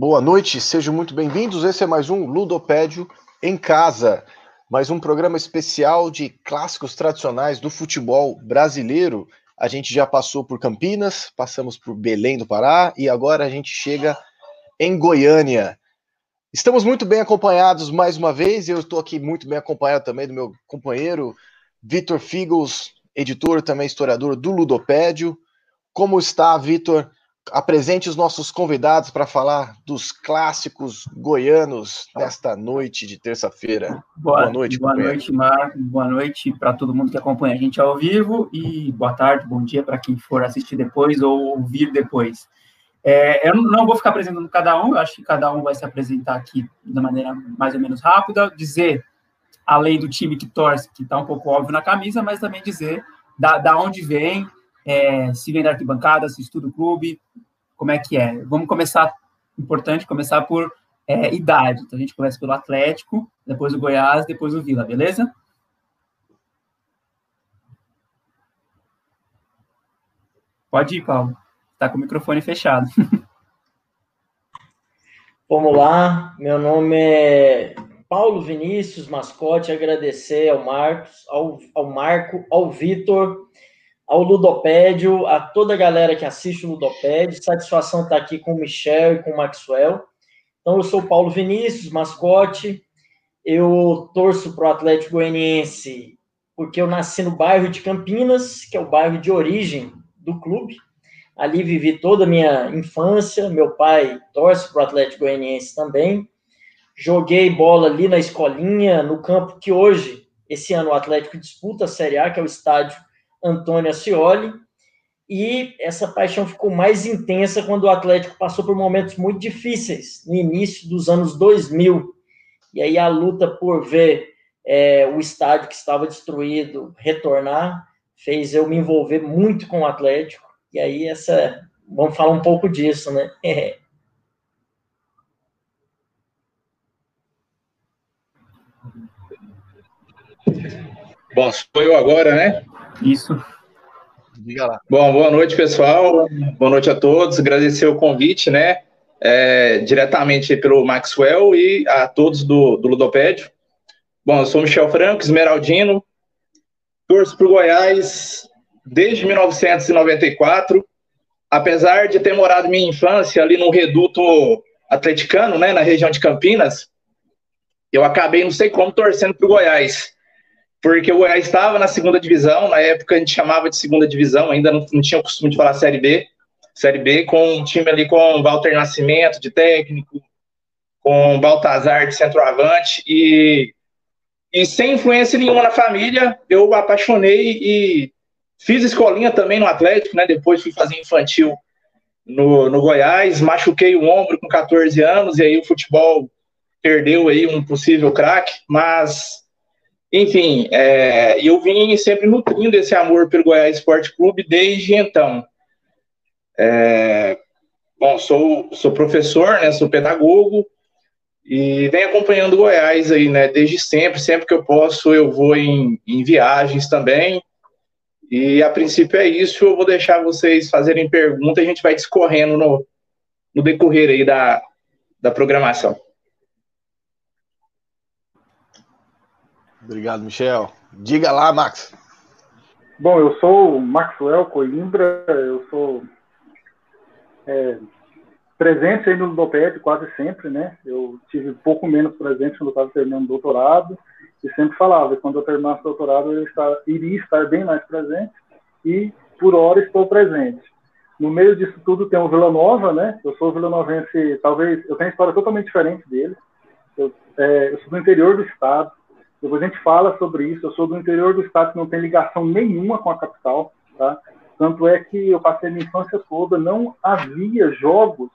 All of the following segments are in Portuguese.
Boa noite, sejam muito bem-vindos. Esse é mais um Ludopédio em Casa, mais um programa especial de clássicos tradicionais do futebol brasileiro. A gente já passou por Campinas, passamos por Belém do Pará e agora a gente chega em Goiânia. Estamos muito bem acompanhados mais uma vez. Eu estou aqui muito bem acompanhado também do meu companheiro Vitor Figos, editor, também historiador do Ludopédio. Como está, Vitor? Apresente os nossos convidados para falar dos clássicos goianos nesta noite de terça-feira. Boa, boa, noite, boa noite, Marco. Boa noite para todo mundo que acompanha a gente ao vivo e boa tarde, bom dia para quem for assistir depois ou ouvir depois. É, eu não vou ficar apresentando cada um, eu acho que cada um vai se apresentar aqui da maneira mais ou menos rápida, dizer, além do time que torce, que está um pouco óbvio na camisa, mas também dizer da, da onde vem, é, se vem da arquibancada, se estuda o clube, como é que é. Vamos começar, importante, começar por é, idade. Então a gente começa pelo Atlético, depois o Goiás, depois o Vila, beleza? Pode ir, Paulo. Está com o microfone fechado. Vamos lá, meu nome é Paulo Vinícius, mascote, agradecer ao Marcos, ao, ao Marco, ao Vitor ao Ludopédio, a toda a galera que assiste o Ludopédio. Satisfação estar aqui com o Michel e com o Maxwell. Então, eu sou Paulo Vinícius, mascote. Eu torço para o Atlético Goianiense porque eu nasci no bairro de Campinas, que é o bairro de origem do clube. Ali vivi toda a minha infância. Meu pai torce para o Atlético Goianiense também. Joguei bola ali na escolinha, no campo que hoje, esse ano, o Atlético disputa a Série A, que é o estádio Antônio Ascioli, e essa paixão ficou mais intensa quando o Atlético passou por momentos muito difíceis, no início dos anos 2000. E aí a luta por ver é, o estádio que estava destruído retornar fez eu me envolver muito com o Atlético. E aí essa, vamos falar um pouco disso, né? Bom, sou eu agora, né? Isso. Diga lá. Bom, boa noite, pessoal. Boa noite a todos. Agradecer o convite, né? É, diretamente pelo Maxwell e a todos do, do Ludopédio. Bom, eu sou Michel Franco, esmeraldino, torço para o Goiás desde 1994. Apesar de ter morado minha infância ali no reduto atleticano, né, na região de Campinas, eu acabei, não sei como, torcendo para o Goiás porque o Goiás estava na segunda divisão, na época a gente chamava de segunda divisão, ainda não, não tinha o costume de falar Série B, Série B, com um time ali com Walter Nascimento de técnico, com Baltazar de centroavante, e, e sem influência nenhuma na família, eu apaixonei e fiz escolinha também no Atlético, né, depois fui fazer infantil no, no Goiás, machuquei o ombro com 14 anos, e aí o futebol perdeu aí um possível craque, mas enfim, é, eu vim sempre nutrindo esse amor pelo Goiás Esporte Clube desde então. É, bom, sou, sou professor, né, sou pedagogo e venho acompanhando o Goiás aí, né, desde sempre, sempre que eu posso eu vou em, em viagens também. E a princípio é isso, eu vou deixar vocês fazerem perguntas e a gente vai discorrendo no, no decorrer aí da, da programação. Obrigado, Michel. Diga lá, Max. Bom, eu sou o Maxwell Coimbra, eu sou é, presente aí no Ludoped quase sempre, né? Eu tive pouco menos presente quando eu estava terminando o doutorado e sempre falava que quando eu terminasse o doutorado eu estar, iria estar bem mais presente e por hora estou presente. No meio disso tudo tem o Vila Nova, né? Eu sou vilanovense, talvez eu tenho uma história totalmente diferente dele. Eu, é, eu sou do interior do estado, depois a gente fala sobre isso. Eu sou do interior do estado que não tem ligação nenhuma com a capital, tá? Tanto é que eu passei minha infância toda, não havia jogos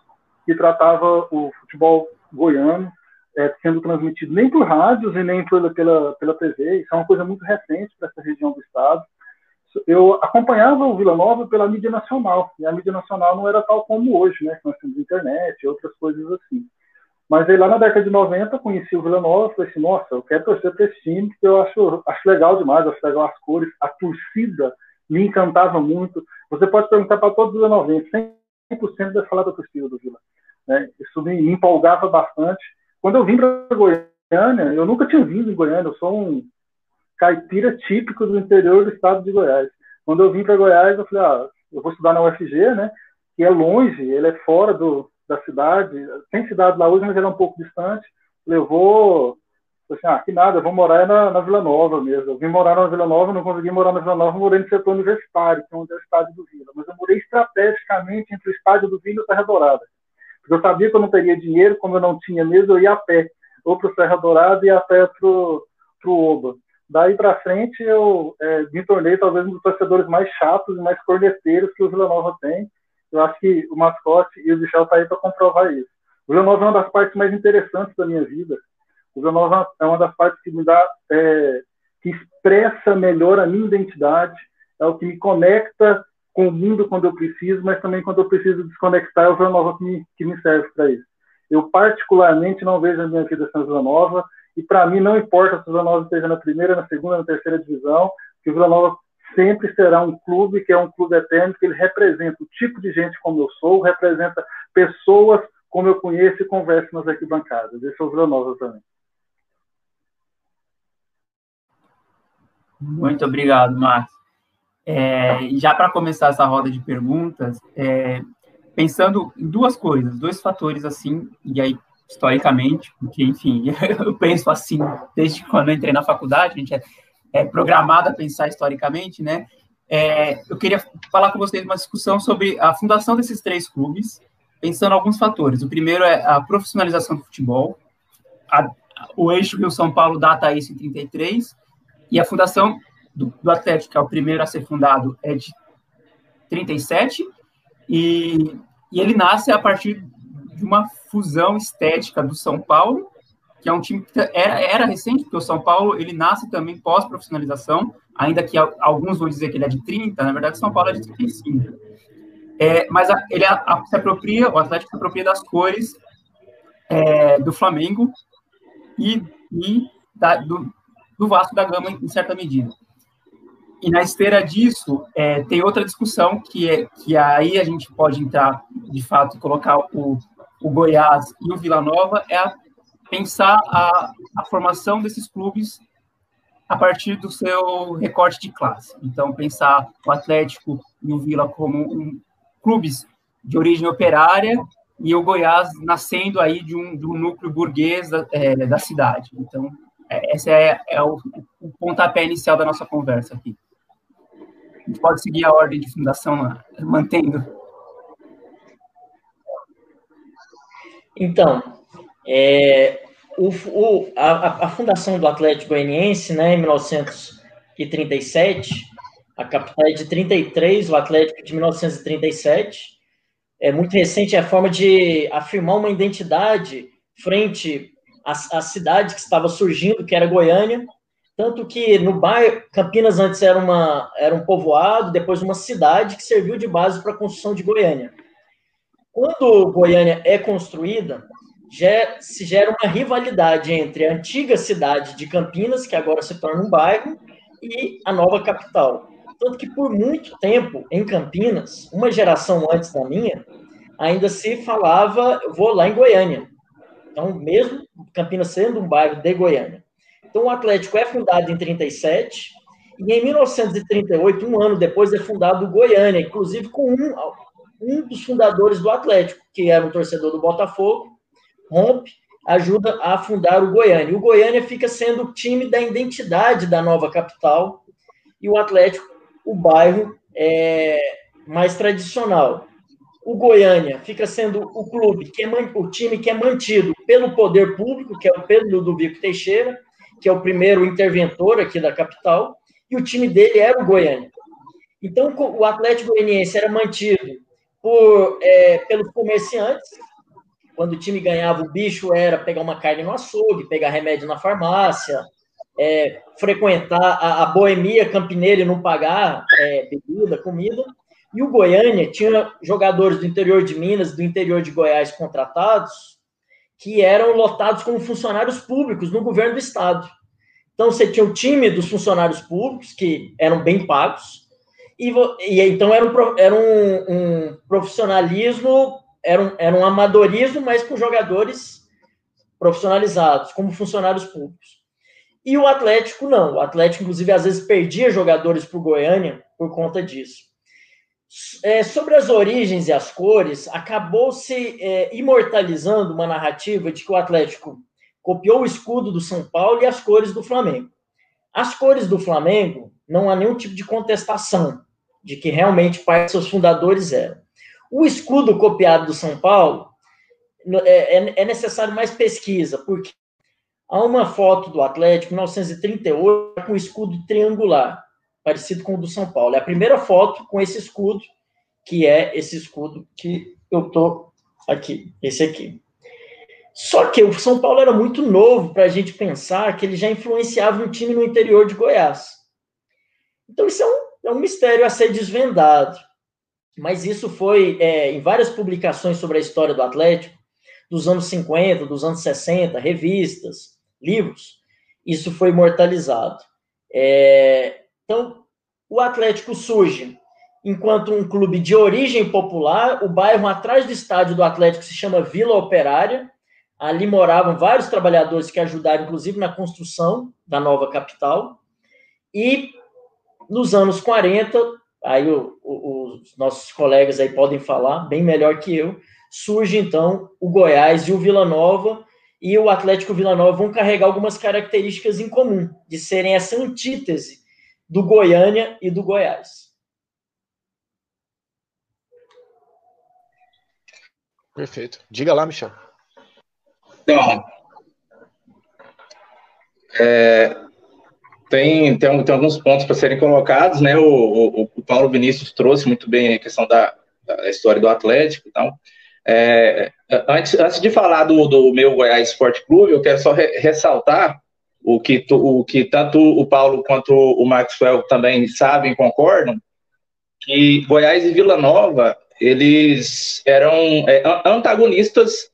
que tratava o futebol goiano é, sendo transmitido nem por rádios e nem pela, pela, pela TV. Isso é uma coisa muito recente para essa região do estado. Eu acompanhava o Vila Nova pela mídia nacional, e a mídia nacional não era tal como hoje, né? Nós temos internet e outras coisas assim. Mas aí lá na década de 90 conheci o Vila Nova e falei assim, nossa, eu quero torcer para esse time, porque eu acho, acho legal demais, acho legal as cores, a torcida me encantava muito. Você pode perguntar para todos os Vila 100% vai falar da torcida do Vila. Né? Isso me, me empolgava bastante. Quando eu vim para Goiânia, eu nunca tinha vindo em Goiânia, eu sou um caipira típico do interior do estado de Goiás. Quando eu vim para Goiás, eu falei, ah, eu vou estudar na UFG, né? Que é longe, ele é fora do, da cidade, tem cidade lá hoje, mas é um pouco distante. Eu vou, assim, ah, que nada, vou morar na, na Vila Nova mesmo. Eu vim morar na Vila Nova, não consegui morar na Vila Nova, morei no setor universitário, que é onde é o estádio do Vila. Mas eu morei estrategicamente entre o estádio do Vila e o Serra Dourada. Porque eu sabia que eu não teria dinheiro, como eu não tinha mesmo, eu ia a pé, ou para o Serra Dourada e a pé para o Oba. Daí para frente, eu é, me tornei talvez um dos torcedores mais chatos e mais corneteiros que o Vila Nova tem. Eu acho que o mascote e o Michel tá aí para comprovar isso. O Vila Nova é uma das partes mais interessantes da minha vida. O Vila Nova é uma das partes que me dá, é, que expressa melhor a minha identidade, é o que me conecta com o mundo quando eu preciso, mas também quando eu preciso desconectar, é o Vila Nova que me, que me serve para isso. Eu particularmente não vejo a minha vida sem Vila Nova e para mim não importa se o Vila Nova esteja na primeira, na segunda, na terceira divisão, que o Vila Nova sempre será um clube que é um clube eterno, que ele representa o tipo de gente como eu sou, representa pessoas como eu conheço e converso nas arquibancadas. Esse é o Vila Nova também. Muito obrigado, Marcos. É, já para começar essa roda de perguntas, é, pensando em duas coisas, dois fatores assim, e aí historicamente, porque, enfim, eu penso assim desde quando eu entrei na faculdade, a gente é, é programado a pensar historicamente, né? É, eu queria falar com vocês uma discussão sobre a fundação desses três clubes, pensando alguns fatores. O primeiro é a profissionalização do futebol, a, o eixo Rio-São Paulo data isso em 33, e a fundação do, do Atlético, que é o primeiro a ser fundado, é de 37, e, e ele nasce a partir de uma fusão estética do São Paulo, que é um time que era, era recente, porque o São Paulo ele nasce também pós-profissionalização, ainda que alguns vão dizer que ele é de 30, na verdade, São Paulo é de 35. É, mas a, ele a, a, se apropria, o Atlético se apropria das cores é, do Flamengo e, e da, do, do Vasco da Gama, em certa medida. E na esteira disso, é, tem outra discussão que, é, que aí a gente pode entrar, de fato, e colocar o, o Goiás e o Vila Nova é a, pensar a, a formação desses clubes a partir do seu recorte de classe. Então, pensar o Atlético e o Vila como um, clubes de origem operária e o Goiás nascendo aí de um, de um núcleo burguês da, é, da cidade. Então, é, esse é, é o, o, pontapé inicial da nossa conversa aqui. A gente pode seguir a ordem de fundação mantendo. Então, é, o, o, a, a, fundação do Atlético Goianiense, né, em 1937, a capital é de 33, o Atlético de 1937, é muito recente, é a forma de afirmar uma identidade frente à, à cidade que estava surgindo, que era Goiânia, tanto que no bairro, Campinas antes era, uma, era um povoado, depois uma cidade que serviu de base para a construção de Goiânia. Quando Goiânia é construída, se gera uma rivalidade entre a antiga cidade de Campinas, que agora se torna um bairro, e a nova capital. Tanto que por muito tempo em Campinas, uma geração antes da minha, ainda se falava, eu vou lá em Goiânia. Então, mesmo Campinas sendo um bairro de Goiânia. Então, o Atlético é fundado em 37 e em 1938, um ano depois, é fundado o Goiânia, inclusive com um, um dos fundadores do Atlético, que era um torcedor do Botafogo, rompe, ajuda a fundar o Goiânia. O Goiânia fica sendo o time da identidade da nova capital e o Atlético, o bairro é, mais tradicional. O Goiânia fica sendo o clube, que é, o time que é mantido pelo poder público, que é o Pedro Ludovico Teixeira, que é o primeiro interventor aqui da capital, e o time dele era o Goiânia. Então, o Atlético Goianiense era mantido por, é, pelos comerciantes. Quando o time ganhava, o bicho era pegar uma carne no açougue, pegar remédio na farmácia, é, frequentar a, a, boemia campineira e não pagar é, bebida, comida. E o Goiânia tinha jogadores do interior de Minas, do interior de Goiás contratados, que eram lotados como funcionários públicos no governo do estado. Então você tinha o time dos funcionários públicos, que eram bem pagos, e, e então era um, era um, um profissionalismo era um, era um amadorismo, mas com jogadores profissionalizados, como funcionários públicos. E o Atlético não. O Atlético, inclusive, às vezes perdia jogadores para o Goiânia por conta disso. É, sobre as origens e as cores, acabou se é, imortalizando uma narrativa de que o Atlético copiou o escudo do São Paulo e as cores do Flamengo. As cores do Flamengo, não há nenhum tipo de contestação de que realmente parte seus fundadores eram. O escudo copiado do São Paulo é, é, é necessário mais pesquisa, porque há uma foto do Atlético, 1938, com escudo triangular, parecido com o do São Paulo. É a primeira foto com esse escudo, que é esse escudo que eu tô aqui, esse aqui. Só que o São Paulo era muito novo para a gente pensar que ele já influenciava um time no interior de Goiás. Então, isso é um, é um mistério a ser desvendado. Mas isso foi é, em várias publicações sobre a história do Atlético, dos anos 50, dos anos 60, revistas, livros, isso foi imortalizado. É, então, o Atlético surge enquanto um clube de origem popular, o bairro atrás do estádio do Atlético se chama Vila Operária, ali moravam vários trabalhadores que ajudaram, inclusive, na construção da nova capital, e nos anos 40, aí o, o, os nossos colegas aí podem falar bem melhor que eu, surge então o Goiás e o Vila Nova, e o Atlético Vila Nova vão carregar algumas características em comum, de serem essa antítese do Goiânia e do Goiás. Perfeito. Diga lá, Michel. Então, é, tem, tem, tem, alguns pontos para serem colocados, né? O, o, o, Paulo Vinícius trouxe muito bem a questão da, da história do Atlético e tal. É, antes, antes de falar do, do meu Goiás Esporte Clube, eu quero só re, ressaltar o que, tu, o que tanto o Paulo quanto o Maxwell também sabem e concordam, que Goiás e Vila Nova, eles eram é, antagonistas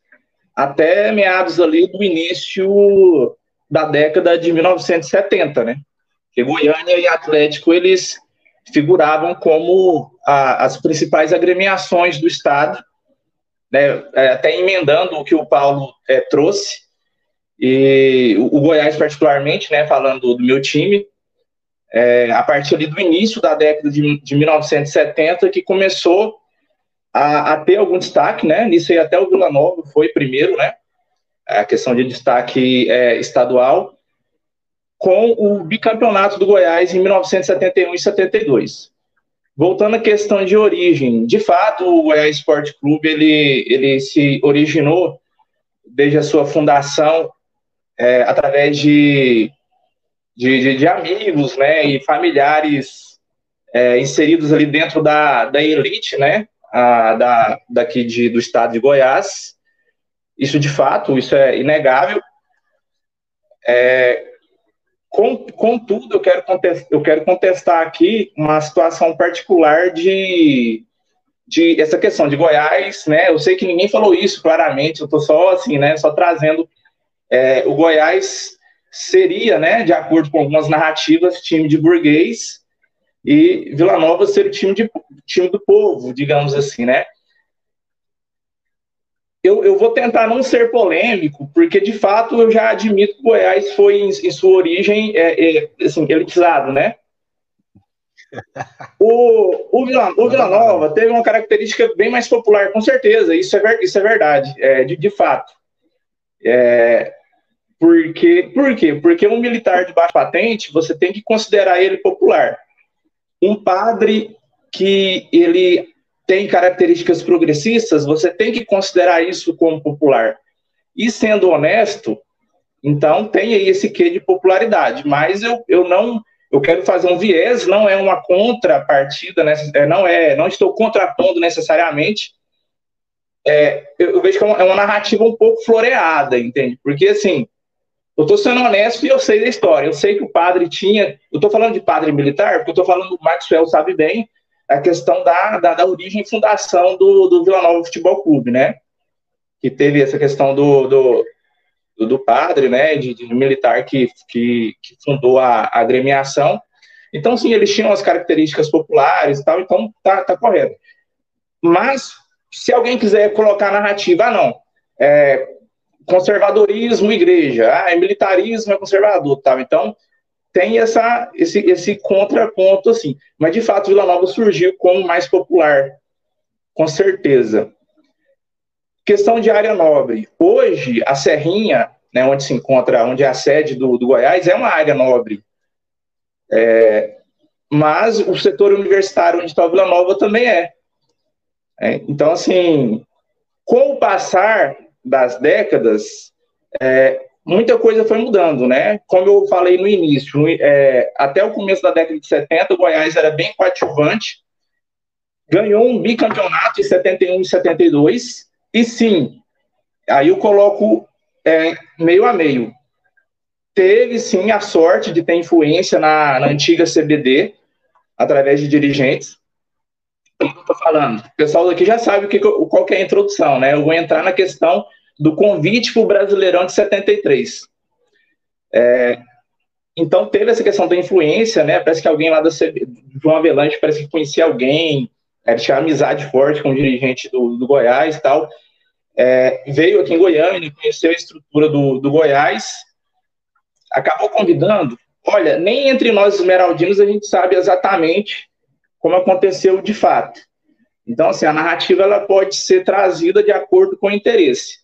até meados ali do início da década de 1970, né? Que Goiânia e Atlético, eles figuravam como a, as principais agremiações do estado, né, é, até emendando o que o Paulo é, trouxe, e o, o, Goiás particularmente, né, falando do meu time, é, a partir do início da década de, de 1970, que começou a, a, ter algum destaque, né, nisso aí até o Vila Nova foi primeiro, né, a questão de destaque é, estadual, com o bicampeonato do Goiás em 1971 e 72. Voltando à questão de origem, de fato, o Goiás Esporte Clube ele, ele se originou desde a sua fundação é, através de, de, de, de, amigos né, e familiares é, inseridos ali dentro da, da elite né, a, da, daqui de, do estado de Goiás. Isso de fato, isso é inegável. É, contudo, eu quero, contestar, eu quero contestar aqui uma situação particular de, de essa questão de Goiás, né? Eu sei que ninguém falou isso claramente, eu estou só assim, né? Só trazendo é, o Goiás seria, né? De acordo com algumas narrativas, time de burguês e Vila Nova ser o time, de, time do povo, digamos assim, né? Eu, eu vou tentar não ser polêmico, porque de fato eu já admito que Goiás foi, em, em sua origem, é, é, assim, elitizado, né? O, o, Vila, o Vila Nova teve uma característica bem mais popular, com certeza, isso é, isso é verdade, é, de, de fato. É, porque, por quê? Porque um militar de baixa patente, você tem que considerar ele popular. Um padre que ele tem características progressistas, você tem que considerar isso como popular. E sendo honesto, então tem aí esse quê de popularidade, mas eu, eu não eu quero fazer um viés, não é uma contrapartida, né, não é, não estou contrapondo necessariamente. É, eu, eu, vejo que é uma, é uma, narrativa um pouco floreada, entende? Porque assim, eu estou sendo honesto e eu sei da história. Eu sei que o padre tinha. Eu estou falando de padre militar, porque eu estou falando, o Maxwell sabe bem, a questão da, da, da, origem e fundação do, do Vila Nova Futebol Clube, né? Que teve essa questão do, do, do, do padre, né? De, de, militar que, que, que fundou a, a agremiação. Então, sim, eles tinham as características populares e tal, então tá, tá correto. Mas, se alguém quiser colocar narrativa, ah, não, é, conservadorismo, igreja, ah, é militarismo, é conservador, tá? Então, tem essa, esse, esse contraponto, assim. Mas, de fato, Vila Nova surgiu como mais popular, com certeza. Questão de área nobre. Hoje, a Serrinha, né, onde se encontra, onde é a sede do, do Goiás, é uma área nobre. É, mas o setor universitário onde está Vila Nova também é. é. Então, assim, com o passar das décadas, é, muita coisa foi mudando, né? Como eu falei no início, é, até o começo da década de 70, o Goiás era bem coadjuvante, ganhou um bicampeonato em 71 e 72, e sim, aí eu coloco é, meio a meio. Teve sim a sorte de ter influência na, na antiga CBD, através de dirigentes. O que eu estou falando? O pessoal daqui já sabe o que, qual que é a introdução, né? Eu vou entrar na questão do convite para o Brasileirão de 73. É, então, teve essa questão da influência, né? Parece que alguém lá da CB, João Avelanche parece que conhecia alguém, é, tinha amizade forte com o dirigente do, do Goiás e tal. É, veio aqui em Goiânia, conheceu a estrutura do, do Goiás, acabou convidando. Olha, nem entre nós esmeraldinos a gente sabe exatamente como aconteceu de fato. Então, assim, a narrativa ela pode ser trazida de acordo com o interesse.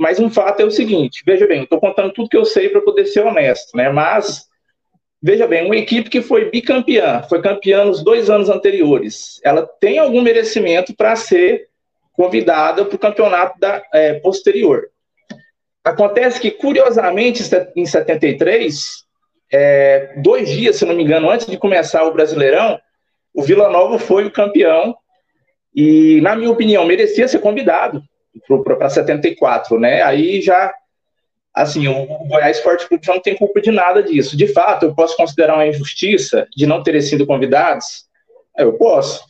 Mas um fato é o seguinte: veja bem, estou contando tudo que eu sei para poder ser honesto, né? Mas veja bem, uma equipe que foi bicampeã, foi campeã nos dois anos anteriores, ela tem algum merecimento para ser convidada para o campeonato da, é, posterior. Acontece que, curiosamente, em 73, é, dois dias, se não me engano, antes de começar o Brasileirão, o Vila Nova foi o campeão e, na minha opinião, merecia ser convidado para 74, né? Aí já, assim, o, Goiás Esporte Clube já não tem culpa de nada disso. De fato, eu posso considerar uma injustiça de não terem sido convidados? Eu posso.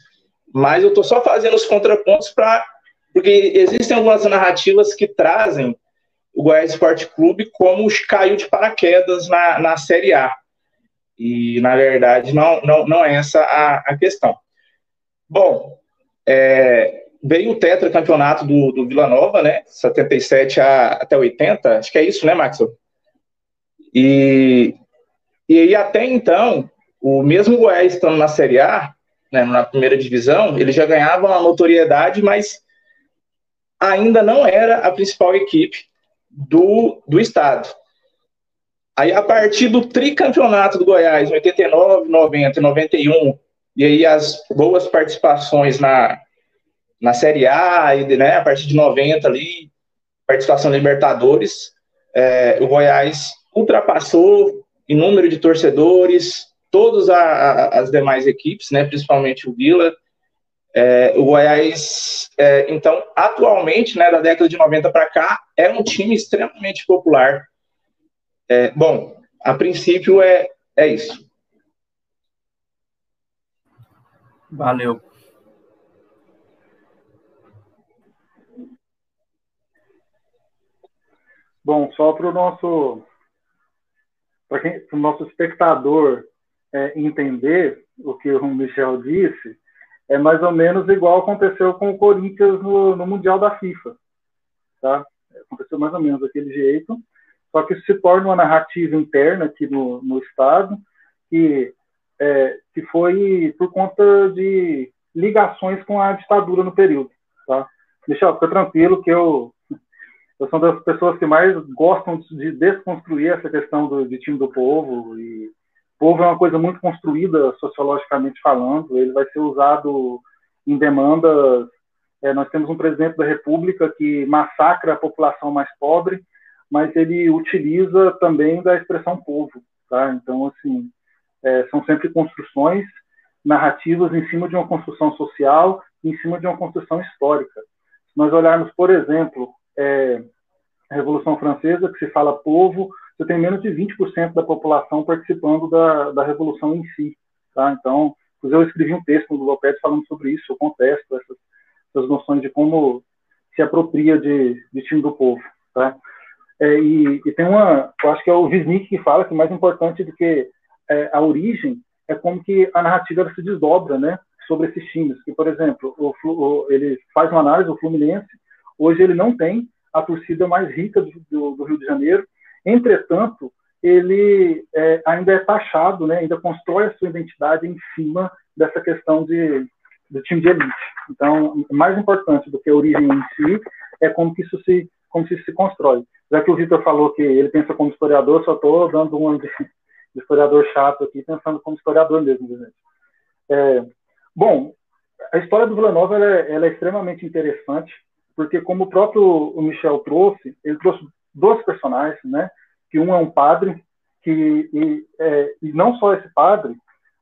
Mas eu estou só fazendo os contrapontos para. Porque existem algumas narrativas que trazem o Goiás Esporte Clube como caiu de paraquedas na, na Série A. E, na verdade, não, não, não é essa a, a questão. Bom, é, veio o tetracampeonato do, do Vila Nova, né? 77 a, até 80, acho que é isso, né, Maxwell? E, e aí, até então, o mesmo Goiás estando na Série A, né, na primeira divisão, ele já ganhava uma notoriedade, mas ainda não era a principal equipe do, do estado. Aí, a partir do tricampeonato do Goiás, em 89, 90 e 91, e aí as boas participações na, na Série A, e, né, a partir de 90 ali, participação Libertadores, é, o Goiás ultrapassou em número de torcedores todas as demais equipes, né, principalmente o Vila. É, o Goiás, é, então, atualmente, né, da década de 90 para cá, é um time extremamente popular. É, bom, a princípio é, é isso. Valeu. Bom, só para o nosso para o nosso espectador é, entender o que o Michel disse, é mais ou menos igual aconteceu com o Corinthians no, no Mundial da FIFA. Tá? Aconteceu mais ou menos daquele jeito, só que isso se torna uma narrativa interna aqui no, no Estado, que, é, que foi por conta de ligações com a ditadura no período. Tá? Michel, fica tranquilo que eu eu sou das pessoas que mais gostam de desconstruir essa questão do, de time do povo. E povo é uma coisa muito construída sociologicamente falando. Ele vai ser usado em demandas. É, nós temos um presidente da República que massacra a população mais pobre, mas ele utiliza também da expressão povo. Tá? Então, assim, é, são sempre construções narrativas em cima de uma construção social, em cima de uma construção histórica. Se nós olharmos, por exemplo, é, Revolução Francesa, que se fala povo, você tem menos de 20% da população participando da, da Revolução em si. Tá? Então, eu escrevi um texto no Lopes falando sobre isso, eu contesto essas, essas noções de como se apropria de, de time do povo. Tá? É, e, e, tem uma, eu acho que é o Wisnik que fala que mais importante do que é, a origem é como que a narrativa se desdobra, né? sobre esses times. Que, por exemplo, o, o, ele faz uma análise, o Fluminense, hoje ele não tem a torcida mais rica do, do, do Rio de Janeiro, entretanto, ele é, ainda é taxado, né, ainda constrói a sua identidade em cima dessa questão de, do time de elite. Então, mais importante do que a origem em si é como que isso se, como isso se constrói. Já que o Vitor falou que ele pensa como historiador, só estou dando um de, de, historiador chato aqui, pensando como historiador mesmo, gente. É, bom, a história do Vila Nova ela é, ela é, extremamente interessante, porque como o próprio Michel trouxe, ele trouxe dois personagens, né? Que um é um padre, que e, é, e não só esse padre,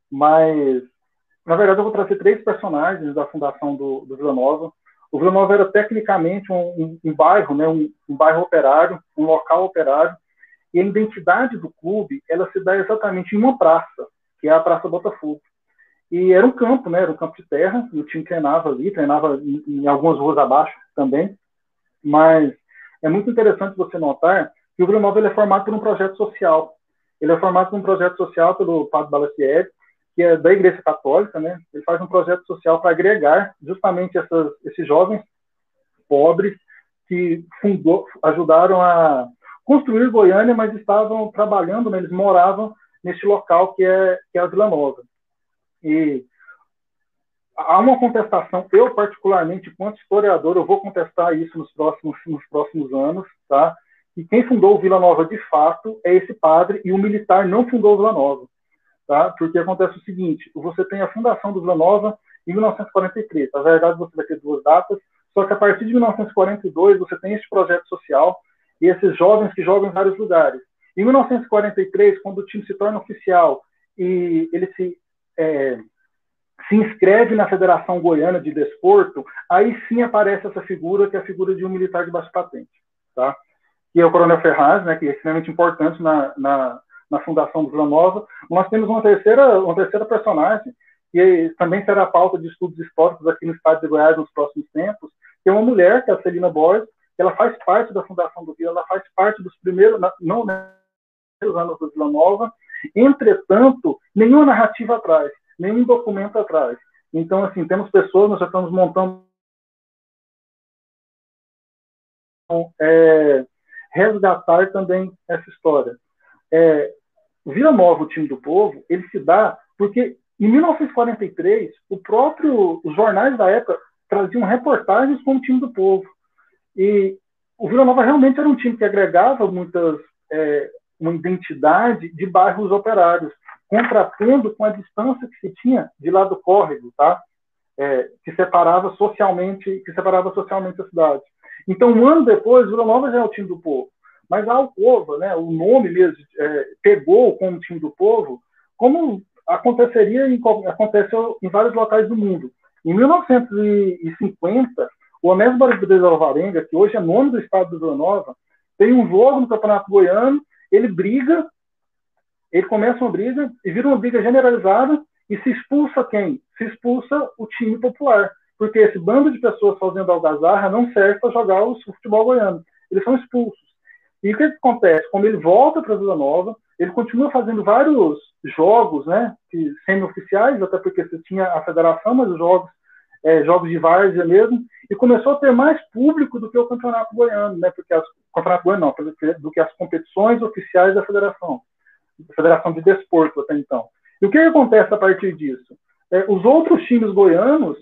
mas na verdade eu vou trazer três personagens da fundação do, do Vila Nova. O Vila Nova era tecnicamente um, um, um bairro, né? Um, um bairro operário, um local operário, e a identidade do clube ela se dá exatamente em uma praça, que é a Praça Botafogo. E era um campo, né? Era um campo de terra, e o time treinava ali, treinava em, em algumas ruas abaixo também. Mas é muito interessante você notar que o Vila Nova é formado por um projeto social. Ele é formado por um projeto social pelo Padre Balassieri, que é da Igreja Católica, né? Ele faz um projeto social para agregar justamente essas, esses jovens pobres que fundou, ajudaram a construir Goiânia, mas estavam trabalhando, né? eles moravam neste local que é, que é a Vila Nova. E há uma contestação, eu particularmente, enquanto historiador, eu vou contestar isso nos próximos, nos próximos anos, tá? E quem fundou o Vila Nova de fato é esse padre, e o militar não fundou o Vila Nova, tá? Porque acontece o seguinte: você tem a fundação do Vila Nova em 1943. Na verdade, você vai ter duas datas, só que a partir de 1942 você tem esse projeto social e esses jovens que jogam em vários lugares. Em 1943, quando o time se torna oficial e ele se é, se inscreve na Federação Goiana de Desporto, aí sim aparece essa figura, que é a figura de um militar de baixa patente, tá? que é o Coronel Ferraz, né, que é extremamente importante na, na, na fundação do Vila Nova. Nós temos uma terceira, uma terceira personagem, que também será pauta de estudos históricos aqui no estado de Goiás nos próximos tempos, que é uma mulher, que é a Celina Borges, ela faz parte da fundação do Vila, ela faz parte dos primeiros, não, né, anos do Vila Nova, entretanto, nenhuma narrativa atrás nenhum documento atrás. Então, assim, temos pessoas, nós já estamos montando é, resgatar também essa história. É, Vila Nova, o time do povo, ele se dá porque em 1943 o próprio os jornais da época traziam reportagens com o time do povo e o Vila Nova realmente era um time que agregava muitas é, uma identidade de bairros operários contrapondo com a distância que se tinha de lá do córrego, tá? É, que separava socialmente, que separava socialmente a cidade. Então, um ano depois, Vila Nova já é o time do povo. Mas a Alcova, né, o nome mesmo, é, pegou como time do povo, como aconteceria em, acontece em vários locais do mundo. Em 1950, o Onésio Barbeiro Alvarenga, que hoje é nome do estado do Vila Nova, tem um jogo no Campeonato Goiano, ele briga ele começa uma briga e vira uma briga generalizada e se expulsa quem? Se expulsa o time popular. Porque esse bando de pessoas fazendo algazarra não serve para jogar o futebol goiano. Eles são expulsos. E o que, que acontece? Quando ele volta para Vila Nova, ele continua fazendo vários jogos, né, semi-oficiais, até porque você tinha a federação, mas os jogos, é, jogos de várzea mesmo, e começou a ter mais público do que o campeonato goiano, né, porque as, goiano não, do que as competições oficiais da federação. Federação de Desporto até então. E o que acontece a partir disso? É, os outros times goianos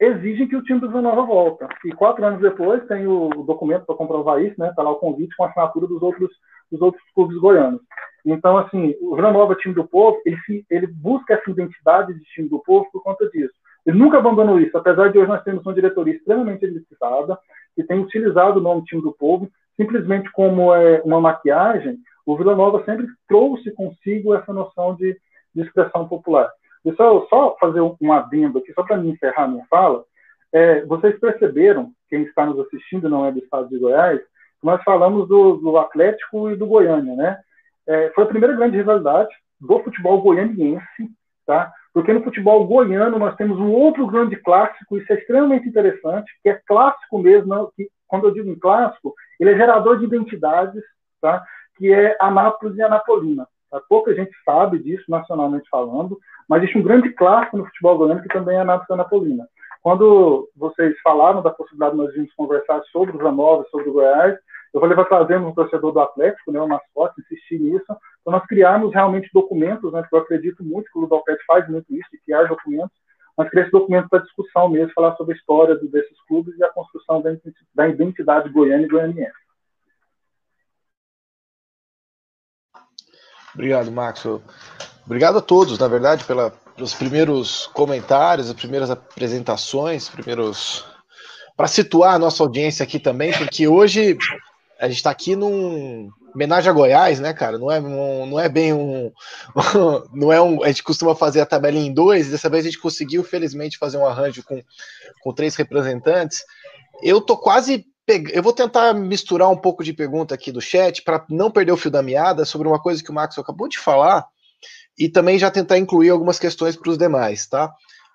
exigem que o time do Vila Nova volta. E quatro anos depois tem o documento para comprovar isso, né? Está lá o convite com a assinatura dos outros, dos outros clubes goianos. Então, assim, o Vila Nova, time do povo, ele, se, ele busca essa identidade de time do povo por conta disso. Ele nunca abandonou isso, apesar de hoje nós temos uma diretoria extremamente elitizada, que tem utilizado o nome time do povo simplesmente como é, uma maquiagem o Vila Nova sempre trouxe consigo essa noção de, de expressão popular. Deixa eu só fazer um adendo aqui, só para me encerrar minha fala. É, vocês perceberam, quem está nos assistindo não é do estado de Goiás, nós falamos do, do Atlético e do Goiânia, né? É, foi a primeira grande rivalidade do futebol goianiense, tá? Porque no futebol goiano nós temos um outro grande clássico, isso é extremamente interessante, que é clássico mesmo, que quando eu digo em clássico, ele é gerador de identidades, tá? que é Anápolis e Anapolina. Tá? Pouca gente sabe disso, nacionalmente falando, mas existe um grande clássico no futebol goiano que também é a Nato Napolina. Quando vocês falaram da possibilidade de nós irmos conversar sobre os Zanova, sobre o Goiás, eu falei, vai trazendo um torcedor do Atlético, né, o mascote, insistir nisso, para nós criarmos realmente documentos, né, que eu acredito muito que o Ludopet faz muito isso, de criar documentos, mas criar esse documento para discussão mesmo, falar sobre a história desses clubes e a construção da identidade goiana e goianiense. Obrigado, Max. Obrigado a todos, na verdade, pela, pelos primeiros comentários, as primeiras apresentações, primeiros para situar a nossa audiência aqui também, porque hoje a gente está aqui num homenagem a Goiás, né, cara? Não é, um, não é bem um, não é um. A gente costuma fazer a tabela em dois. Dessa vez a gente conseguiu, felizmente, fazer um arranjo com, com três representantes. Eu tô quase eu vou tentar misturar um pouco de pergunta aqui do chat para não perder o fio da meada sobre uma coisa que o Max acabou de falar e também já tentar incluir algumas questões para os demais, tá?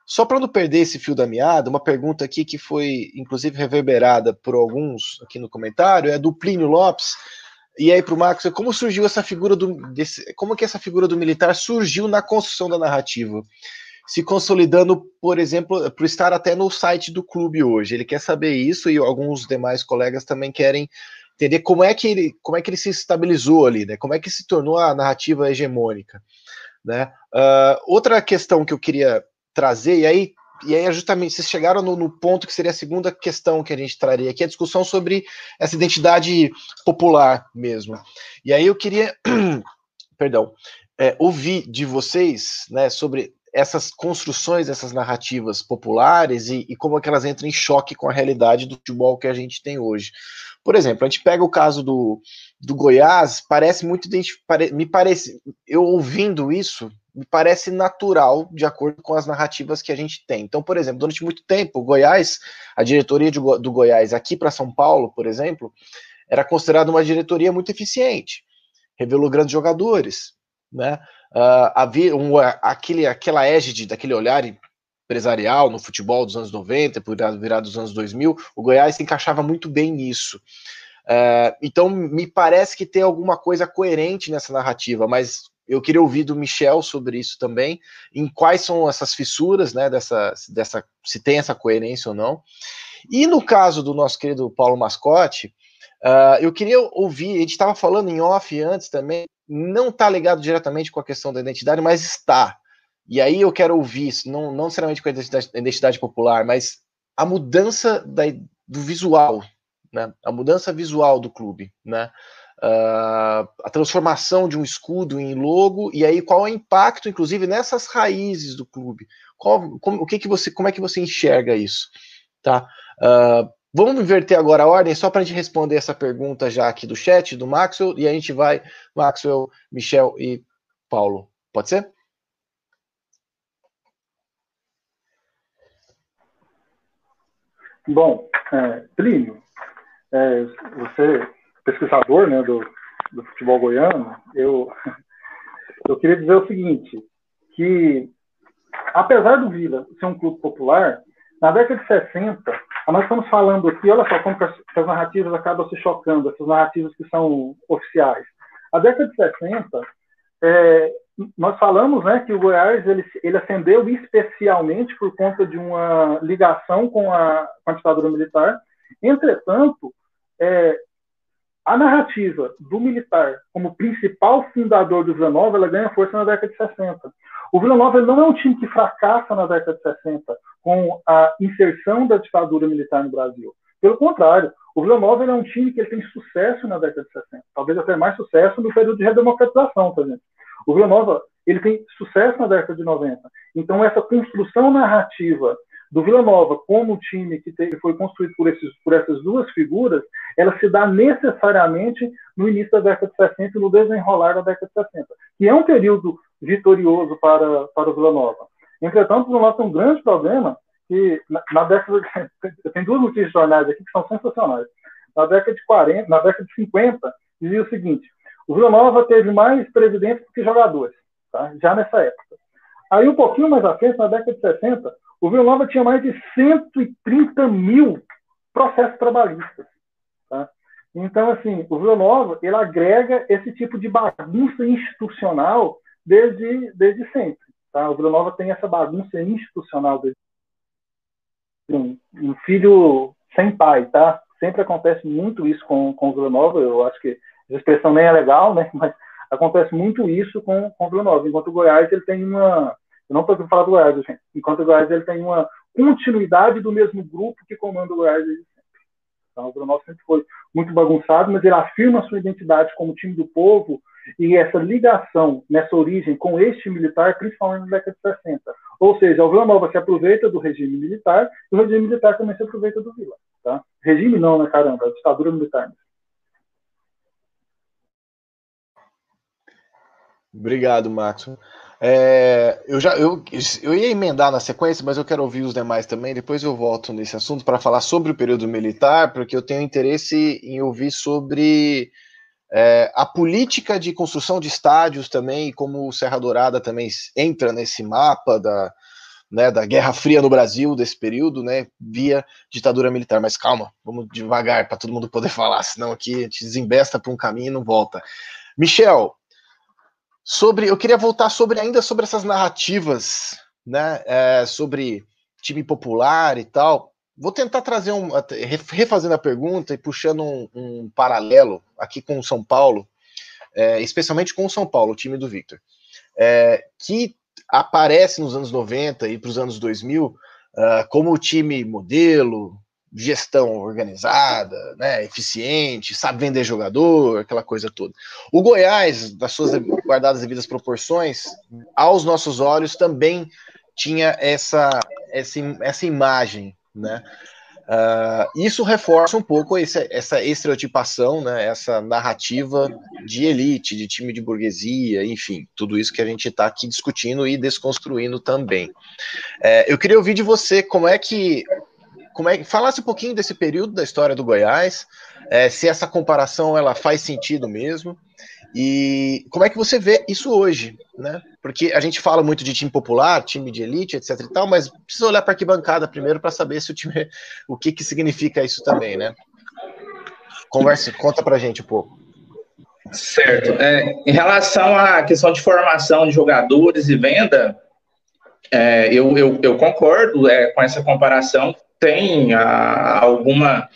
Só para não perder esse fio da meada, uma pergunta aqui que foi inclusive reverberada por alguns aqui no comentário é do Plínio Lopes. E aí para o Max, como surgiu essa figura do desse, como que essa figura do militar surgiu na construção da narrativa? Se consolidando, por exemplo, por estar até no site do clube hoje. Ele quer saber isso e alguns demais colegas também querem entender como é que ele, como é que ele se estabilizou ali, né? Como é que se tornou a narrativa hegemônica, né? Uh, outra questão que eu queria trazer, e aí, e aí é justamente vocês chegaram no, no, ponto que seria a segunda questão que a gente traria aqui, a discussão sobre essa identidade popular mesmo. E aí eu queria, perdão, é, ouvir de vocês né, sobre essas construções, essas narrativas populares e, e como é que elas entram em choque com a realidade do futebol que a gente tem hoje. Por exemplo, a gente pega o caso do, do Goiás, parece muito me parece, eu ouvindo isso, me parece natural de acordo com as narrativas que a gente tem. Então, por exemplo, durante muito tempo, Goiás, a diretoria de, do Goiás aqui para São Paulo, por exemplo, era considerada uma diretoria muito eficiente, revelou grandes jogadores, né? Uh, havia um, aquele, aquela égide daquele olhar empresarial no futebol dos anos 90, por virar dos anos 2000, o Goiás se encaixava muito bem nisso. Uh, então, me parece que tem alguma coisa coerente nessa narrativa, mas eu queria ouvir do Michel sobre isso também, em quais são essas fissuras, né, dessa, dessa, se tem essa coerência ou não. E no caso do nosso querido Paulo Mascote, uh, eu queria ouvir, a gente estava falando em off antes também, não está ligado diretamente com a questão da identidade, mas está. E aí eu quero ouvir não, não necessariamente com a identidade, identidade popular, mas a mudança da, do visual, né? a mudança visual do clube, né? Uh, a transformação de um escudo em logo e aí qual é o impacto, inclusive, nessas raízes do clube? Qual, como, o que que você, como é que você enxerga isso? Tá? Uh, vamos inverter agora a ordem só para a gente responder essa pergunta já aqui do chat do Maxwell e a gente vai Maxwell, Michel e Paulo. Pode ser? Bom, é, Plínio, é, você pesquisador né, do, do futebol goiano, eu, eu queria dizer o seguinte, que apesar do Vila ser um clube popular, na década de 60, nós estamos falando aqui, olha só como as narrativas acabam se chocando, essas narrativas que são oficiais. A década de 60, é, nós falamos né, que o Goiás ele, ele ascendeu especialmente por conta de uma ligação com a, com a ditadura militar. Entretanto, é, a narrativa do militar como principal fundador do Vila Nova, ela ganha força na década de 60. O Vila Nova não é um time que fracassa na década de 60 com a inserção da ditadura militar no Brasil. Pelo contrário, o Vila Nova é um time que tem sucesso na década de 60, talvez até mais sucesso no período de redemocratização, por exemplo. O Vila Nova ele tem sucesso na década de 90. Então, essa construção narrativa do Vila Nova como time que foi construído por, esses, por essas duas figuras, ela se dá necessariamente no início da década de 60 e no desenrolar da década de 60, que é um período vitorioso para, para o Vila Nova. Entretanto, o Vila Nova tem um grande problema que na, na década de, tem duas notícias de jornais aqui que são sensacionais. Na década de 40, na década de 50, dizia o seguinte: o Vila Nova teve mais presidentes do que jogadores, tá? já nessa época. Aí, um pouquinho mais à frente, na década de 60, o Vila Nova tinha mais de 130 mil processos trabalhistas. Tá? Então, assim, o Vila Nova, ele agrega esse tipo de bagunça institucional desde, desde sempre. Tá? O Vila Nova tem essa bagunça institucional desde um, um filho sem pai, tá? Sempre acontece muito isso com, com o Vila Nova, eu acho que a expressão nem é legal, né? Mas acontece muito isso com, com o Vila Nova. Enquanto o Goiás, ele tem uma... Eu não estou aqui falar do Goiás, gente. Enquanto o Goiás, ele tem uma continuidade do mesmo grupo que comanda o Goiás desde sempre. Então, o Vila Nova sempre foi muito bagunçado, mas ele afirma sua identidade como time do povo e essa ligação nessa origem com este militar, principalmente na década de 60. Ou seja, o Vila Nova se aproveita do regime militar e o regime militar também se aproveita do Vila. Tá? Regime não, né, caramba? A ditadura militar. Obrigado, Max. É, eu já eu, eu ia emendar na sequência, mas eu quero ouvir os demais também. Depois eu volto nesse assunto para falar sobre o período militar, porque eu tenho interesse em ouvir sobre é, a política de construção de estádios também, como o Serra Dourada também entra nesse mapa da, né, da Guerra Fria no Brasil, desse período, né, via ditadura militar. Mas calma, vamos devagar para todo mundo poder falar, senão aqui a gente desembesta para um caminho e não volta. Michel, sobre, eu queria voltar sobre ainda sobre essas narrativas, né, é, sobre time popular e tal. Vou tentar trazer um. refazendo a pergunta e puxando um, um paralelo aqui com o São Paulo, é, especialmente com o São Paulo, o time do Victor, é, que aparece nos anos 90 e para os anos 2000 uh, como o time modelo, gestão organizada, né, eficiente, sabe vender jogador, aquela coisa toda. O Goiás, das suas guardadas devidas proporções, aos nossos olhos, também tinha essa, essa, essa imagem né? Uh, isso reforça um pouco esse, essa estereotipação, né, essa narrativa de elite, de time de burguesia, enfim, tudo isso que a gente está aqui discutindo e desconstruindo também. É, eu queria ouvir de você como é que, como é falasse um pouquinho desse período da história do Goiás, é, se essa comparação ela faz sentido mesmo, e como é que você vê isso hoje, né? Porque a gente fala muito de time popular, time de elite, etc e tal, mas precisa olhar para a arquibancada primeiro para saber se o time, o que que significa isso também, né? Converse, conta para a gente um pouco. Certo. É, em relação à questão de formação de jogadores e venda, é, eu, eu, eu, concordo é, com essa comparação. Tem a, alguma,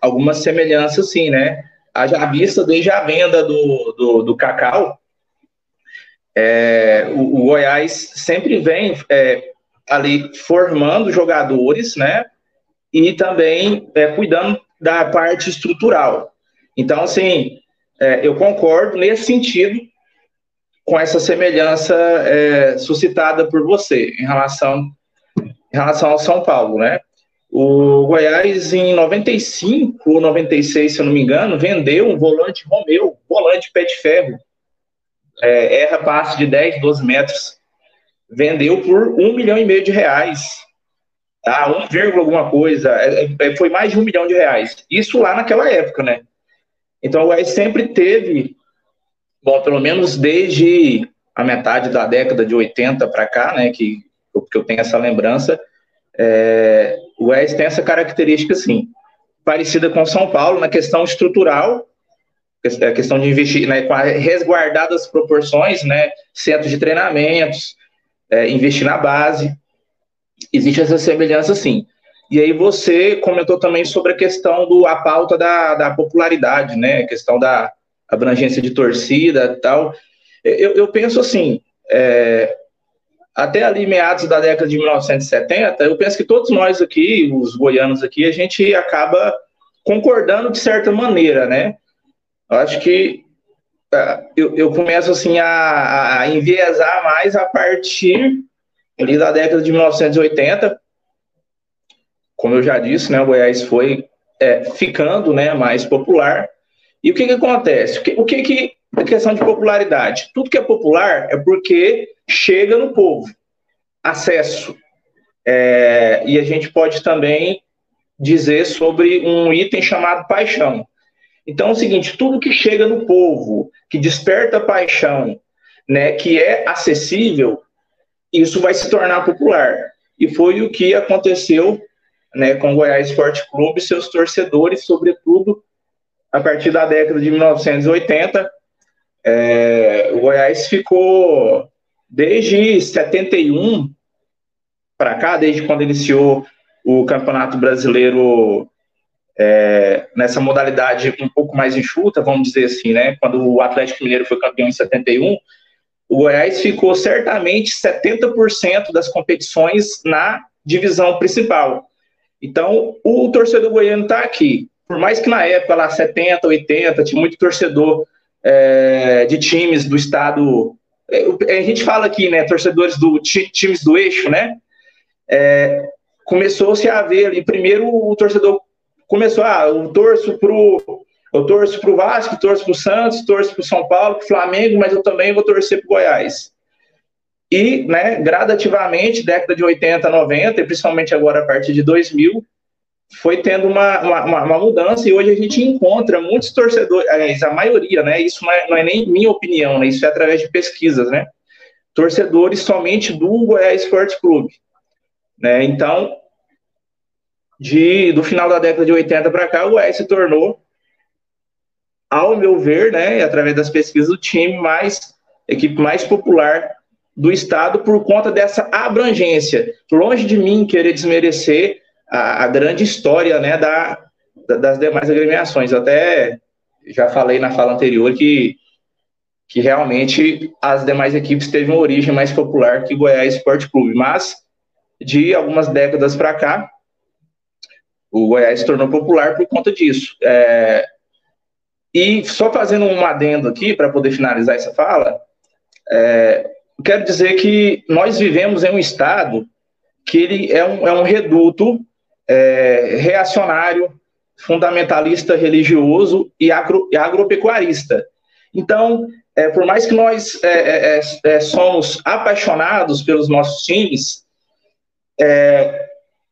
alguma semelhança, sim, né? haja vista desde a venda do, do, do cacau, é, o, o, Goiás sempre vem é, ali formando jogadores, né? E também é, cuidando da parte estrutural. Então, assim, é, eu concordo nesse sentido com essa semelhança é, suscitada por você em relação, em relação ao São Paulo, né? O Goiás, em 95 ou 96, se eu não me engano, vendeu um volante Romeu, volante pé de ferro. É, erra passe de 10, 12 metros. Vendeu por um milhão e meio de reais. Tá? 1, alguma coisa. É, é, foi mais de um milhão de reais. Isso lá naquela época, né? Então o Goiás sempre teve, bom, pelo menos desde a metade da década de 80 para cá, né? Que, que eu tenho essa lembrança é, o Wes tem essa característica, assim, parecida com São Paulo na questão estrutural, a questão de investir, né, resguardar das proporções, né, centros de treinamentos, é, investir na base, existe essa semelhança, sim. E aí você comentou também sobre a questão do a pauta da, da popularidade, né, a questão da abrangência de torcida, tal. Eu, eu penso assim, é, até ali meados da década de 1970, eu penso que todos nós aqui, os goianos aqui, a gente acaba concordando de certa maneira, né? Eu acho que uh, eu, eu, começo assim a, a enviesar mais a partir ali da década de 1980. Como eu já disse, né, o Goiás foi é, ficando né, mais popular. E o que, que acontece? O que, o que, que a questão de popularidade? Tudo que é popular é porque chega no povo. Acesso. É, e a gente pode também dizer sobre um item chamado paixão. Então é o seguinte, tudo que chega no povo, que desperta paixão, né, que é acessível, isso vai se tornar popular. E foi o que aconteceu né, com o Goiás Esporte Clube, seus torcedores, sobretudo a partir da década de 1980, é, o Goiás ficou desde 71 para cá, desde quando iniciou o Campeonato Brasileiro é, nessa modalidade um pouco mais enxuta, vamos dizer assim, né? Quando o Atlético Mineiro foi campeão em 71, o Goiás ficou certamente 70% das competições na divisão principal. Então, o torcedor goiano está aqui. Por mais que na época, lá 70, 80, tinha muito torcedor é, de times do estado. É, a gente fala aqui, né? Torcedores do times do eixo, né? É, Começou-se a ver ali. Primeiro, o torcedor começou, ah, eu torço pro. Eu torço pro Vasco, torço pro Santos, torço pro São Paulo, pro Flamengo, mas eu também vou torcer pro Goiás. E, né, gradativamente, década de 80, 90, e principalmente agora a partir de 2000, foi tendo uma, uma, uma, mudança e hoje a gente encontra muitos torcedores, a maioria, né? Isso não é, não é, nem minha opinião, né? Isso é através de pesquisas, né? Torcedores somente do Goiás Esporte Clube, né? Então, de, do final da década de 80 para cá, o Goiás se tornou, ao meu ver, né? Através das pesquisas, o time mais, equipe mais popular do estado por conta dessa abrangência. Longe de mim querer desmerecer a, a grande história né, da, da, das demais agremiações. Até já falei na fala anterior que, que realmente as demais equipes teve uma origem mais popular que Goiás Esporte Clube, mas de algumas décadas para cá, o Goiás se tornou popular por conta disso. É, e só fazendo um adendo aqui, para poder finalizar essa fala, é, quero dizer que nós vivemos em um estado que ele é um, é um reduto é, reacionário, fundamentalista religioso e, agro, e agropecuarista. Então, é, por mais que nós é, é, é, é somos apaixonados pelos nossos times,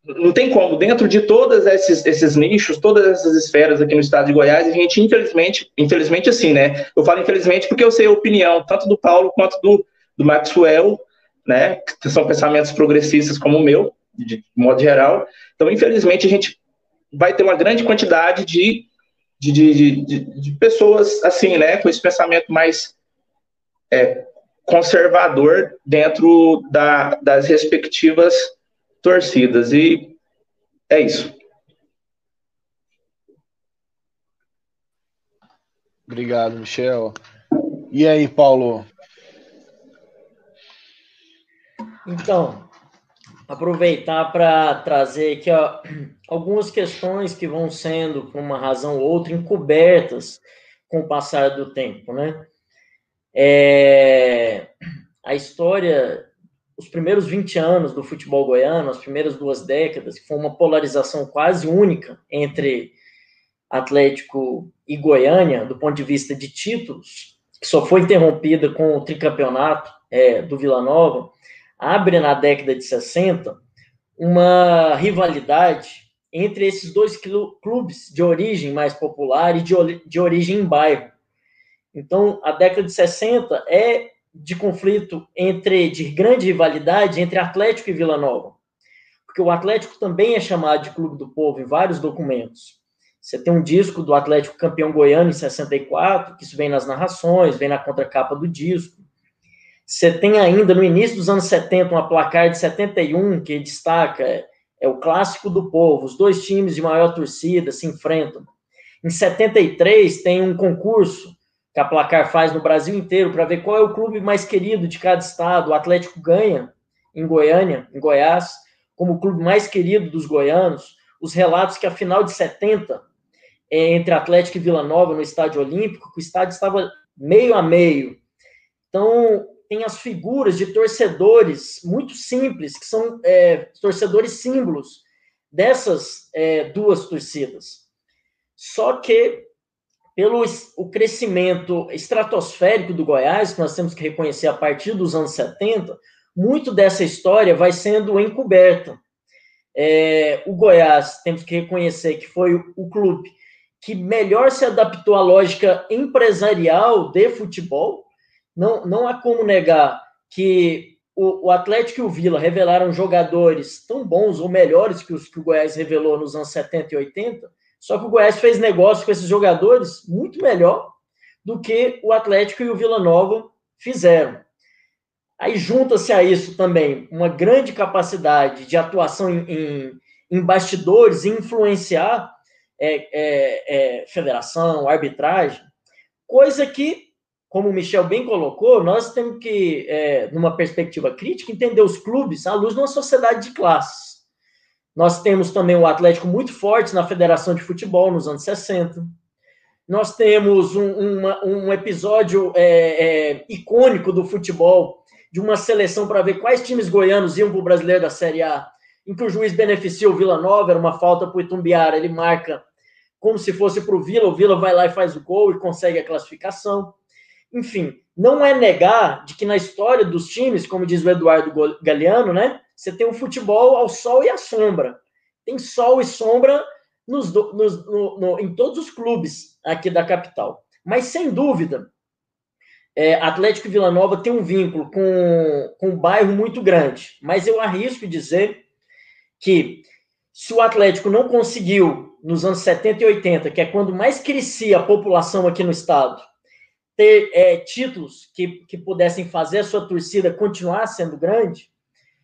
não tem como, dentro de todos esses, esses nichos, todas essas esferas aqui no estado de Goiás, a gente, infelizmente, infelizmente assim, né? Eu falo infelizmente porque eu sei a opinião tanto do Paulo quanto do, do Maxwell, né? Que são pensamentos progressistas como o meu, de modo geral. Então, infelizmente, a gente vai ter uma grande quantidade de, de, de, de, de pessoas assim, né, com esse pensamento mais é, conservador dentro da, das respectivas torcidas. E é isso. Obrigado, Michel. E aí, Paulo? Então, aproveitar para trazer aqui ó, algumas questões que vão sendo, por uma razão ou outra, encobertas com o passar do tempo, né? É, a história, os primeiros 20 anos do futebol goiano, as primeiras duas décadas, que foi uma polarização quase única entre Atlético e Goiânia, do ponto de vista de títulos, que só foi interrompida com o tricampeonato é, do Vila Nova, abre na década de 60 uma rivalidade entre esses dois clubes de origem mais popular e de, origem em bairro. Então, a década de 60 é de conflito entre de grande rivalidade entre Atlético e Vila Nova. Porque o Atlético também é chamado de Clube do Povo em vários documentos. Você tem um disco do Atlético campeão goiano em 64, que isso vem nas narrações, vem na contracapa do disco. Você tem ainda, no início dos anos 70, uma placar de 71 que destaca, é, é o clássico do povo, os dois times de maior torcida se enfrentam. Em 73, tem um concurso que a placar faz no Brasil inteiro para ver qual é o clube mais querido de cada estado. O Atlético ganha em Goiânia, em Goiás, como o clube mais querido dos goianos. Os relatos que a final de 70 é entre Atlético e Vila Nova no Estádio Olímpico, o estádio estava meio a meio. Então, tem as figuras de torcedores muito simples, que são é, torcedores símbolos dessas é, duas torcidas. Só que, pelo o crescimento estratosférico do Goiás, que nós temos que reconhecer a partir dos anos 70, muito dessa história vai sendo encoberta. É, o Goiás, temos que reconhecer que foi o, o clube que melhor se adaptou à lógica empresarial de futebol, não, não há como negar que o, o, Atlético e o Vila revelaram jogadores tão bons ou melhores que os que o Goiás revelou nos anos 70 e 80, Só que o Goiás fez negócio com esses jogadores muito melhor do que o Atlético e o Vila Nova fizeram. Aí junta-se a isso também uma grande capacidade de atuação em, em, em bastidores e influenciar é, é, é, federação, arbitragem, coisa que, como o Michel bem colocou, nós temos que, é, numa perspectiva crítica, entender os clubes à luz de uma sociedade de classes. Nós temos também o Atlético muito forte na Federação de Futebol nos anos 60. Nós temos um, uma, um episódio é, é, icônico do futebol de uma seleção para ver quais times goianos iam para o brasileiro da Série A, em que o juiz beneficia o Vila Nova, era uma falta para o Itumbiara, ele marca como se fosse para o Vila, o Vila vai lá e faz o gol e consegue a classificação. Enfim, não é negar de que na história dos times, como diz o Eduardo Galeano, né, você tem o um futebol ao sol e à sombra. Tem sol e sombra nos, nos, no, no, em todos os clubes aqui da capital. Mas, sem dúvida, é, Atlético e Vila Nova tem um vínculo com, com um bairro muito grande, mas eu arrisco dizer que se o Atlético não conseguiu, nos anos 70 e 80, que é quando mais crescia a população aqui no estado, ter é, títulos que, que pudessem fazer a sua torcida continuar sendo grande,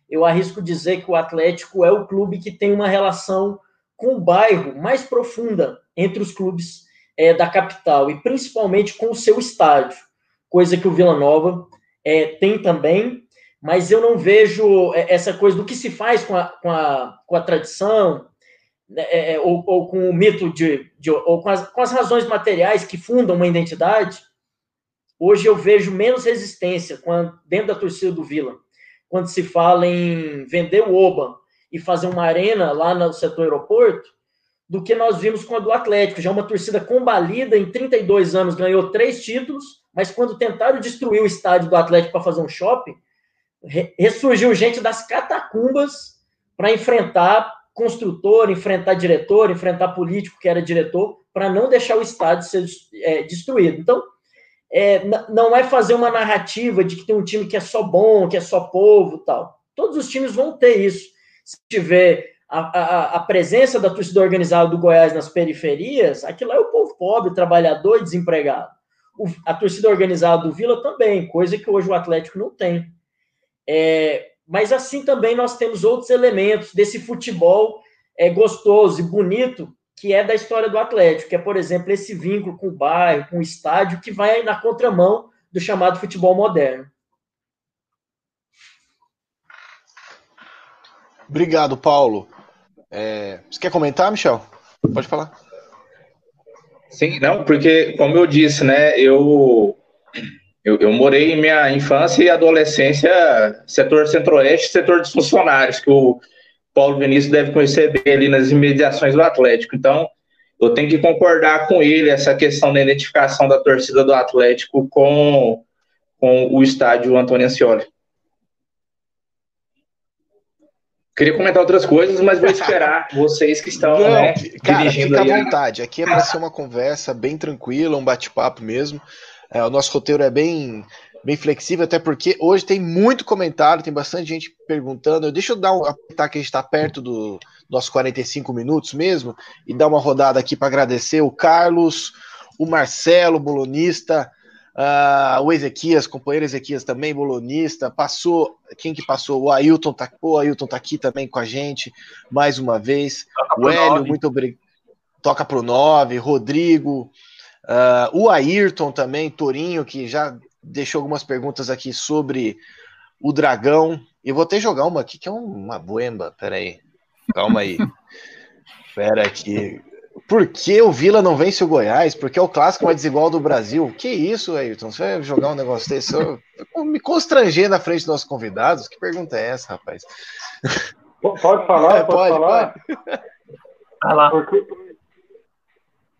eu arrisco dizer que o Atlético é o clube que tem uma relação com o bairro mais profunda entre os clubes é, da capital, e principalmente com o seu estádio coisa que o Vila Nova é, tem também, mas eu não vejo é, essa coisa do que se faz com a, com a, com a tradição, né, é, é, ou, ou, com o mito de, de ou com as, com as razões materiais que fundam uma identidade, hoje eu vejo menos resistência quando, dentro da torcida do Vila, quando se fala em vender o Oba e fazer uma arena lá no setor aeroporto, do que nós vimos com a do Atlético, já uma torcida combalida, em 32 anos ganhou três títulos, mas quando tentaram destruir o estádio do Atlético para fazer um shopping, ressurgiu gente das catacumbas para enfrentar construtor, enfrentar diretor, enfrentar político que era diretor, para não deixar o estádio ser é, destruído. Então, é, não é fazer uma narrativa de que tem um time que é só bom, que é só povo tal. Todos os times vão ter isso. Se tiver a, a, a presença da torcida organizada do Goiás nas periferias, aquilo é o povo pobre, trabalhador e desempregado a torcida organizada do Vila também, coisa que hoje o Atlético não tem. É, mas assim também nós temos outros elementos desse futebol é, gostoso e bonito que é da história do Atlético, que é, por exemplo, esse vínculo com o bairro, com o estádio, que vai na contramão do chamado futebol moderno. Obrigado, Paulo. É, você quer comentar, Michel? Pode falar. Sim, não, porque, como eu disse, né, eu, eu, eu morei em minha infância e adolescência, setor centro-oeste, setor dos funcionários, que o Paulo Vinícius deve conhecer bem ali nas imediações do Atlético. Então, eu tenho que concordar com ele essa questão da identificação da torcida do Atlético com, com o estádio Antônio Ancioli. Queria comentar outras coisas, mas vou esperar vocês que estão Não, né, cara, dirigindo fica à vontade. Aqui é para ser uma conversa bem tranquila, um bate-papo mesmo. É, o nosso roteiro é bem, bem flexível, até porque hoje tem muito comentário, tem bastante gente perguntando. Deixa eu dar um aproveitar que a gente está perto do nossos 45 minutos mesmo e dar uma rodada aqui para agradecer o Carlos, o Marcelo, bolonista, Uh, o Ezequias, companheiro Ezequias também, bolonista, passou, quem que passou? O Ailton tá, o Ailton tá aqui também com a gente, mais uma vez. Toca o Hélio, muito obrigado. Toca pro 9, Rodrigo, uh, o Ayrton também, Torinho, que já deixou algumas perguntas aqui sobre o Dragão. Eu vou até jogar uma aqui, que é uma boemba, peraí. Calma aí. Pera aqui. Por que o Vila não vence o Goiás? Porque é o clássico mais desigual do Brasil. Que isso, Ayrton? Você vai jogar um negócio desse? Eu, eu me constranger na frente dos nossos convidados? Que pergunta é essa, rapaz? Pode falar? É, pode, pode, falar? Pode. Vai lá. Porque...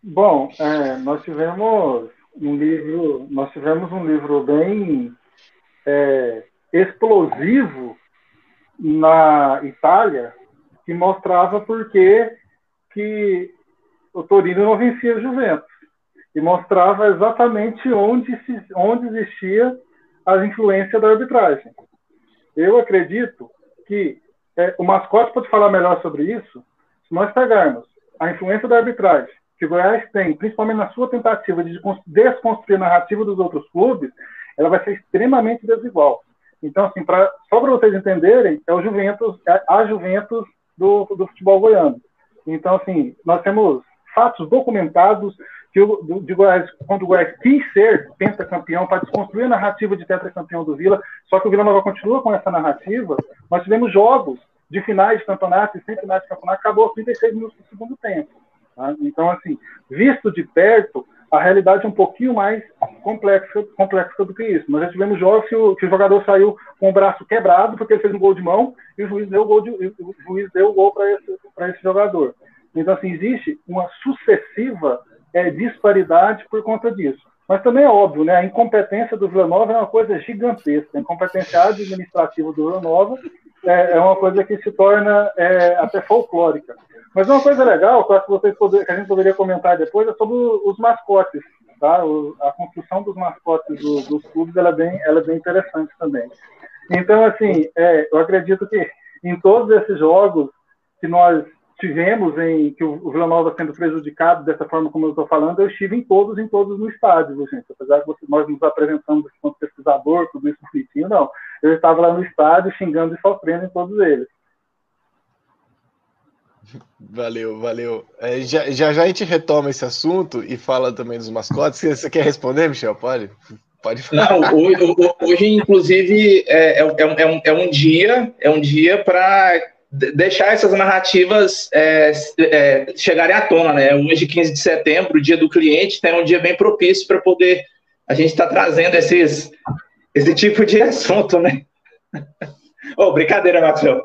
Bom, é, nós tivemos um livro, nós tivemos um livro bem é, explosivo na Itália que mostrava por que, o Torino não vencia a Juventus e mostrava exatamente onde, se, onde existia a influência da arbitragem. Eu acredito que é, o mascote pode falar melhor sobre isso. Se nós pegarmos a influência da arbitragem que o Goiás tem, principalmente na sua tentativa de desconstruir a narrativa dos outros clubes, ela vai ser extremamente desigual. Então, assim, pra, só para vocês entenderem, é o Juventus, é a Juventus do, do futebol goiano. Então, assim, nós temos fatos documentados que o, do, de Goiás, quando o Goiás quis ser pentacampeão para desconstruir a narrativa de tetracampeão do Vila, só que o Vila Nova continua com essa narrativa, nós tivemos jogos de finais de campeonato e sem finais de campeonato, acabou aos 36 minutos do segundo tempo. Tá? Então, assim, visto de perto, a realidade é um pouquinho mais complexa, complexa do que isso. Nós já tivemos jogos que o, que o jogador saiu com o braço quebrado porque ele fez um gol de mão e o juiz deu o gol, de, o juiz deu o gol para esse, esse jogador. Então, assim, existe uma sucessiva é, disparidade por conta disso. Mas também é óbvio, né? A incompetência do Vila Nova é uma coisa gigantesca. A incompetência administrativa do Vila Nova é, é uma coisa que se torna é, até folclórica. Mas uma coisa legal, que, vocês poder, que a gente poderia comentar depois, é sobre os mascotes. Tá? O, a construção dos mascotes do, dos clubes ela é, bem, ela é bem interessante também. Então, assim, é, eu acredito que em todos esses jogos que nós tivemos em que o Vila Nova sendo prejudicado dessa forma como eu estou falando, eu estive em todos, em todos no estádio, gente. Apesar de nós nos apresentamos como pesquisador, tudo isso bonitinho, não. Eu estava lá no estádio xingando e sofrendo em todos eles. Valeu, valeu. É, já, já, já a gente retoma esse assunto e fala também dos mascotes. Você quer responder, Michel? Pode? Pode falar. Não, hoje, hoje inclusive, é, é, é, um, é um dia, é um dia para deixar essas narrativas é, é, chegarem à tona, né? Hoje, 15 de setembro, o dia do cliente, tem um dia bem propício para poder a gente estar tá trazendo esses, esse tipo de assunto, né? oh, brincadeira, Marcelo.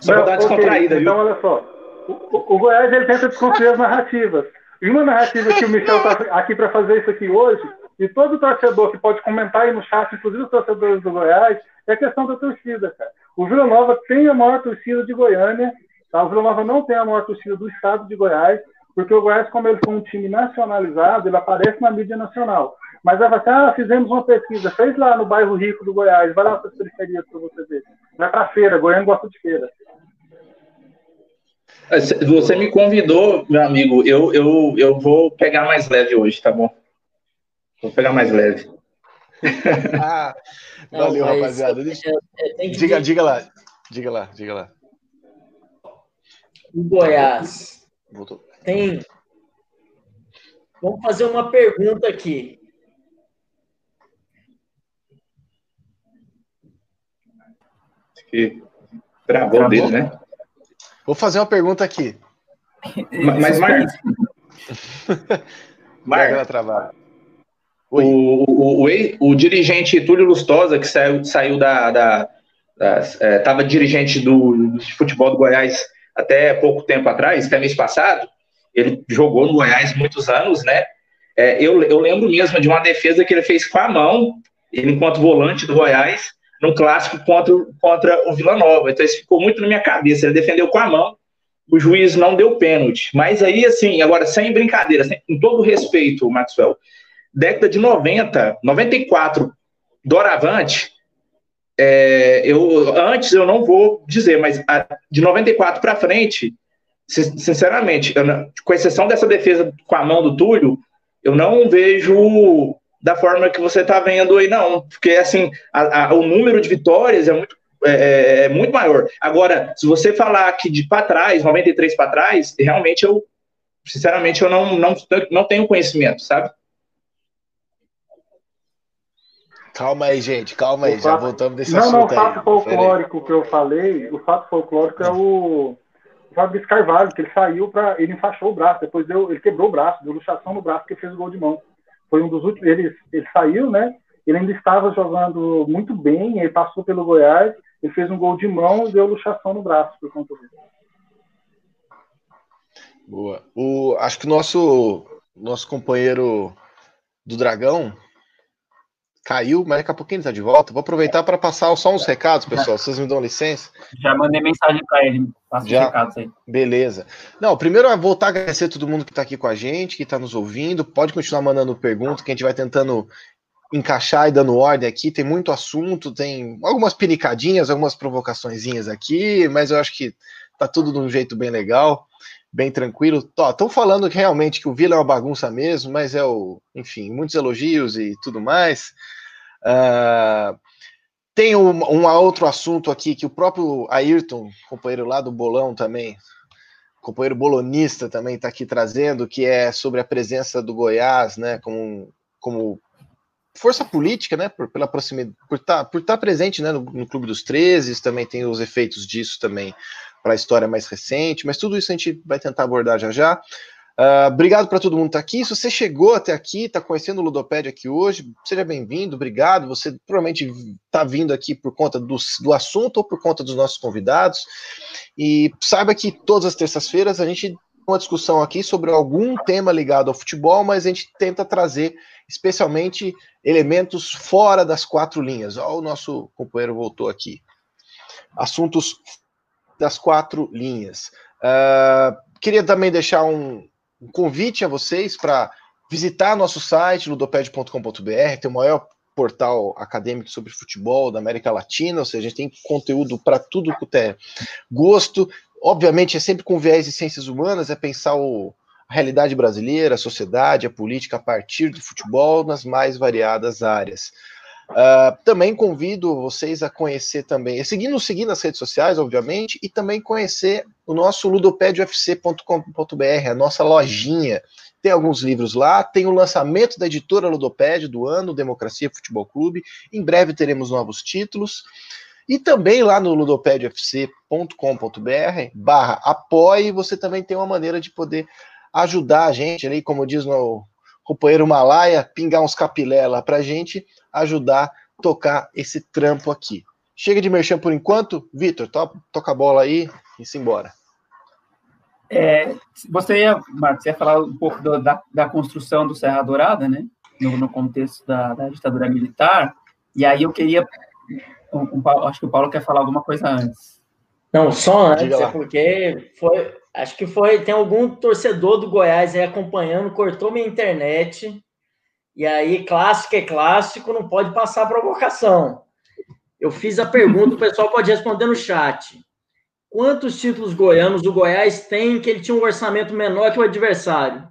Só Não, dar descontraída, okay. Então, olha só. O, o, Goiás ele tenta desconstruir as narrativas. E uma narrativa que o Michel está aqui para fazer isso aqui hoje, e todo torcedor que pode comentar aí no chat, inclusive os torcedores do Goiás, é a questão da torcida, cara. O Vila Nova tem a maior torcida de Goiânia, tá? o Vila Nova não tem a maior torcida do estado de Goiás, porque o Goiás, como ele foi um time nacionalizado, ele aparece na mídia nacional. Mas assim, ah, fizemos uma pesquisa, fez lá no bairro rico do Goiás, vai lá para as periferias para você ver. Vai para feira, Goiânia gosta de feira. É, você me convidou, meu amigo, eu, eu, eu vou pegar mais leve hoje, tá bom? Vou pegar mais leve. ah, valeu, Não, rapaziada. Deixa... Diga, diga lá, diga lá, diga lá. O Goiás Voltou. tem. Vamos fazer uma pergunta aqui. Que travou, travou? dele, né? Vou fazer uma pergunta aqui. Mas, Marcos. Marcos. O, o, o, o, dirigente Túlio Lustosa, que saiu, saiu da. da, Estava é, dirigente do, do, futebol do Goiás até pouco tempo atrás, até mês passado. Ele jogou no Goiás muitos anos, né? É, eu, eu lembro mesmo de uma defesa que ele fez com a mão, ele enquanto volante do Goiás, num clássico contra, contra o Vila Nova. Então isso ficou muito na minha cabeça. Ele defendeu com a mão, o juiz não deu pênalti. Mas aí, assim, agora, sem brincadeira, sem, com todo respeito, Maxwell, década de 90, 94, doravante, é, eu, antes eu não vou dizer, mas a, de 94 para frente, sinceramente, com exceção dessa defesa com a mão do Túlio, eu não vejo da forma que você está vendo aí, não, porque assim, a, a, o número de vitórias é muito, é, é, é muito maior. Agora, se você falar que de para trás, 93 para trás, realmente eu, sinceramente, eu não, não, não tenho conhecimento, sabe? Calma aí, gente, calma aí, já voltamos desse não, assunto. Não, não, o fato folclórico que eu falei, o fato folclórico é o, o Fabrício Carvalho, que ele saiu para. Ele enfaixou o braço, depois deu, ele quebrou o braço, deu luxação no braço, que fez o gol de mão foi um dos últimos. Ele, ele saiu, né? Ele ainda estava jogando muito bem, ele passou pelo Goiás, ele fez um gol de mão e deu luxação no braço por conta disso. Boa. O, acho que o nosso, nosso companheiro do Dragão, caiu, mas daqui a pouquinho ele tá de volta. Vou aproveitar para passar só uns recados, pessoal. Vocês me dão licença? Já mandei mensagem para ele. Passa Já? os recados aí. Beleza. Não, primeiro é voltar a agradecer a todo mundo que está aqui com a gente, que está nos ouvindo. Pode continuar mandando perguntas, que a gente vai tentando encaixar e dando ordem aqui. Tem muito assunto, tem algumas pinicadinhas, algumas provocaçõezinhas aqui, mas eu acho que tá tudo de um jeito bem legal, bem tranquilo. Estão falando que realmente que o Vila é uma bagunça mesmo, mas é o, enfim, muitos elogios e tudo mais. Uh, tem um, um, outro assunto aqui que o próprio Ayrton, companheiro lá do Bolão também, companheiro bolonista também está aqui trazendo, que é sobre a presença do Goiás, né, como, como força política, né, por, pela proximidade, por estar tá, por tá presente, né, no, no Clube dos 13, também tem os efeitos disso também para a história mais recente, mas tudo isso a gente vai tentar abordar já já. Uh, obrigado para todo mundo estar tá aqui. Se você chegou até aqui, está conhecendo o Ludopédia aqui hoje, seja bem-vindo, obrigado. Você provavelmente está vindo aqui por conta do, do assunto ou por conta dos nossos convidados. E saiba que todas as terças-feiras a gente tem uma discussão aqui sobre algum tema ligado ao futebol, mas a gente tenta trazer especialmente elementos fora das quatro linhas. Ó, o nosso companheiro voltou aqui. Assuntos das quatro linhas. Uh, queria também deixar um, um convite a vocês para visitar nosso site, ludoped.com.br, tem o maior portal acadêmico sobre futebol da América Latina, ou seja, a gente tem conteúdo para tudo que é gosto. Obviamente, é sempre com viés de ciências humanas, é pensar o, a realidade brasileira, a sociedade, a política a partir do futebol nas mais variadas áreas. Uh, também convido vocês a conhecer também, seguindo seguir nas redes sociais, obviamente, e também conhecer o nosso ludopedufc.com.br, a nossa lojinha. Tem alguns livros lá, tem o lançamento da editora Ludopédio do ano, Democracia Futebol Clube. Em breve teremos novos títulos. E também lá no ludopedufc.com.br barra apoie, você também tem uma maneira de poder ajudar a gente ali, como diz no companheiro Malaya, pingar uns capilé lá pra gente ajudar a tocar esse trampo aqui. Chega de merchan por enquanto. Vitor, to toca a bola aí e se embora. É, você ia, Marcos, ia falar um pouco do, da, da, construção do Serra Dourada, né? No, no contexto da, da, ditadura militar. E aí eu queria. Um, um, acho que o Paulo quer falar alguma coisa antes. Não, só antes, é porque foi. Acho que foi. Tem algum torcedor do Goiás aí acompanhando, cortou minha internet e aí, clássico é clássico, não pode passar provocação. Eu fiz a pergunta, o pessoal pode responder no chat. Quantos títulos goianos o Goiás tem que ele tinha um orçamento menor que o adversário?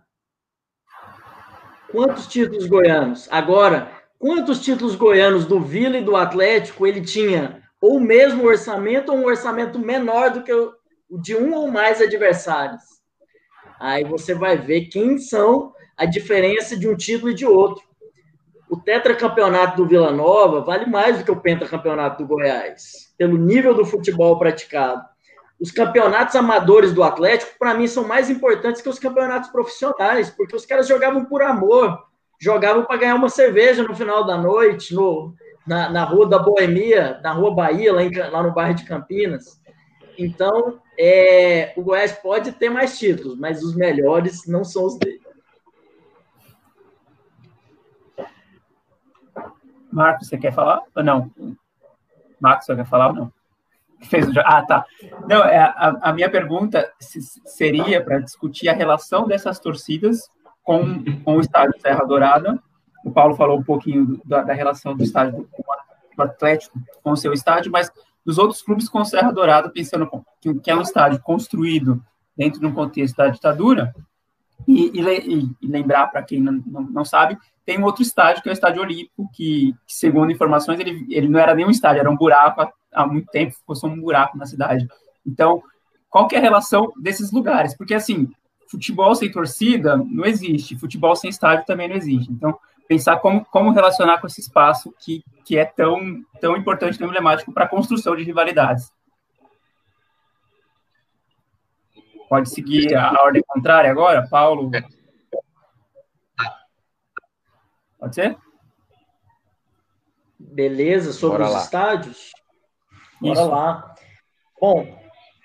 Quantos títulos goianos? Agora, quantos títulos goianos do Vila e do Atlético ele tinha ou mesmo orçamento ou um orçamento menor do que o de um ou mais adversários? Aí você vai ver quem são a diferença de um título e de outro. O tetracampeonato do Vila Nova vale mais do que o pentacampeonato do Goiás, pelo nível do futebol praticado. Os campeonatos amadores do Atlético, para mim, são mais importantes que os campeonatos profissionais, porque os caras jogavam por amor, jogavam para ganhar uma cerveja no final da noite, no, na, na Rua da Boemia, na Rua Bahia, lá, em, lá no bairro de Campinas. Então, é, o Goiás pode ter mais títulos, mas os melhores não são os dele. Marcos, você quer falar ou não? Marcos, você quer falar ou não? Fez o... Ah, tá. Não, é, a, a minha pergunta seria para discutir a relação dessas torcidas com, com o estádio Serra Dourada. O Paulo falou um pouquinho da, da relação do estádio do Atlético com o seu estádio, mas dos outros clubes com Serra Dourada, pensando que, que é um estádio construído dentro de um contexto da ditadura, e, e, e lembrar para quem não, não, não, sabe, tem um outro estádio, que é o Estádio Olímpico, que, segundo informações, ele, ele não era nem um estádio, era um buraco há, há muito tempo, ficou só um buraco na cidade. Então, qual que é a relação desses lugares? Porque, assim, futebol sem torcida não existe, futebol sem estádio também não existe. Então, pensar como, como relacionar com esse espaço que, que é tão, tão importante, tão emblemático para a construção de rivalidades. Pode seguir a ordem contrária agora, Paulo? Pode ser? Beleza, sobre Bora os lá. estádios? Bora Isso. lá. Bom,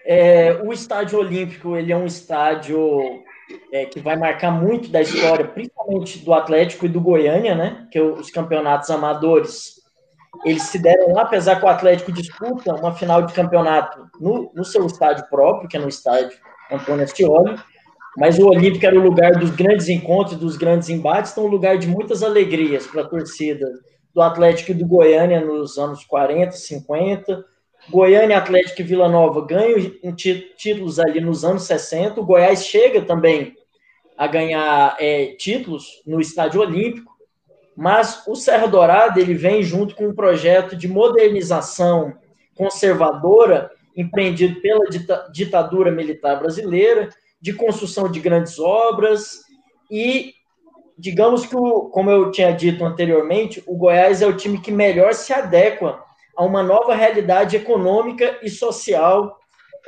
é, o estádio olímpico ele é um estádio é, que vai marcar muito da história, principalmente do Atlético e do Goiânia, né? Que os campeonatos amadores eles se deram lá, apesar que o Atlético disputa uma final de campeonato no, no seu estádio próprio, que é no estádio Antônio Ascioli, mas o Olímpico era o lugar dos grandes encontros, dos grandes embates, então um lugar de muitas alegrias para a torcida do Atlético e do Goiânia nos anos 40, 50, Goiânia, Atlético e Vila Nova ganham títulos ali nos anos 60. O Goiás chega também a ganhar é, títulos no Estádio Olímpico, mas o Serra Dourada ele vem junto com um projeto de modernização conservadora empreendido pela ditadura militar brasileira, de construção de grandes obras e digamos que, o, como eu tinha dito anteriormente, o Goiás é o time que melhor se adequa a uma nova realidade econômica e social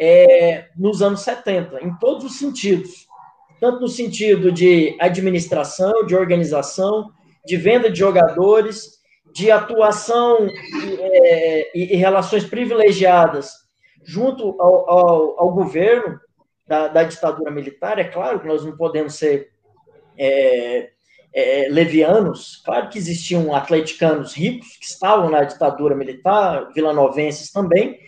é, nos anos 70, em todos os sentidos. Tanto no sentido de administração, de organização, de venda de jogadores, de atuação é, e, e, relações privilegiadas junto ao, ao, ao governo da, da, ditadura militar. É claro que nós não podemos ser é, é, levianos. Claro que existiam atleticanos ricos que estavam na ditadura militar, vilanovenses também,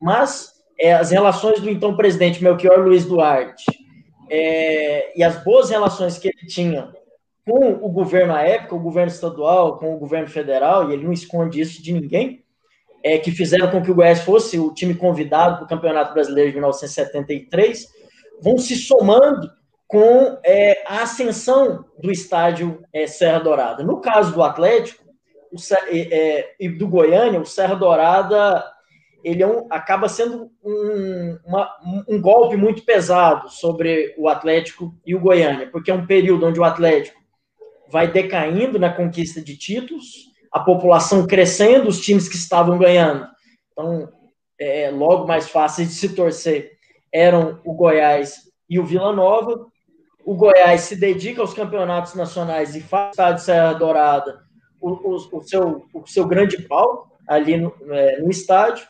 mas é, as relações do então presidente Melchior Luiz Duarte é, e as boas relações que ele tinha com o governo à época, o governo estadual, com o governo federal, e ele não esconde isso de ninguém, é, que fizeram com que o Goiás fosse o time convidado para o Campeonato Brasileiro de 1973, vão se somando com é, a ascensão do estádio é, Serra Dourada. No caso do Atlético o, é, e do Goiânia, o Serra Dourada ele é um, acaba sendo um, uma, um golpe muito pesado sobre o Atlético e o Goiânia, porque é um período onde o Atlético vai decaindo na conquista de títulos, a população crescendo, os times que estavam ganhando. Então, é, logo mais fáceis de se torcer eram o Goiás e o Vila Nova o Goiás se dedica aos campeonatos nacionais e faz estádio Serra Dourada o, o, o seu, o seu grande palco ali no, é, no estádio,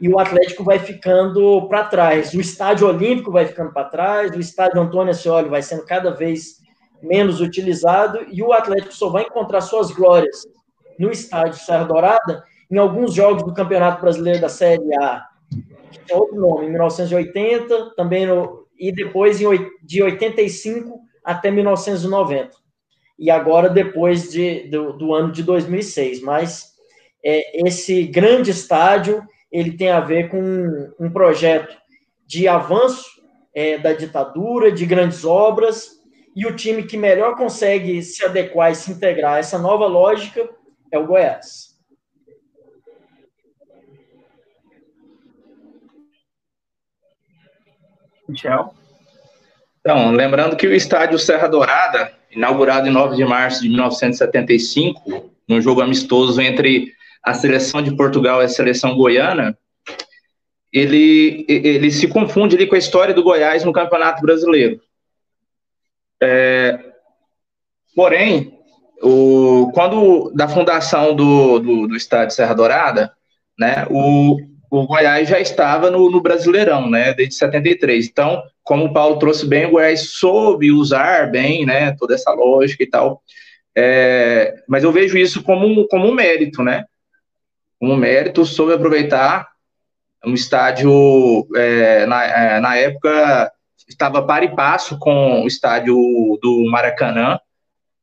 e o Atlético vai ficando para trás. O estádio Olímpico vai ficando para trás, o estádio Antônio Ascioli vai sendo cada vez menos utilizado, e o Atlético só vai encontrar suas glórias no estádio Serra Dourada em alguns jogos do Campeonato Brasileiro da Série A, que tem outro nome, em 1980, também no, e depois de 85 até 1990. E agora depois de, do, do ano de 2006. Mas é, esse grande estádio ele tem a ver com um, projeto de avanço é, da ditadura, de grandes obras, e o time que melhor consegue se adequar e se integrar a essa nova lógica é o Goiás. Michel. Então, lembrando que o estádio Serra Dourada, inaugurado em 9 de março de 1975, num jogo amistoso entre a seleção de Portugal e a seleção goiana, ele, ele se confunde ali com a história do Goiás no Campeonato Brasileiro. É, porém, o, quando da fundação do, do, do estádio Serra Dourada, né, o, o Goiás já estava no, no, Brasileirão, né, desde 73. Então, como o Paulo trouxe bem, o Goiás soube usar bem, né, toda essa lógica e tal. É, mas eu vejo isso como um, como um mérito, né, um mérito, soube aproveitar um estádio, é, na, é, na época, estava par e passo com o estádio do Maracanã,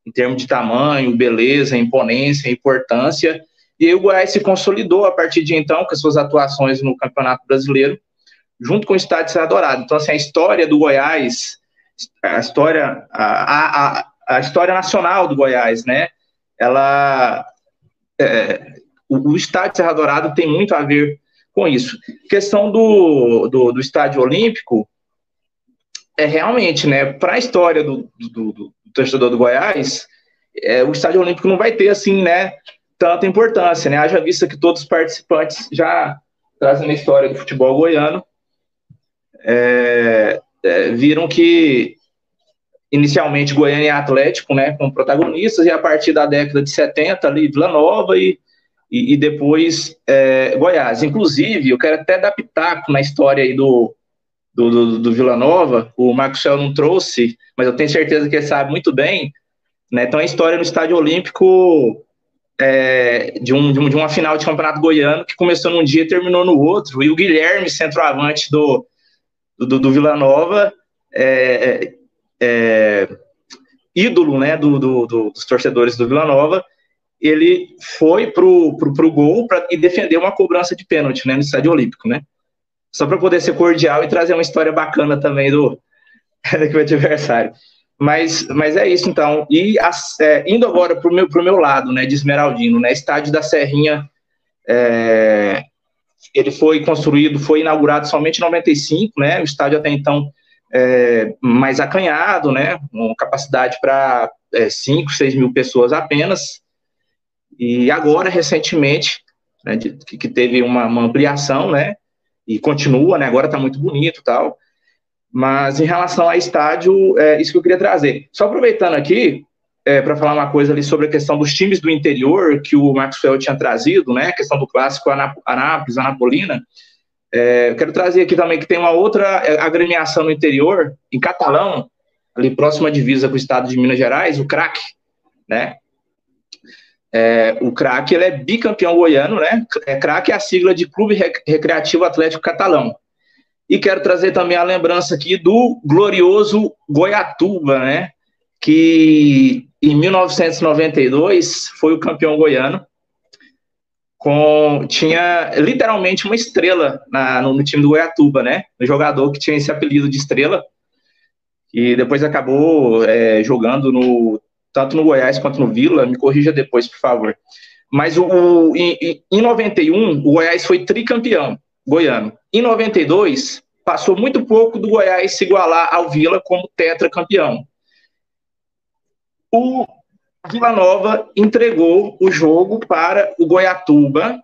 em termos de tamanho, beleza, imponência, importância, e aí o Goiás se consolidou a partir de então, com as suas atuações no Campeonato Brasileiro, junto com o Estádio Serra Dourado. Então, assim, a história do Goiás, a história, a, a, a história nacional do Goiás, né? Ela. É, o, o Estádio Serra Dourado tem muito a ver com isso. Questão do, do, do Estádio Olímpico, é realmente, né, para a história do, do, do, torcedor do Goiás, é, o Estádio Olímpico não vai ter, assim, né, tanta importância, né? Haja vista que todos os participantes já trazem a história do futebol goiano, é, é, viram que inicialmente Goiânia e Atlético, né, como protagonistas, e a partir da década de 70 ali Vila Nova e, e, e depois é, Goiás. Inclusive, eu quero até dar pitaco na história aí do, do, do, do Vila Nova, o Marcos Céu não trouxe, mas eu tenho certeza que ele sabe muito bem, né, então a história no Estádio Olímpico é, de, um, de, um, de, uma final de campeonato goiano que começou num dia e terminou no outro. E o Guilherme, centroavante do, do, do Vila Nova, é, é, ídolo né, do, do, dos torcedores do Vila Nova, ele foi pro, pro, pro gol pra, e defendeu uma cobrança de pênalti, né, no estádio olímpico, né? Só para poder ser cordial e trazer uma história bacana também do, do adversário. Mas, mas é isso, então. E as, é, indo agora para o meu, meu lado, né, de Esmeraldino, né, estádio da Serrinha, é, ele foi construído, foi inaugurado somente em 95, né, o estádio até então é, mais acanhado, né, com capacidade para é, 5, 6 mil pessoas apenas, e agora, recentemente, né, de, que teve uma, uma, ampliação, né, e continua, né, agora está muito bonito tal, mas em relação ao estádio, é isso que eu queria trazer. Só aproveitando aqui, é, para falar uma coisa ali sobre a questão dos times do interior que o Maxwell tinha trazido, né, a questão do clássico Anápolis, Anapolina, é, eu quero trazer aqui também que tem uma outra é, agremiação no interior, em Catalão, ali próxima divisa com o estado de Minas Gerais, o CRAC, né? É, o CRAC ele é bicampeão goiano, né? É, CRAC é a sigla de Clube Recreativo Atlético Catalão. E quero trazer também a lembrança aqui do glorioso Goiatuba, né? Que em 1992 foi o campeão goiano com tinha literalmente uma estrela na, no, no, time do Goiatuba, né? Um jogador que tinha esse apelido de estrela e depois acabou é, jogando no tanto no Goiás quanto no Vila. Me corrija depois, por favor. Mas o, o em, em 91 o Goiás foi tricampeão goiano. Em 92 passou muito pouco do Goiás se igualar ao Vila como tetracampeão. O Vila Nova entregou o jogo para o Goiatuba,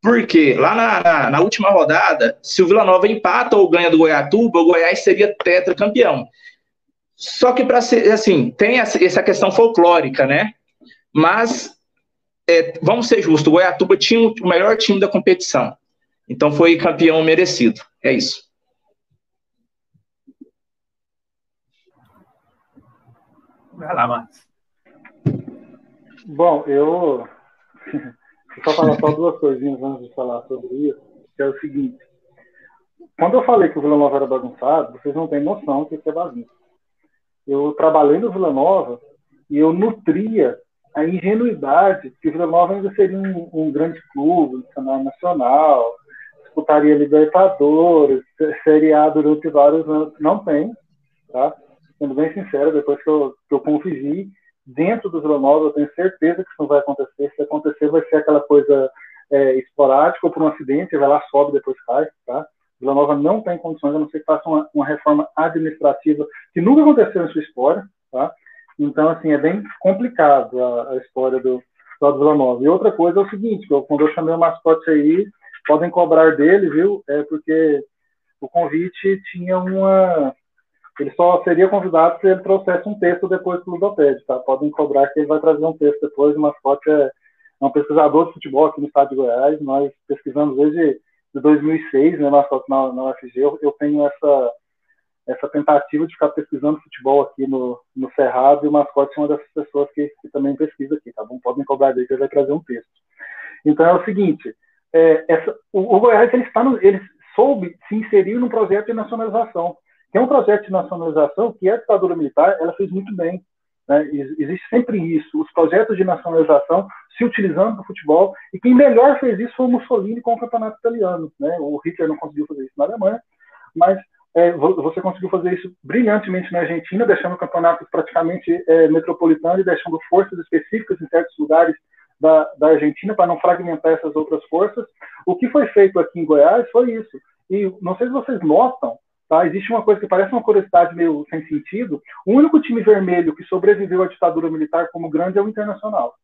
porque lá na, na, na, última rodada, se o Vila Nova empata ou ganha do Goiatuba, o Goiás seria tetracampeão. Só que para ser assim, tem essa questão folclórica, né? Mas é, vamos ser justos, o Goiatuba tinha o melhor time da competição. Então foi campeão merecido. É isso. Vai lá, Marcos. Bom, eu vou só falar só duas coisinhas antes de falar sobre isso, que é o seguinte. Quando eu falei que o Vila Nova era bagunçado, vocês não têm noção do que é bagunça. Eu trabalhei no Vila Nova e eu nutria a ingenuidade que o Vila Nova ainda seria um, um grande clube, um cenário nacional, disputaria Libertadores, Série A durante vários anos. Não tem, tá? Sendo bem sincero, depois que eu, que eu convivi dentro do Vila Nova, eu tenho certeza que isso não vai acontecer. Se acontecer, vai ser aquela coisa é, esporádica ou por um acidente, vai lá, sobe, depois cai, tá? Vila Nova não tem condições, a não ser que faça uma, uma reforma administrativa que nunca aconteceu em sua história, tá? Então, assim, é bem complicado a, a história do, do Vila Nova. E outra coisa é o seguinte, quando eu chamei o mascote aí, podem cobrar dele, viu? É porque o convite tinha uma ele só seria convidado se ele trouxesse um texto depois do Ludoped, tá? Podem cobrar que ele vai trazer um texto depois. O mascote é, é um pesquisador de futebol aqui no estado de Goiás. Nós pesquisamos desde de 2006, né, mascote na, na UFG. Eu, eu tenho essa, essa tentativa de ficar pesquisando futebol aqui no, no Cerrado e o mascote é uma dessas pessoas que, que também pesquisa aqui, tá bom? Podem cobrar dele que ele vai trazer um texto. Então é o seguinte, é, essa, o, o Goiás ele, está no, ele soube se inserir num projeto de nacionalização que é um projeto de nacionalização que a ditadura militar ela fez muito bem. Né? Existe sempre isso, os projetos de nacionalização se utilizando do futebol, e quem melhor fez isso foi o Mussolini com o campeonato italiano. Né? O Hitler não conseguiu fazer isso na Alemanha, mas é, você conseguiu fazer isso brilhantemente na Argentina, deixando campeonatos praticamente é, metropolitano e deixando forças específicas em certos lugares da, da Argentina para não fragmentar essas outras forças. O que foi feito aqui em Goiás foi isso. E não sei se vocês notam, Tá? Existe uma coisa que parece uma curiosidade meio sem sentido. O único time vermelho que sobreviveu à ditadura militar como grande é o Internacional.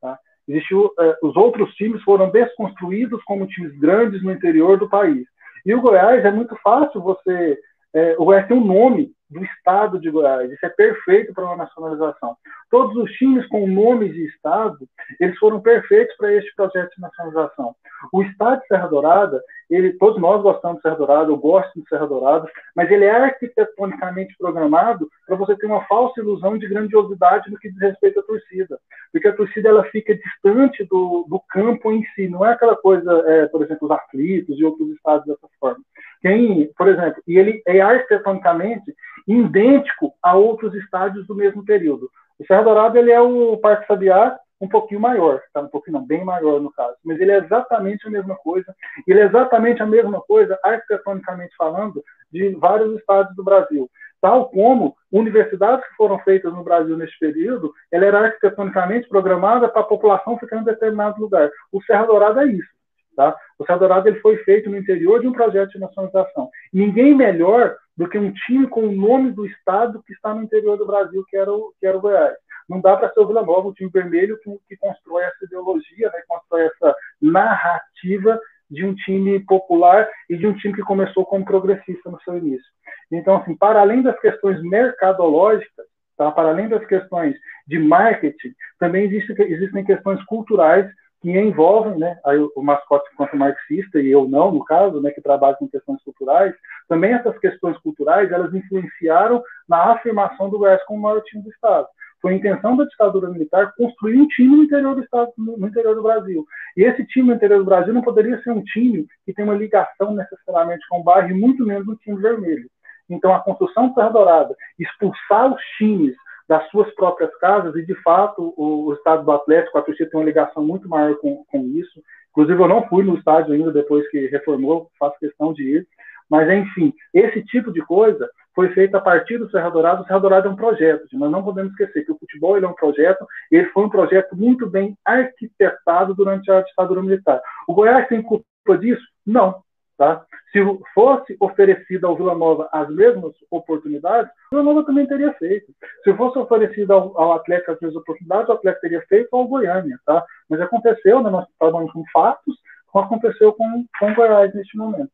Tá? Existiu, eh, os outros times foram desconstruídos como times grandes no interior do país. E o Goiás é muito fácil você. Eh, o Goiás tem um nome do estado de Goiás. Isso é perfeito para uma nacionalização. Todos os times com nomes de estado, eles foram perfeitos para este projeto de nacionalização. O estado de Serra Dourada, ele, todos nós gostamos de Serra Dourada, eu gosto de Serra Dourada, mas ele é arquitetonicamente programado para você ter uma falsa ilusão de grandiosidade no que diz respeito à torcida. Porque a torcida ela fica distante do, do campo em si, não é aquela coisa, é, por exemplo, os aflitos e outros estados dessa forma. Quem, por exemplo, e ele é arquitetonicamente idêntico a outros estádios do mesmo período. O Serra Dourada ele é o Parque Sabiá, um pouquinho maior, tá? Um pouquinho não, bem maior no caso. Mas ele é exatamente a mesma coisa. Ele é exatamente a mesma coisa, arquitetonicamente falando, de vários estados do Brasil. Tal como universidades que foram feitas no Brasil nesse período, ela era arquitetonicamente programada para a população ficar em determinado lugar. O Serra Dourada é isso. Tá? O Serra Dourada ele foi feito no interior de um projeto de nacionalização. Ninguém melhor do que um time com o nome do estado que está no interior do Brasil, que era o, que era o Goiás. Não dá para ser o Vila Nova, o time vermelho, que, que constrói essa ideologia, né, constrói essa narrativa de um time popular e de um time que começou como progressista no seu início. Então, assim, para além das questões mercadológicas, tá, para além das questões de marketing, também existe, existem questões culturais que envolvem, né, aí o mascote enquanto marxista e eu não, no caso, né, que trabalho com questões culturais, também essas questões culturais, elas influenciaram na afirmação do Goiás como o maior time do Estado. Foi a intenção da ditadura militar construir um time no interior do Estado, no interior do Brasil. E esse time no interior do Brasil não poderia ser um time que tem uma ligação necessariamente com o bairro, e muito menos um time vermelho. Então, a construção do Terra Dourada, expulsar os times das suas próprias casas, e de fato o, o estado do Atlético, a torcida tem uma ligação muito maior com, com isso. Inclusive, eu não fui no estádio ainda depois que reformou, faço questão de ir. Mas, enfim, esse tipo de coisa foi feito a partir do Serra Dourado. O Serra Dourado é um projeto, nós não podemos esquecer que o futebol é um projeto, ele foi um projeto muito bem arquitetado durante a ditadura militar. O Goiás tem culpa disso? Não. Tá? Se fosse oferecida ao Vila Nova as mesmas oportunidades, o Vila Nova também teria feito. Se fosse oferecida ao, ao Atlético as mesmas oportunidades, o Atlético teria feito ao Goiânia. Tá? Mas aconteceu, né? nós trabalhamos com fatos, como aconteceu com, com o Goiás neste momento.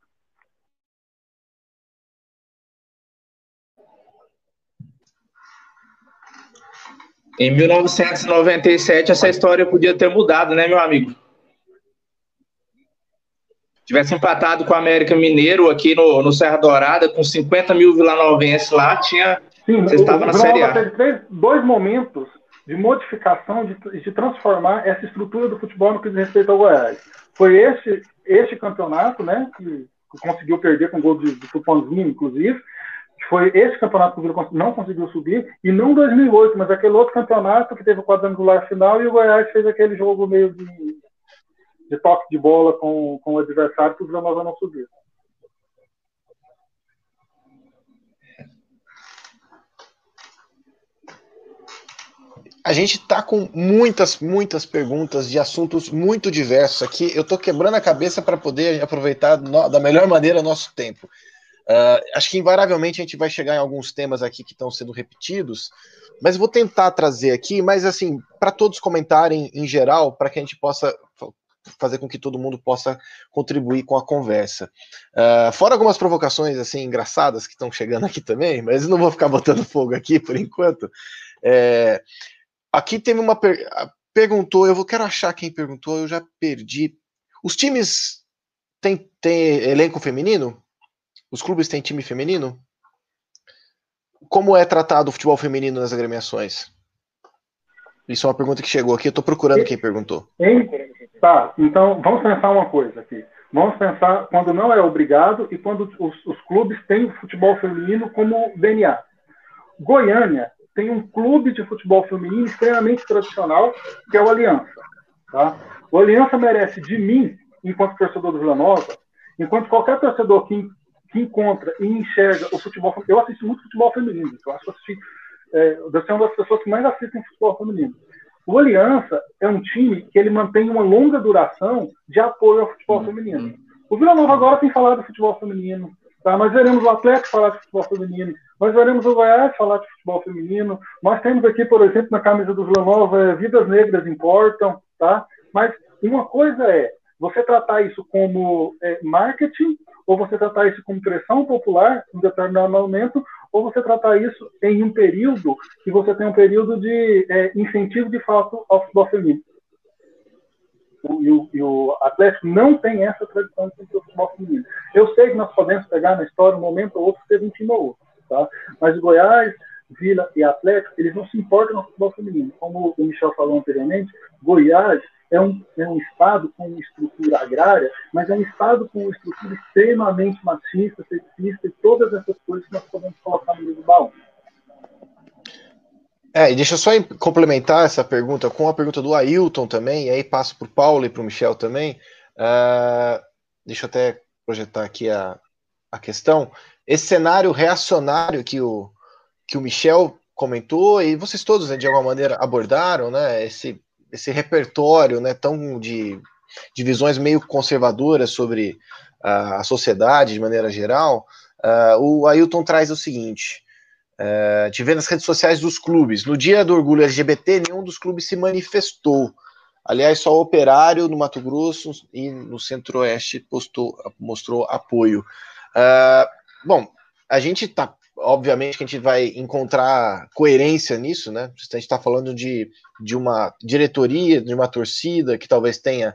Em 1997, essa história podia ter mudado, né, meu amigo? Tivesse empatado com o América Mineiro aqui no, no Serra Dourada, com 50 mil vilanovenses lá, tinha. Sim, você estava na Série A. Teve dois momentos de modificação, de, de transformar essa estrutura do futebol no que diz respeito ao Goiás. Foi este, este campeonato, né, que, conseguiu perder com gol de, de Tupanzinho, inclusive, foi esse campeonato que o Vila não conseguiu subir, e não 2008, mas aquele outro campeonato que teve o quadrangular final e o Goiás fez aquele jogo meio de, de toque de bola com, com o adversário que o Vila Nova não subiu. A gente está com muitas, muitas perguntas de assuntos muito diversos aqui. Eu estou quebrando a cabeça para poder aproveitar no, da melhor maneira o nosso tempo. Uh, acho que invariavelmente a gente vai chegar em alguns temas aqui que estão sendo repetidos, mas vou tentar trazer aqui, mas assim, para todos comentarem em geral, para que a gente possa fazer com que todo mundo possa contribuir com a conversa. Uh, fora algumas provocações assim engraçadas que estão chegando aqui também, mas não vou ficar botando fogo aqui por enquanto. É, aqui teve uma per perguntou, eu vou quero achar quem perguntou, eu já perdi. Os times têm, elenco feminino? Os clubes têm time feminino? Como é tratado o futebol feminino nas agremiações? Isso é uma pergunta que chegou aqui, eu estou procurando quem perguntou. Hein? Tá, então vamos pensar uma coisa aqui. Vamos pensar quando não é obrigado e quando os, os clubes têm o futebol feminino como DNA. Goiânia tem um clube de futebol feminino extremamente tradicional, que é o Aliança. Tá? O Aliança merece de mim, enquanto torcedor do Vila Nova, enquanto qualquer torcedor que que encontra e enxerga o futebol Eu assisto muito futebol feminino. Eu acho que assisti, é, eu sou uma das pessoas que mais assistem futebol feminino. O Aliança é um time que ele mantém uma longa duração de apoio ao futebol uhum. feminino. O Vila Nova agora tem falado do futebol feminino. Tá? Nós veremos o Atlético falar de futebol feminino. Nós veremos o Goiás falar de futebol feminino. Nós temos aqui, por exemplo, na camisa do Vila Nova, é, Vidas Negras Importam. Tá? Mas uma coisa é você tratar isso como é, marketing ou você tratar isso como pressão popular em determinado momento, ou você tratar isso em um período que você tem um período de é, incentivo de fato ao futebol feminino. E o, e o, Atlético não tem essa tradição de futebol feminino. Eu sei que nós podemos pegar na história um momento ou outro, teve um time ou outro, tá? mas Goiás, Vila e Atlético, eles não se importam no futebol feminino. Como o Michel falou anteriormente, Goiás é um, é um Estado com estrutura agrária, mas é um Estado com estrutura extremamente machista, sexista e todas essas coisas que nós podemos colocar no do baú. É, e deixa eu só complementar essa pergunta com a pergunta do Ailton também, e aí passo para o Paulo e para o Michel também. Uh, deixa eu até projetar aqui a, a questão. Esse cenário reacionário que o, que o Michel comentou, e vocês todos, né, de alguma maneira, abordaram, né, esse, esse repertório né, tão de, de visões meio conservadoras sobre uh, a sociedade de maneira geral, uh, o Ailton traz o seguinte: uh, te vê nas redes sociais dos clubes. No dia do orgulho LGBT, nenhum dos clubes se manifestou. Aliás, só o Operário no Mato Grosso e no Centro-Oeste postou, mostrou apoio. Uh, bom, a gente está, obviamente, que a gente vai encontrar coerência nisso, né? A gente está falando de, de uma diretoria, de uma torcida que talvez tenha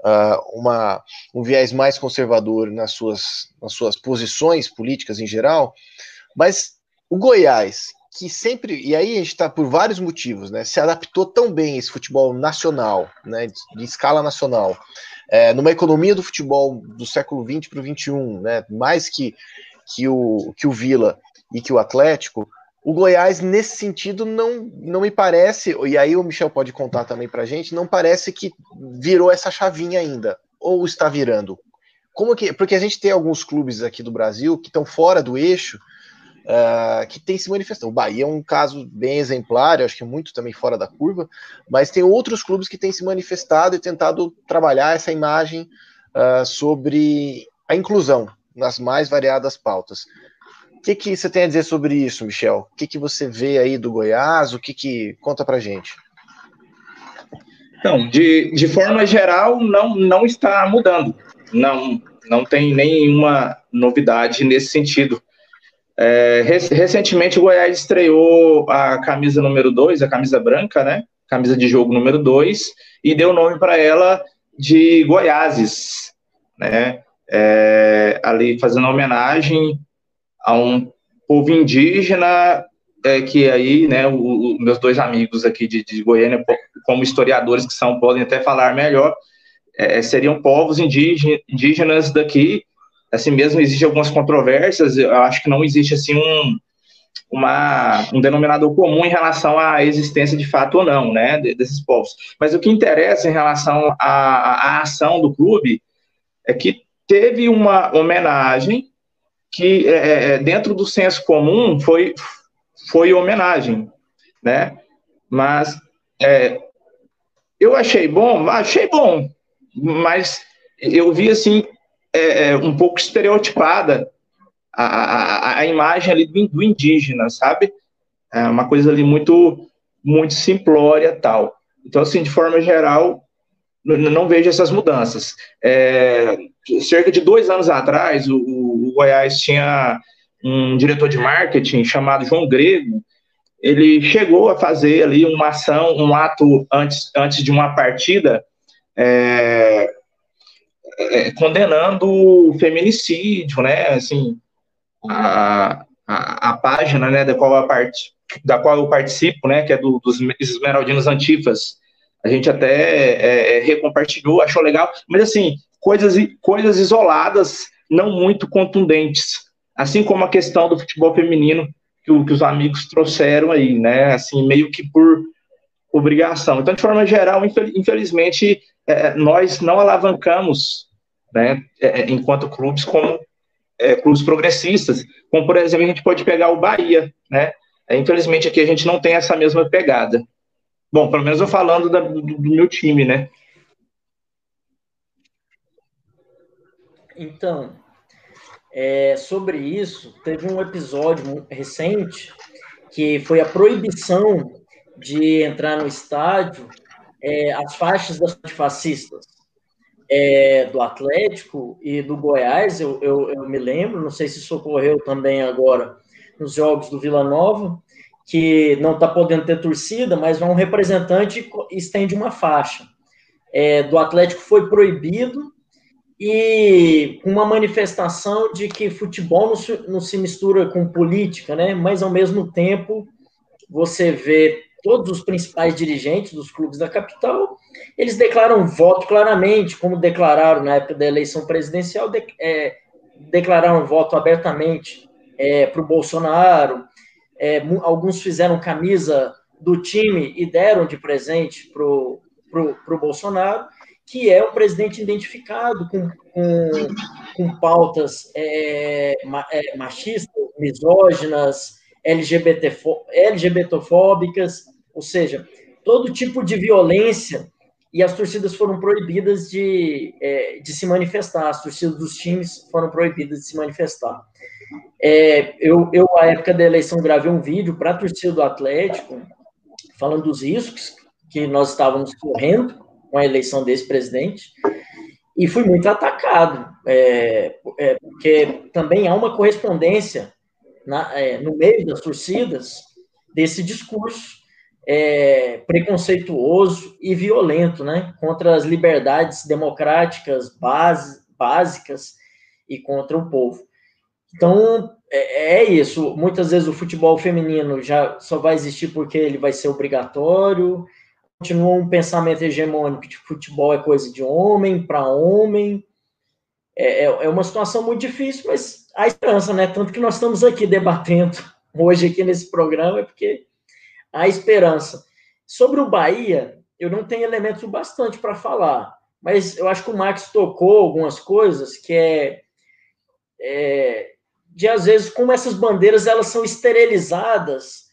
uh, uma, um viés mais conservador nas suas, nas suas posições políticas em geral, mas o Goiás, que sempre, e aí a gente está por vários motivos, né, se adaptou tão bem esse futebol nacional, né, de, escala nacional, é, numa economia do futebol do século XX para o XXI, né, mais que, que, o, que o Vila e que o Atlético, o Goiás, nesse sentido, não, não me parece, e aí o Michel pode contar também para a gente, não parece que virou essa chavinha ainda, ou está virando. Como que, porque a gente tem alguns clubes aqui do Brasil que estão fora do eixo, uh, que tem se manifestado. O Bahia é um caso bem exemplar, acho que muito também fora da curva, mas tem outros clubes que têm se manifestado e tentado trabalhar essa imagem uh, sobre a inclusão nas mais variadas pautas. O que, que você tem a dizer sobre isso, Michel? O que, que você vê aí do Goiás? O que, que conta para gente? Então, de, de forma geral, não, não está mudando. Não, não tem nenhuma novidade nesse sentido. É, recentemente o Goiás estreou a camisa número 2, a camisa branca, né? Camisa de jogo número 2, e deu nome para ela de Goiáses, né? É, ali fazendo homenagem a um povo indígena é, que aí, né, os meus dois amigos aqui de, de, Goiânia, como historiadores que são, podem até falar melhor, é, seriam povos indígenas daqui assim mesmo existem algumas controvérsias, eu acho que não existe assim um, uma, um denominador comum em relação à existência de fato ou não, né, desses povos. Mas o que interessa em relação à, à ação do clube é que teve uma homenagem que, é, é, é dentro do senso comum, foi, foi homenagem, né, mas é, eu achei bom, achei bom, mas eu vi, assim, é, é, um pouco estereotipada a, a, a imagem ali do, do, indígena, sabe? É uma coisa ali muito, muito simplória tal. Então, assim, de forma geral, não, vejo essas mudanças. É, cerca de dois anos atrás, o, o Goiás tinha um diretor de marketing chamado João Grego, ele chegou a fazer ali uma ação, um ato antes, antes de uma partida, é, é, condenando o feminicídio, né? Assim, a, a, a, página, né, da qual, a parte, da qual eu participo, né, que é do, dos Esmeraldinos Antifas, a gente até é, é, recompartilhou, achou legal, mas assim, coisas, coisas isoladas, não muito contundentes, assim como a questão do futebol feminino que, que os amigos trouxeram aí, né, assim, meio que por obrigação. Então, de forma geral, infelizmente, é, nós não alavancamos né, é, é, enquanto clubes como é, clubes progressistas, como por exemplo a gente pode pegar o Bahia, né? É, infelizmente aqui a gente não tem essa mesma pegada. Bom, pelo menos eu falando da, do, do meu time, né? Então, é, sobre isso, teve um episódio recente que foi a proibição de entrar no estádio é, as faixas das fascistas é, do Atlético e do Goiás, eu, eu, eu, me lembro, não sei se isso ocorreu também agora nos jogos do Vila Nova, que não está podendo ter torcida, mas um representante estende uma faixa. É, do Atlético foi proibido e uma manifestação de que futebol não se, não se mistura com política, né? Mas ao mesmo tempo você vê todos os principais dirigentes dos clubes da capital, eles declaram voto claramente, como declararam na época da eleição presidencial, de, é, declararam voto abertamente é, para o Bolsonaro. É, alguns fizeram camisa do time e deram de presente para o Bolsonaro, que é um presidente identificado com, com, com pautas é, é, machistas, misóginas, LGBT, LGBTfóbicas, ou seja, todo tipo de violência, e as torcidas foram proibidas de, é, de se manifestar, as torcidas dos times foram proibidas de se manifestar. É, eu, eu, à época da eleição, gravei um vídeo para a torcida do Atlético, falando dos riscos que nós estávamos correndo com a eleição desse presidente, e fui muito atacado, é, é, porque também há uma correspondência na, é, no meio das torcidas desse discurso é, preconceituoso e violento, né, contra as liberdades democráticas base, básicas e contra o povo. Então, é, é, isso. Muitas vezes o futebol feminino já só vai existir porque ele vai ser obrigatório. Continua um pensamento hegemônico de futebol é coisa de homem para homem. É, é, é uma situação muito difícil, mas há esperança, né? Tanto que nós estamos aqui debatendo hoje aqui nesse programa, é porque há esperança. Sobre o Bahia, eu não tenho elementos bastante para falar, mas eu acho que o Max tocou algumas coisas que é, é de às vezes como essas bandeiras elas são esterilizadas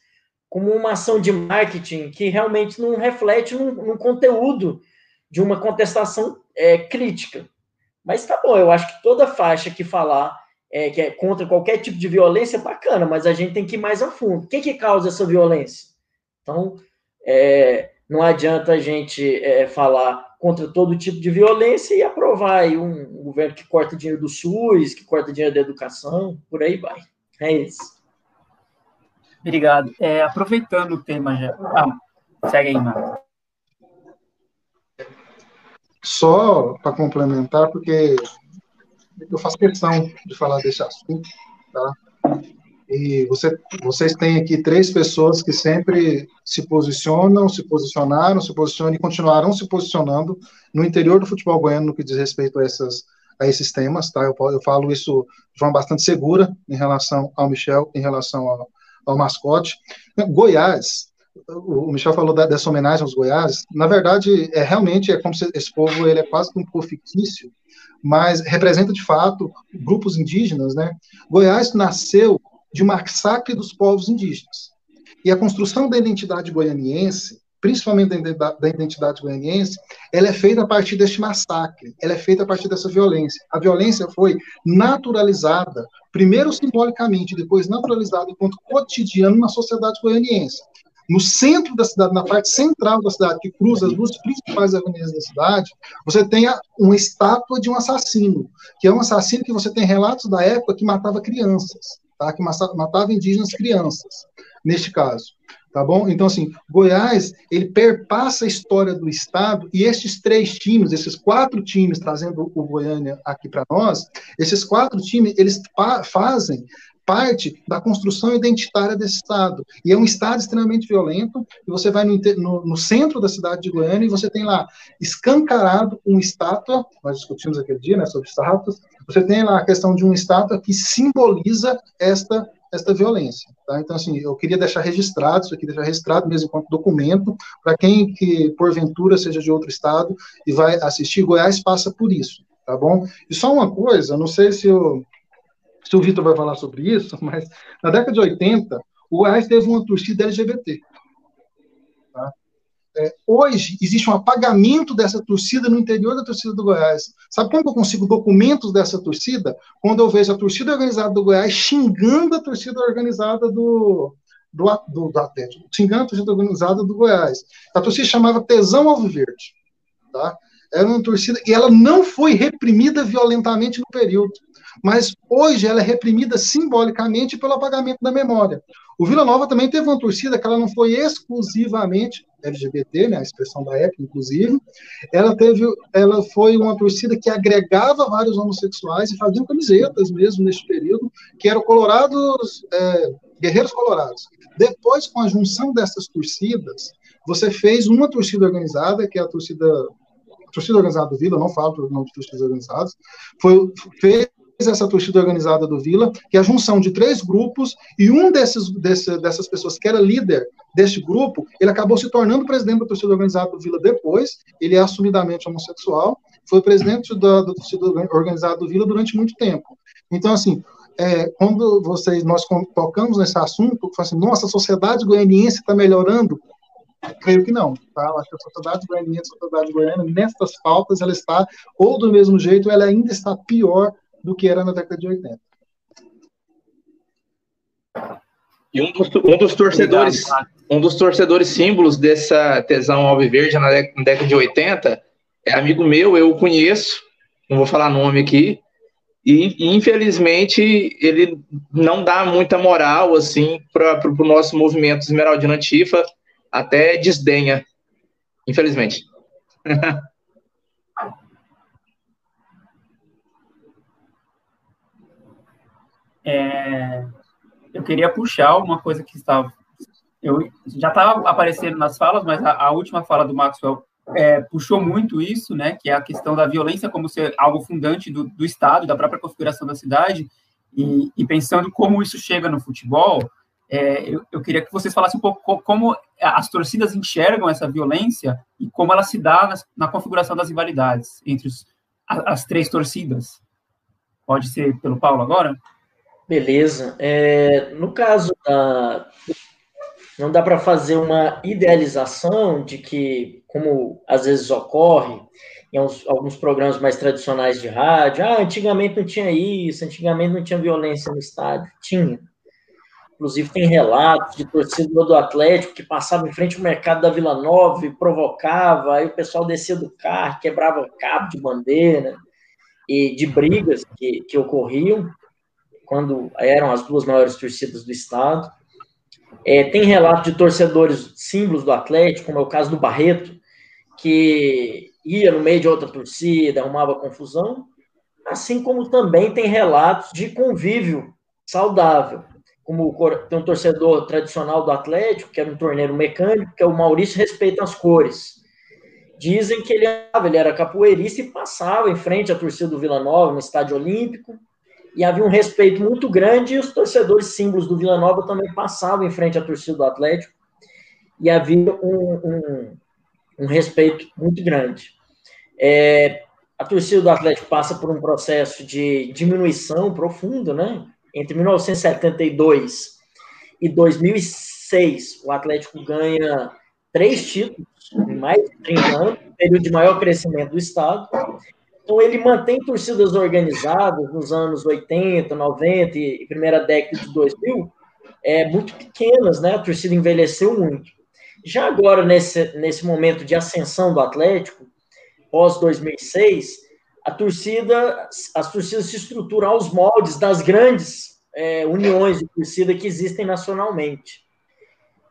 como uma ação de marketing que realmente não reflete no conteúdo de uma contestação é, crítica. Mas tá bom, eu acho que toda faixa que falar é, que é contra qualquer tipo de violência é bacana, mas a gente tem que ir mais a fundo. O que, que causa essa violência? Então, é, não adianta a gente é, falar contra todo tipo de violência e aprovar aí um, um, governo que corta dinheiro do SUS, que corta dinheiro da educação, por aí vai. É isso. Obrigado. É, aproveitando o tema já. Ah, segue aí, Marco. Só para complementar, porque eu faço questão de falar desse assunto, tá? E você, vocês têm aqui três pessoas que sempre se posicionam, se posicionaram, se posicionam e continuarão se posicionando no interior do futebol goiano no que diz respeito a, essas, a esses temas, tá? Eu, eu falo isso de forma bastante segura em relação ao Michel, em relação ao, ao mascote. Goiás, o Michel falou da, dessa homenagem aos Goiás, na verdade, é realmente é como se esse povo ele é quase um povo fictício, mas representa de fato grupos indígenas, né? Goiás nasceu de massacre dos povos indígenas. E a construção da identidade goianiense, principalmente da identidade goianiense, ela é feita a partir deste massacre, ela é feita a partir dessa violência. A violência foi naturalizada, primeiro simbolicamente, depois naturalizada enquanto cotidiano na sociedade goianiense. No centro da cidade, na parte central da cidade, que cruza as duas principais avenidas da cidade, você tem uma estátua de um assassino, que é um assassino que você tem relatos da época que matava crianças tá? que matava indígenas crianças, neste caso. Tá bom? Então, assim, Goiás, ele perpassa a história do Estado e esses três times, esses quatro times, trazendo o Goiânia aqui para nós, esses quatro times, eles fazem parte da construção identitária desse Estado. E é um Estado extremamente violento, e você vai no, no, no, centro da cidade de Goiânia e você tem lá escancarado uma estátua, nós discutimos aquele dia, né, sobre estátuas, você tem lá a questão de uma estátua que simboliza esta esta violência. Tá? Então, assim, eu queria deixar registrado, isso aqui deixar registrado mesmo enquanto documento, para quem que, porventura, seja de outro estado e vai assistir, Goiás passa por isso, tá bom? E só uma coisa, não sei se o, se o Vitor vai falar sobre isso, mas na década de 80, o Goiás teve uma torcida LGBT. É, hoje, existe um apagamento dessa torcida no interior da torcida do Goiás. Sabe como eu consigo documentos dessa torcida? Quando eu vejo a torcida organizada do Goiás xingando a torcida organizada do, do, do, do Atlético, xingando a torcida organizada do Goiás. A torcida chamava Tesão Alviverde. Tá? Era uma torcida, e ela não foi reprimida violentamente no período mas hoje ela é reprimida simbolicamente pelo apagamento da memória. O Vila Nova também teve uma torcida que ela não foi exclusivamente LGBT, né, a expressão da época, inclusive, ela teve, ela foi uma torcida que agregava vários homossexuais e faziam camisetas mesmo neste período, que eram colorados, é, guerreiros colorados. Depois, com a junção dessas torcidas, você fez uma torcida organizada, que é a torcida, a torcida organizada do Vila, não falo pelo nome de torcidas organizadas, foi, fez essa torcida organizada do Vila, que é a junção de três grupos, e um desses, desse, dessas pessoas que era líder deste grupo, ele acabou se tornando presidente da torcida organizada do Vila depois, ele é assumidamente homossexual, foi presidente da, da torcida organizada do Vila durante muito tempo. Então, assim, é, quando vocês, nós tocamos nesse assunto, assim, nossa, a sociedade goianiense está melhorando, creio que não, tá? acho que a sociedade goianiense, a sociedade goiana, nessas pautas, ela está, ou do mesmo jeito, ela ainda está pior do que era na década de 80. E um dos, um dos torcedores, um dos torcedores símbolos dessa tesão alviverde na década de 80 é amigo meu, eu o conheço, não vou falar nome aqui, e infelizmente ele não dá muita moral assim para o nosso movimento Esmeraldina Antifa, até desdenha, infelizmente. É, eu queria puxar uma coisa que estava. Eu já estava aparecendo nas falas, mas a, a última fala do Maxwell é, puxou muito isso, né, que é a questão da violência como ser algo fundante do, do Estado, da própria configuração da cidade, e, e pensando como isso chega no futebol, é, eu, eu, queria que vocês falassem um pouco como as torcidas enxergam essa violência e como ela se dá na, na configuração das rivalidades entre os, as, as, três torcidas. Pode ser pelo Paulo agora? Beleza. É, no caso da, não dá para fazer uma idealização de que, como às vezes ocorre em alguns programas mais tradicionais de rádio, ah, antigamente não tinha isso, antigamente não tinha violência no estádio. Tinha. Inclusive, tem relatos de torcedor do Atlético que passava em frente ao mercado da Vila Nova e provocava, aí o pessoal descia do carro, quebrava cabo de bandeira, e de brigas que, que ocorriam quando eram as duas maiores torcidas do estado. É, tem relato de torcedores símbolos do Atlético, como é o caso do Barreto, que ia no meio de outra torcida, arrumava confusão, assim como também tem relatos de convívio saudável, como tem um torcedor tradicional do Atlético, que era um torneiro mecânico, que é o Maurício Respeita as Cores. Dizem que ele, ele era capoeirista e passava em frente à torcida do Vila Nova, no Estádio Olímpico, e havia um respeito muito grande, e os torcedores símbolos do Vila Nova também passavam em frente à torcida do Atlético, e havia um, um, um respeito muito grande. É, a torcida do Atlético passa por um processo de diminuição profundo, né? Entre 1972 e 2006, o Atlético ganha três títulos em mais de 30 anos, período de maior crescimento do Estado, então, ele mantém torcidas organizadas nos anos 80, 90 e primeira década de 2000, é, muito pequenas, né? A torcida envelheceu muito. Já agora, nesse, nesse momento de ascensão do Atlético, pós 2006, a torcida, as torcidas se estruturam aos moldes das grandes é, uniões de torcida que existem nacionalmente.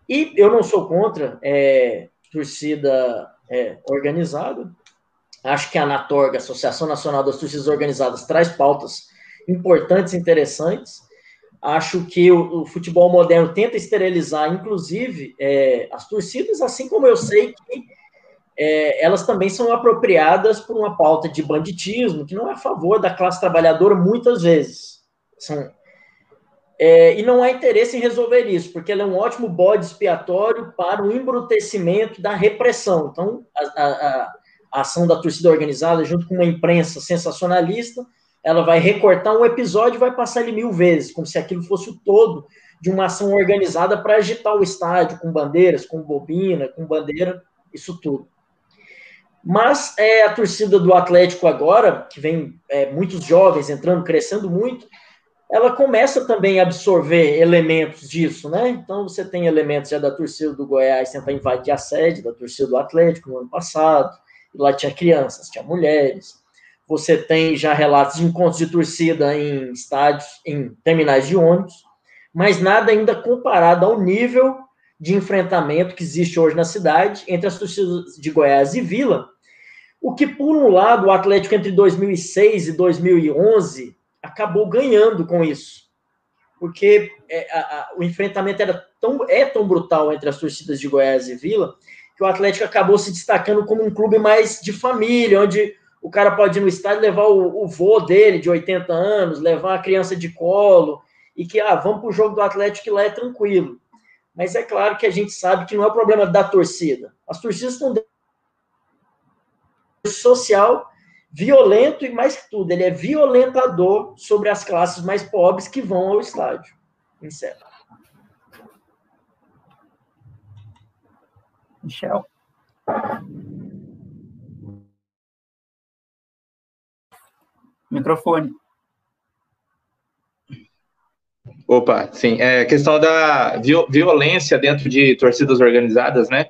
E eu não sou contra é, torcida é, organizada, Acho que a Anatorga, Associação Nacional das Torcidas Organizadas, traz pautas importantes e interessantes. Acho que o, o futebol moderno tenta esterilizar, inclusive, é, as torcidas, assim como eu sei que é, elas também são apropriadas por uma pauta de banditismo, que não é a favor da classe trabalhadora muitas vezes. São, é, e não há interesse em resolver isso, porque ela é um ótimo bode expiatório para o embrutecimento da repressão. Então, a, a, a ação da torcida organizada, junto com uma imprensa sensacionalista, ela vai recortar um episódio e vai passar ele mil vezes, como se aquilo fosse o todo de uma ação organizada para agitar o estádio com bandeiras, com bobina, com bandeira, isso tudo. Mas é, a torcida do Atlético agora, que vem é, muitos jovens entrando, crescendo muito, ela começa também a absorver elementos disso, né? Então você tem elementos já da torcida do Goiás tentar invadir a sede da torcida do Atlético no ano passado, lá tinha crianças, tinha mulheres. Você tem já relatos de encontros de torcida em estádios, em terminais de ônibus, mas nada ainda comparado ao nível de enfrentamento que existe hoje na cidade entre as torcidas de Goiás e Vila. O que, por um lado, o Atlético entre 2006 e 2011 acabou ganhando com isso, porque é, a, a, o enfrentamento era tão, é tão brutal entre as torcidas de Goiás e Vila que o Atlético acabou se destacando como um clube mais de família, onde o cara pode ir no estádio levar o, o vô dele de 80 anos, levar a criança de colo, e que, ah, vamos para o jogo do Atlético que lá é tranquilo. Mas é claro que a gente sabe que não é o problema da torcida. As torcidas estão social violento e mais que tudo, ele é violentador sobre as classes mais pobres que vão ao estádio. Encerra. Michel. Microfone. Opa, sim. É questão da violência dentro de torcidas organizadas, né?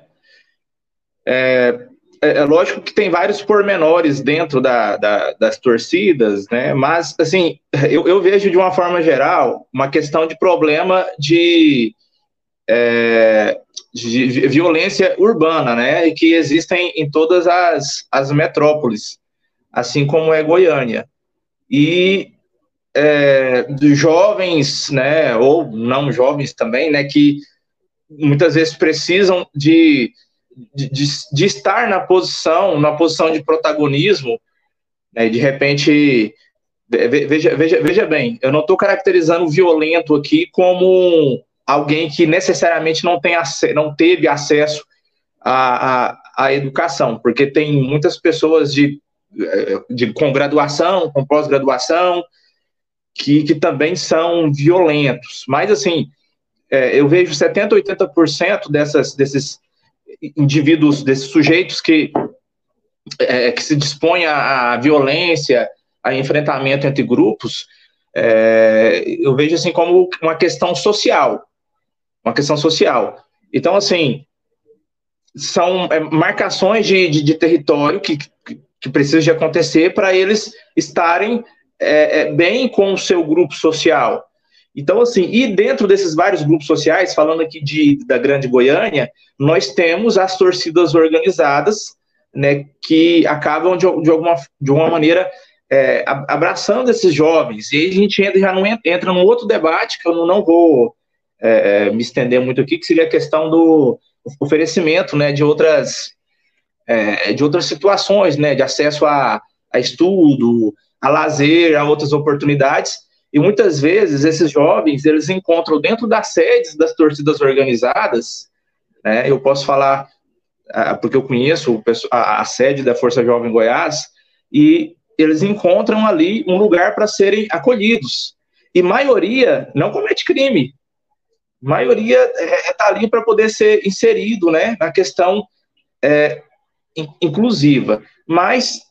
É, é, é lógico que tem vários pormenores dentro da, da, das torcidas, né? Mas, assim, eu, eu, vejo de uma forma geral uma questão de problema de, é, de violência urbana, né? E que existem em todas as, as metrópoles, assim como é Goiânia. E é, jovens, né, ou não jovens também, né, que muitas vezes precisam de, de, de estar na posição, na posição de protagonismo, né, de repente, veja, veja, veja bem, eu não estou caracterizando o violento aqui como alguém que necessariamente não, tem não teve acesso à, à, à educação, porque tem muitas pessoas de, de com graduação, com pós-graduação, que, que também são violentos. Mas, assim, é, eu vejo 70%, 80% dessas, desses indivíduos, desses sujeitos que, é, que se dispõem à violência, a enfrentamento entre grupos, é, eu vejo assim como uma questão social, uma questão social. Então, assim, são é, marcações de, de, de território que, que, que precisam de acontecer para eles estarem é, é, bem com o seu grupo social. Então, assim, e dentro desses vários grupos sociais, falando aqui de, da Grande Goiânia, nós temos as torcidas organizadas, né, que acabam de, de, alguma, de uma maneira é, abraçando esses jovens. E aí a gente entra, já não entra, entra num outro debate que eu não vou é, é, me estender muito aqui, que seria a questão do oferecimento, né, de outras, é, de outras situações, né, de acesso a, a estudo, a lazer, a outras oportunidades. E muitas vezes esses jovens eles encontram dentro das sedes das torcidas organizadas, né? Eu posso falar porque eu conheço a, sede da Força Jovem Goiás e eles encontram ali um lugar para serem acolhidos. E maioria não comete crime. Maioria está é, é tá ali para poder ser inserido, né, na questão é, inclusiva. Mas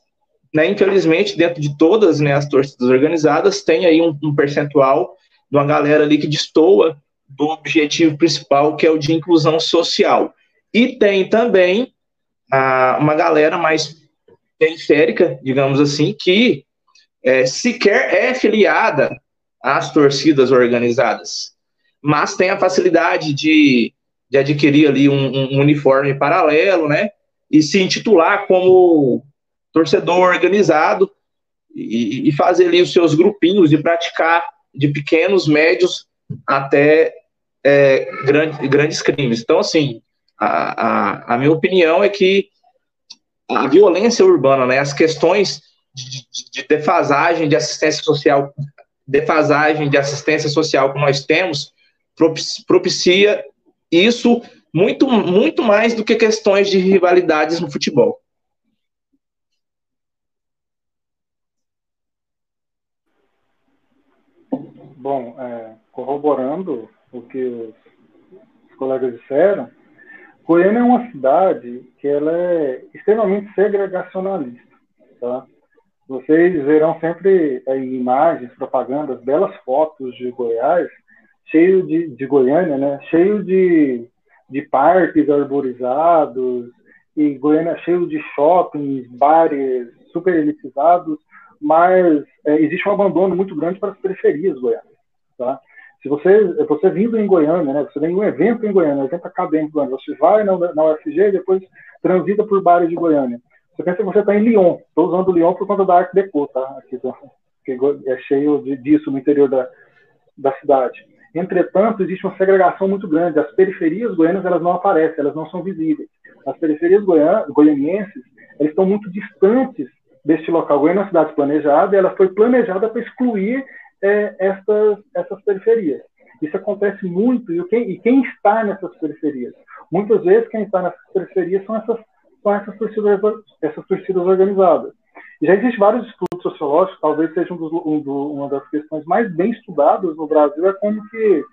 né, infelizmente, dentro de todas né, as torcidas organizadas, tem aí um, um, percentual de uma galera ali que destoa do objetivo principal, que é o de inclusão social. E tem também uma galera mais periférica, digamos assim, que é, sequer é filiada às torcidas organizadas, mas tem a facilidade de, de adquirir ali um, um uniforme paralelo, né, e se intitular como torcedor organizado e, e fazer ali os seus grupinhos e praticar de pequenos, médios até é, grande, grandes crimes. Então, assim, a, a, a, minha opinião é que a violência urbana, né, as questões de, de, de, defasagem de assistência social, defasagem de assistência social que nós temos, propicia isso muito, muito mais do que questões de rivalidades no futebol. Bom, é, corroborando o que os, colegas disseram, Goiânia é uma cidade que ela é extremamente segregacionalista, tá? Vocês verão sempre aí, imagens, propagandas, belas fotos de Goiás, cheio de, de Goiânia, né? Cheio de, de parques arborizados e Goiânia cheio de shoppings, bares super elitizados, mas é, existe um abandono muito grande para as periferias goianas. Tá? Se você, você vindo em Goiânia, né, você vem um evento em Goiânia, um evento acadêmico Goiânia, você vai na, na UFG e depois transita por bares de Goiânia. Você pensa que você está em Lyon. Estou usando Lyon por conta da Arte Deco, tá? Aqui, que é cheio de, disso no interior da, da cidade. Entretanto, existe uma segregação muito grande. As periferias goianas elas não aparecem, elas não são visíveis. As periferias goian, goianienses elas estão muito distantes deste local. Goiânia é uma cidade planejada, ela foi planejada para excluir é, essas, essas periferias. Isso acontece muito, e quem, e quem está nessas periferias? Muitas vezes quem está nessas periferias são essas, são essas, torcidas, essas torcidas organizadas. Já existem vários estudos sociológicos, talvez seja um dos, um do, uma das questões mais bem estudadas no Brasil, é como que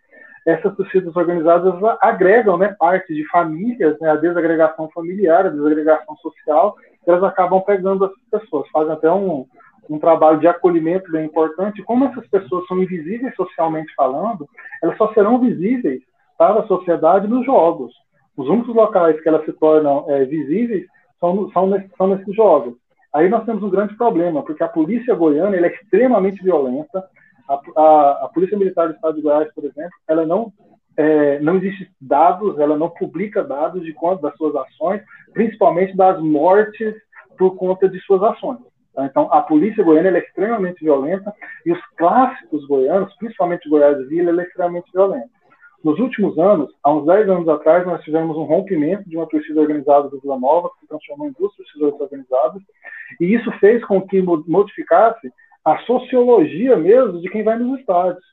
essas torcidas organizadas agregam né, parte de famílias, né, a desagregação familiar, a desagregação social, elas acabam pegando essas pessoas, fazem até um, um trabalho de acolhimento bem importante. Como essas pessoas são invisíveis socialmente falando, elas só serão visíveis para a sociedade nos jogos. Os únicos locais que elas se tornam é, visíveis são, são, são nesses jogos. Aí nós temos um grande problema, porque a polícia goiana é extremamente violenta. A, a, a, Polícia Militar do Estado de Goiás, por exemplo, ela não é, não existe dados, ela não publica dados de quanto das suas ações, principalmente das mortes por conta de suas ações. Tá? Então, a polícia goiana é extremamente violenta e os clássicos goianos, principalmente Goiás Vila, é extremamente violenta. Nos últimos anos, há uns 10 anos atrás, nós tivemos um rompimento de uma torcida organizada do Vila Nova, que se transformou em duas torcidas organizadas, e isso fez com que modificasse a sociologia mesmo de quem vai nos estádios.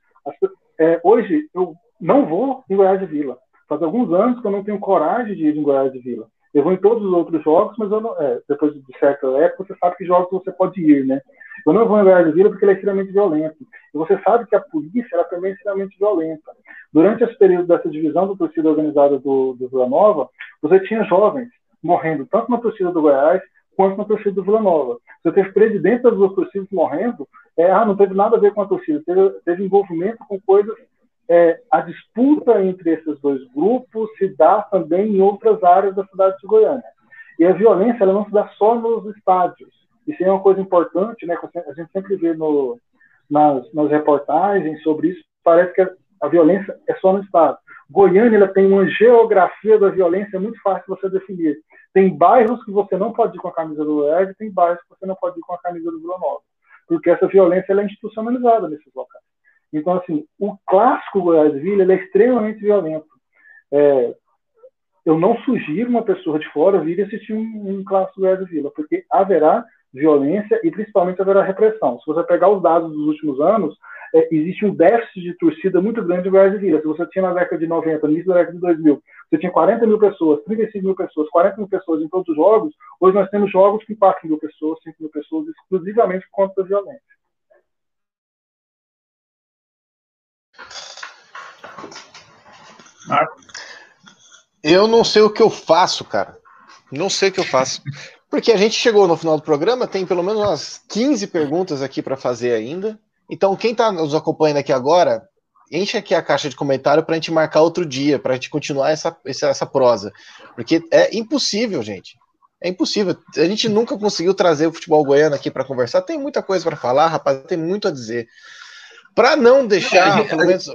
É, hoje, eu não vou em Goiás de Vila. Faz alguns anos que eu não tenho coragem de ir em Goiás de Vila. Eu vou em todos os outros jogos, mas não, é, depois de certa época, você sabe que jogos você pode ir, né? Eu não vou em Goiás de Vila porque ele é extremamente violento. E você sabe que a polícia ela também é extremamente violenta. Durante esse período dessa divisão da torcida organizada do, do Vila Nova, você tinha jovens morrendo tanto na torcida do Goiás quanto na torcida do Vila Nova. Você teve presidente das duas torcidas morrendo, é, ah, não teve nada a ver com a torcida, teve, teve envolvimento com coisas é, a disputa entre esses dois grupos se dá também em outras áreas da cidade de Goiânia. E a violência ela não se dá só nos estádios. Isso é uma coisa importante, né? A gente sempre vê no, nas, nas reportagens sobre isso. Parece que a, violência é só no estado. Goiânia ela tem uma geografia da violência muito fácil de você definir. Tem bairros que você não pode ir com a camisa do Goiás e tem bairros que você não pode ir com a camisa do Vila Nova. Porque essa violência ela é institucionalizada nesses locais. Então, assim, o clássico Goiás Vila é extremamente violento. É, eu não sugiro uma pessoa de fora vir assistir um, um clássico Goiás Vila, porque haverá violência e principalmente haverá repressão. Se você pegar os dados dos últimos anos, é, existe um déficit de torcida muito grande em Vila. Se você tinha na década de 90, no início da década de 2000, você tinha 40 mil pessoas, 35 mil pessoas, 40 mil pessoas em todos os jogos, hoje nós temos jogos com 4 mil pessoas, 5 mil pessoas, exclusivamente por conta da violência. Eu não sei o que eu faço, cara. Não sei o que eu faço. Porque a gente chegou no final do programa, tem pelo menos umas 15 perguntas aqui para fazer ainda. Então, quem está nos acompanhando aqui agora, enche aqui a caixa de comentário para a gente marcar outro dia, para a gente continuar essa, essa, prosa. Porque é impossível, gente. É impossível. A gente nunca conseguiu trazer o futebol goiano aqui para conversar. Tem muita coisa para falar, rapaz, tem muito a dizer. Para não deixar, pelo menos.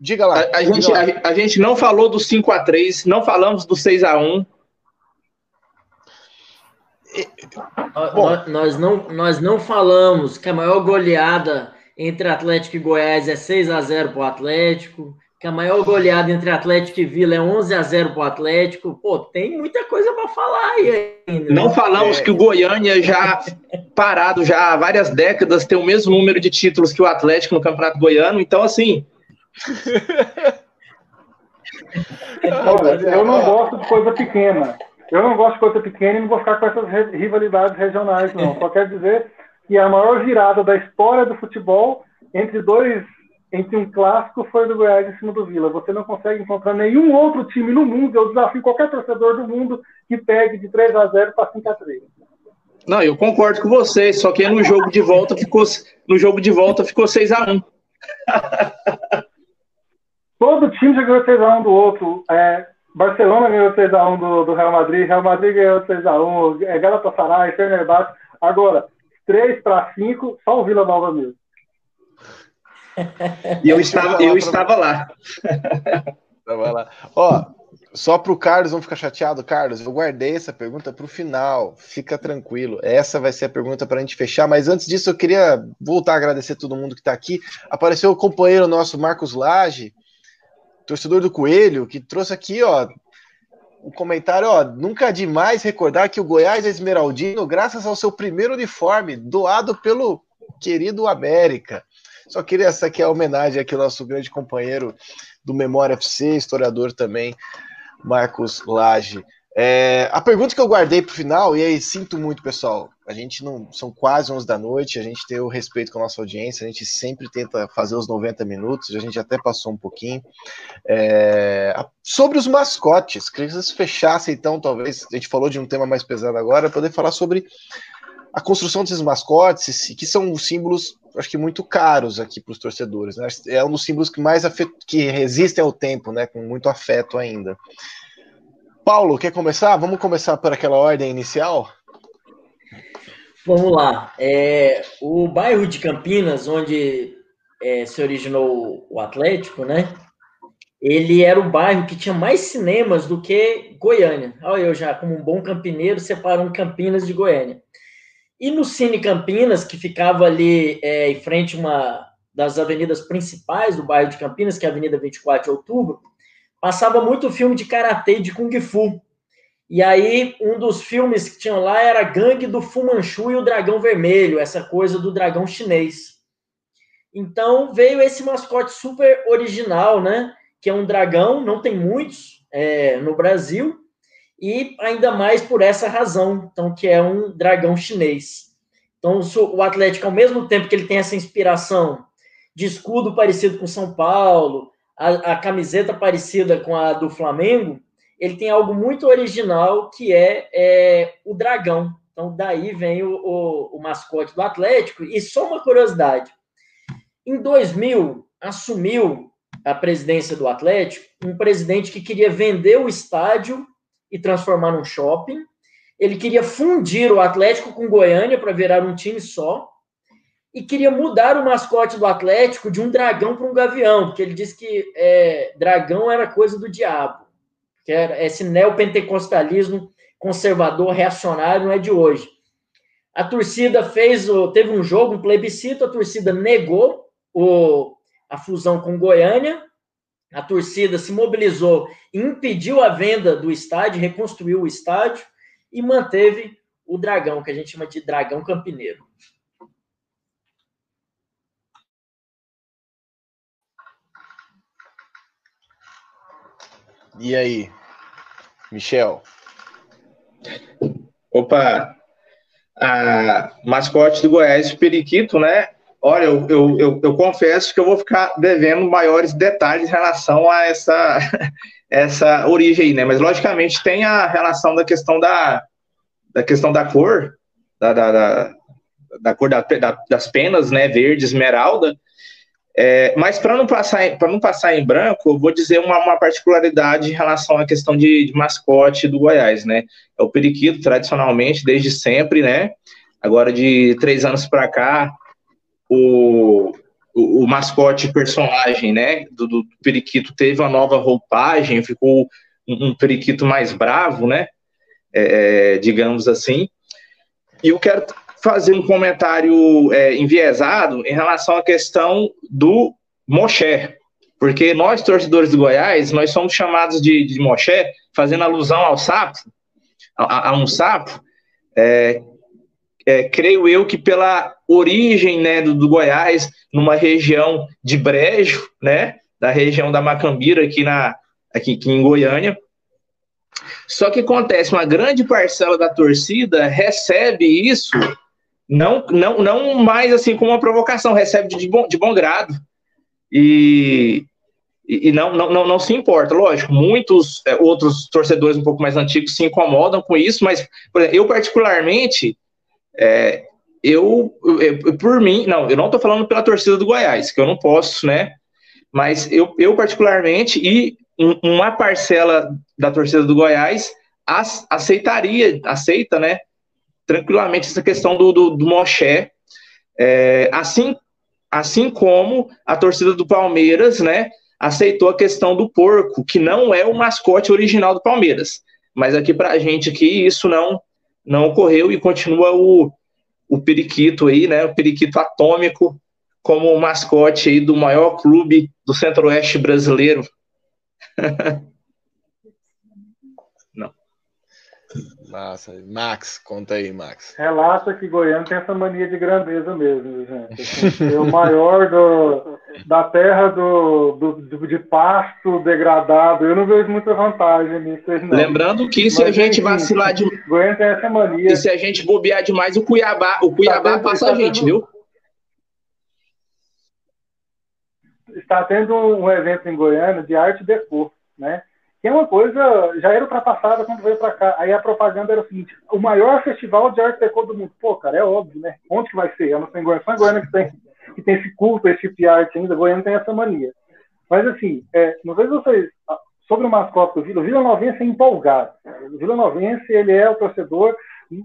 Diga lá. A, a diga gente, lá. A, a, gente não falou do 5 a 3 não falamos do 6 a 1 Bom, nós, não, nós não falamos que a maior goleada entre Atlético e Goiás é 6 a 0 para o Atlético, que a maior goleada entre Atlético e Vila é 11 a 0 para o Atlético. Pô, tem muita coisa para falar aí ainda. Não falamos é. que o Goiânia já parado já há várias décadas tem o mesmo número de títulos que o Atlético no Campeonato Goiano, então assim, eu não gosto de coisa pequena. Eu não gosto de coisa pequena e não vou ficar com essas rivalidades regionais, não. Só quero dizer que a maior virada da história do futebol entre dois, entre um clássico foi do Goiás em cima do Vila. Você não consegue encontrar nenhum outro time no mundo, eu desafio qualquer torcedor do mundo que pegue de 3 a 0 para 5 a 3. Não, eu concordo com vocês, só que no jogo de volta ficou no jogo de volta ficou 6 a 1. Todo time já ganhou 6x1 do outro. É, Barcelona ganhou 6x1 do, do, Real Madrid, Real Madrid ganhou 6x1, é, Galatasaray, Fenerbahçe. Agora, 3 para 5, só o Vila Nova mesmo. E eu estava, eu estava lá. Estava lá. Ó, só para o Carlos não ficar chateado, Carlos, eu guardei essa pergunta para o final. Fica tranquilo. Essa vai ser a pergunta para a gente fechar. Mas antes disso, eu queria voltar a agradecer todo mundo que está aqui. Apareceu o companheiro nosso, Marcos Lage torcedor do Coelho, que trouxe aqui, ó, um comentário, ó, nunca demais recordar que o Goiás é esmeraldino graças ao seu primeiro uniforme, doado pelo querido América. Só queria essa aqui a homenagem aqui ao nosso grande companheiro do Memória FC, historiador também, Marcos Lage. É, a pergunta que eu guardei para o final, e aí sinto muito, pessoal, a gente não. São quase 11 da noite, a gente tem o respeito com a nossa audiência, a gente sempre tenta fazer os 90 minutos, a gente até passou um pouquinho. É, sobre os mascotes, queria que vocês fechassem, então, talvez, a gente falou de um tema mais pesado agora, poder falar sobre a construção desses mascotes, que são símbolos, acho que muito caros aqui para os torcedores. Né? É um dos símbolos que mais afet... que resistem ao tempo, né? com muito afeto ainda. Paulo, quer começar? Vamos começar por aquela ordem inicial? Vamos lá. É, o bairro de Campinas, onde é, se originou o Atlético, né? Ele era o bairro que tinha mais cinemas do que Goiânia. Olha, eu já, como um bom campineiro, separando Campinas de Goiânia. E no Cine Campinas, que ficava ali é, em frente a uma das avenidas principais do bairro de Campinas, que é a Avenida 24 de Outubro, passava muito filme de karatê de kung fu. E aí, um dos filmes que tinham lá era Gangue do Fu Manchu e o Dragão Vermelho, essa coisa do dragão chinês. Então, veio esse mascote super original, né? Que é um dragão, não tem muitos é, no Brasil, e ainda mais por essa razão, então, que é um dragão chinês. Então, o Atlético, ao mesmo tempo que ele tem essa inspiração de escudo parecido com São Paulo, a, a, camiseta parecida com a do Flamengo, ele tem algo muito original que é, é o dragão. Então, daí vem o, o, o, mascote do Atlético. E só uma curiosidade: em 2000, assumiu a presidência do Atlético um presidente que queria vender o estádio e transformar num shopping. Ele queria fundir o Atlético com Goiânia para virar um time só e queria mudar o mascote do Atlético de um dragão para um gavião, porque ele disse que é, dragão era coisa do diabo, que era esse neopentecostalismo conservador reacionário não é de hoje. A torcida fez, teve um jogo, um plebiscito, a torcida negou o, a fusão com Goiânia, a torcida se mobilizou, impediu a venda do estádio, reconstruiu o estádio e manteve o dragão, que a gente chama de dragão campineiro. E aí, Michel? Opa, a mascote do Goiás, Periquito, né? Olha, eu, eu, eu, eu, confesso que eu vou ficar devendo maiores detalhes em relação a essa, essa origem aí, né? Mas logicamente tem a relação da questão da, da questão da cor, da, da, da, da cor da, da, das penas, né? Verde, esmeralda, é, mas para não passar para não passar em branco, eu vou dizer uma, uma particularidade em relação à questão de, de, mascote do Goiás, né? É o periquito tradicionalmente desde sempre, né? Agora de três anos para cá, o, o, o, mascote personagem, né? Do, do, periquito teve uma nova roupagem, ficou um, um periquito mais bravo, né? É, é digamos assim. E eu quero fazer um comentário é, enviesado em relação à questão do Moché, porque nós, torcedores do Goiás, nós somos chamados de, de Moché, fazendo alusão ao sapo, a, a um sapo, é, é, creio eu que pela origem né, do, do, Goiás, numa região de Brejo, né, da região da Macambira, aqui, na, aqui, aqui em Goiânia, só que acontece, uma grande parcela da torcida recebe isso não, não, não mais assim como uma provocação, recebe de bom, de bom grado. E, e não, não, não, não se importa. Lógico, muitos é, outros torcedores um pouco mais antigos se incomodam com isso, mas exemplo, eu particularmente, é, eu, eu, por mim, não, eu não estou falando pela torcida do Goiás, que eu não posso, né? Mas eu, eu particularmente, e uma parcela da torcida do Goiás aceitaria, aceita, né? Tranquilamente essa questão do, do, do Moché, é, assim, assim como a torcida do Palmeiras, né, aceitou a questão do porco, que não é o mascote original do Palmeiras, mas aqui para a gente aqui isso não não ocorreu e continua o, o periquito aí, né, o periquito atômico como o mascote aí do maior clube do Centro-Oeste brasileiro. Massa. Max, conta aí, Max. Relaxa que Goiânia tem essa mania de grandeza mesmo, gente. Assim, o maior do, da terra do, do, de pasto degradado. Eu não vejo muita vantagem nisso. Não. Lembrando que se Mas, a gente vacilar de. Goiânia tem essa mania. E se a gente bobear demais, o Cuiabá, o Cuiabá tá passa tá a gente, viu? Está tendo um evento em Goiânia de arte decor, né? Que é uma coisa, já era ultrapassada quando veio para cá. Aí a propaganda era o seguinte: o maior festival de arte deco do mundo. Pô, cara, é óbvio, né? Onde que vai ser? Eu não sei em Goiânia, só em Goiânia que tem, que tem esse culto, esse tipo de arte ainda. Goiânia tem essa mania. Mas assim, é, não sei se vocês. Ah, sobre o mascote do Vila, o Vila Novense é empolgado. O Vila Novense, ele é o torcedor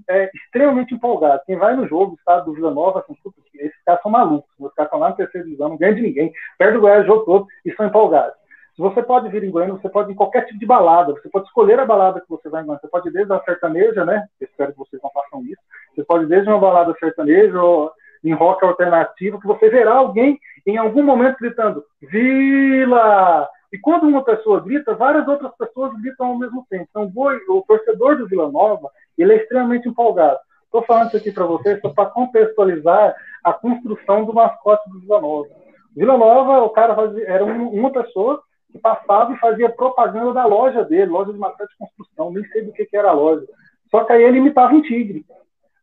é, extremamente empolgado. Quem vai no jogo, estado do Vila Nova, assim, esses caras são malucos. Os caras estão lá no terceiro divisão, não ganham de ninguém, perde o Goiás o jogo todo e são empolgados. Você pode vir em Goiânia, você pode ir em qualquer tipo de balada, você pode escolher a balada que você vai em Goiânia. Você pode ir desde a sertaneja, né? Eu espero que vocês não façam isso. Você pode ir desde uma balada sertaneja ou em rock alternativo, que você verá alguém em algum momento gritando Vila! E quando uma pessoa grita, várias outras pessoas gritam ao mesmo tempo. Então, o torcedor do Vila Nova, ele é extremamente empolgado. Estou falando isso aqui para vocês só para contextualizar a construção do mascote do Vila Nova. Vila Nova, o cara era uma pessoa que passava e fazia propaganda da loja dele, loja de material de construção, nem sei do que, que era a loja. Só que aí ele imitava um tigre,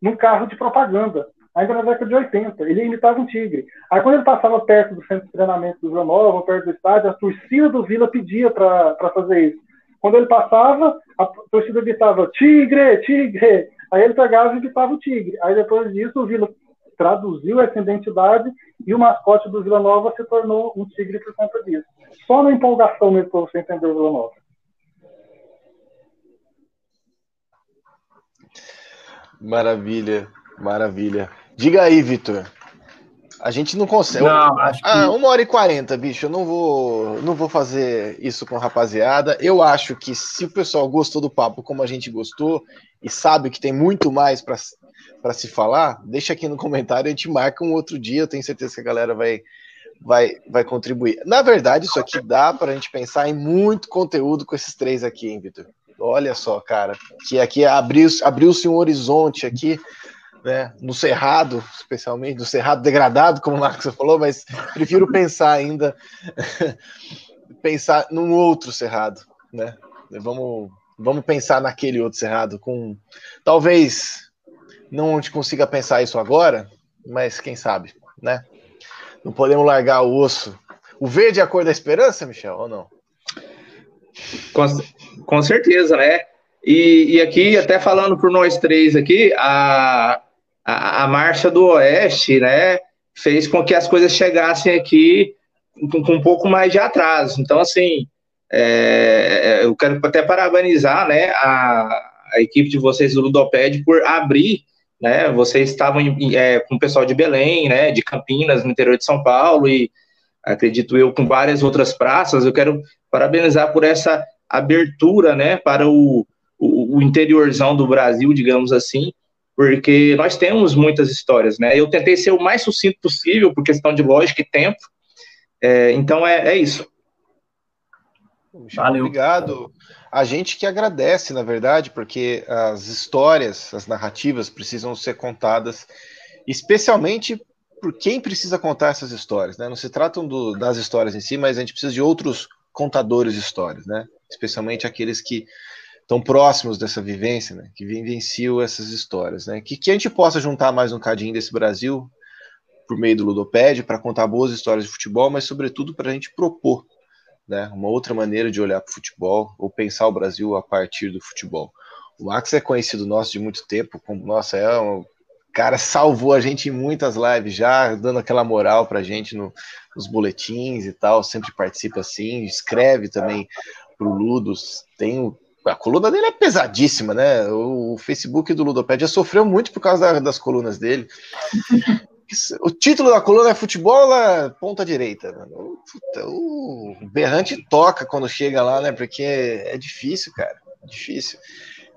num carro de propaganda, ainda na década de 80. Ele imitava um tigre. Aí quando ele passava perto do centro de treinamento do Vila Nova, perto do estádio, a torcida do Vila pedia para fazer isso. Quando ele passava, a torcida gritava, tigre, tigre! Aí ele pegava e gritava o tigre. Aí depois disso, o Vila traduziu essa identidade e o mascote do Vila Nova se tornou um tigre por conta disso. Só na empolgação mesmo para você entender o Vila Nova. Maravilha, maravilha. Diga aí, Vitor. A gente não consegue. Não, acho que... Ah, uma hora e quarenta, bicho. Eu não vou, não vou fazer isso com a rapaziada. Eu acho que se o pessoal gostou do papo como a gente gostou e sabe que tem muito mais para para se falar, deixa aqui no comentário, a gente marca um outro dia, eu tenho certeza que a galera vai, vai, vai contribuir. Na verdade, isso aqui dá para a gente pensar em muito conteúdo com esses três aqui, hein, Vitor? Olha só, cara, que aqui abriu-se abriu um horizonte aqui, né, no Cerrado, especialmente, no Cerrado degradado, como o Marcos falou, mas prefiro pensar ainda, pensar num outro Cerrado, né? Vamos, vamos pensar naquele outro Cerrado, com talvez não te consiga pensar isso agora, mas quem sabe, né? Não podemos largar o osso. O verde é a cor da esperança, Michel, ou não? Com, com certeza, né? E, e, aqui, até falando por nós três aqui, a, a, a, marcha do Oeste, né, fez com que as coisas chegassem aqui com, com um pouco mais de atraso. Então, assim, é, eu quero até parabenizar, né, a, a equipe de vocês do Ludoped por abrir né? Vocês estavam é, com o pessoal de Belém, né? De Campinas, no interior de São Paulo e acredito eu com várias outras praças. Eu quero parabenizar por essa abertura, né? Para o, o, o interiorzão do Brasil, digamos assim, porque nós temos muitas histórias, né? Eu tentei ser o mais sucinto possível por questão de lógica e tempo. É, então é, é isso. Valeu. Obrigado. A gente que agradece, na verdade, porque as histórias, as narrativas precisam ser contadas, especialmente por quem precisa contar essas histórias, né? Não se tratam do, das histórias em si, mas a gente precisa de outros contadores de histórias, né? Especialmente aqueles que estão próximos dessa vivência, né? Que vivenciam essas histórias, né? Que, que a gente possa juntar mais um cadinho desse Brasil por meio do Ludopédio para contar boas histórias de futebol, mas sobretudo para a gente propor né? Uma outra maneira de olhar para o futebol ou pensar o Brasil a partir do futebol. O Max é conhecido nosso de muito tempo, como nossa, é um cara salvou a gente em muitas lives já, dando aquela moral para a gente no, nos boletins e tal, sempre participa assim, escreve também pro Ludos, tem o a coluna dele é pesadíssima, né? O Facebook do Ludopédia sofreu muito por causa da, das colunas dele. O título da coluna é Futebol é ponta direita. Mano. Puta, o Berrante toca quando chega lá, né? Porque é difícil, cara. É difícil.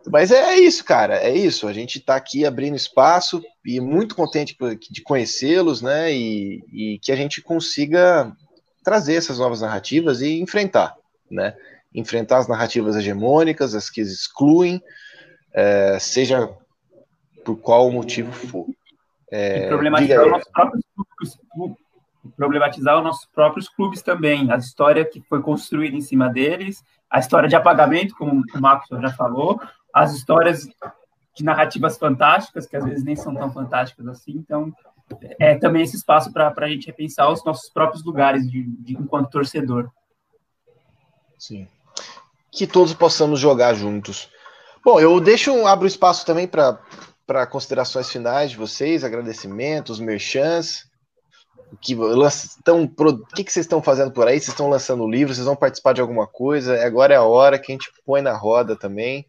Mas é, isso, cara. É isso. A gente está aqui abrindo espaço e muito contente de conhecê-los, né? E, e que a gente consiga trazer essas novas narrativas e enfrentar, né? Enfrentar as narrativas hegemônicas, as que excluem, é, seja por qual motivo for. É, problematizar, os nossos próprios clubes, problematizar os nossos próprios clubes também, a história que foi construída em cima deles, a história de apagamento, como o Marcos já falou, as histórias de narrativas fantásticas, que às vezes nem são tão fantásticas assim, então é também esse espaço para a gente repensar os nossos próprios lugares de, de, enquanto torcedor. Sim. Que todos possamos jogar juntos. Bom, eu deixo, abro espaço também para considerações finais de vocês, agradecimentos, merchants. Que, estão, o que, que vocês estão fazendo por aí? Vocês estão lançando livros? Vocês vão participar de alguma coisa? Agora é a hora que a gente põe na roda também.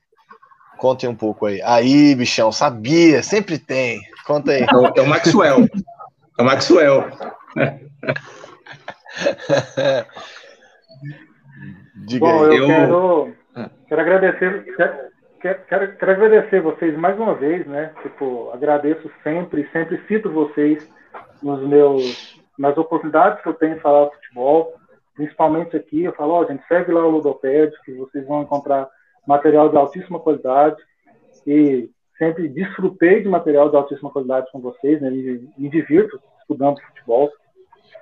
Contem um pouco aí. Aí, bichão, sabia, sempre tem. Conta aí. É o, é o Maxwell. É o Maxwell. Diga Bom, aí. eu, eu... Quero, quero agradecer. Quero, quero, quero, agradecer vocês mais uma vez, né? Tipo, agradeço sempre, sempre cito vocês nos meus, nas oportunidades que eu tenho de falar de futebol, principalmente aqui. Eu falo, ó, oh, gente, segue lá o Ludopédio, que vocês vão encontrar material de altíssima qualidade e sempre desfrutei de material de altíssima qualidade com vocês, né? me, me divirto estudando futebol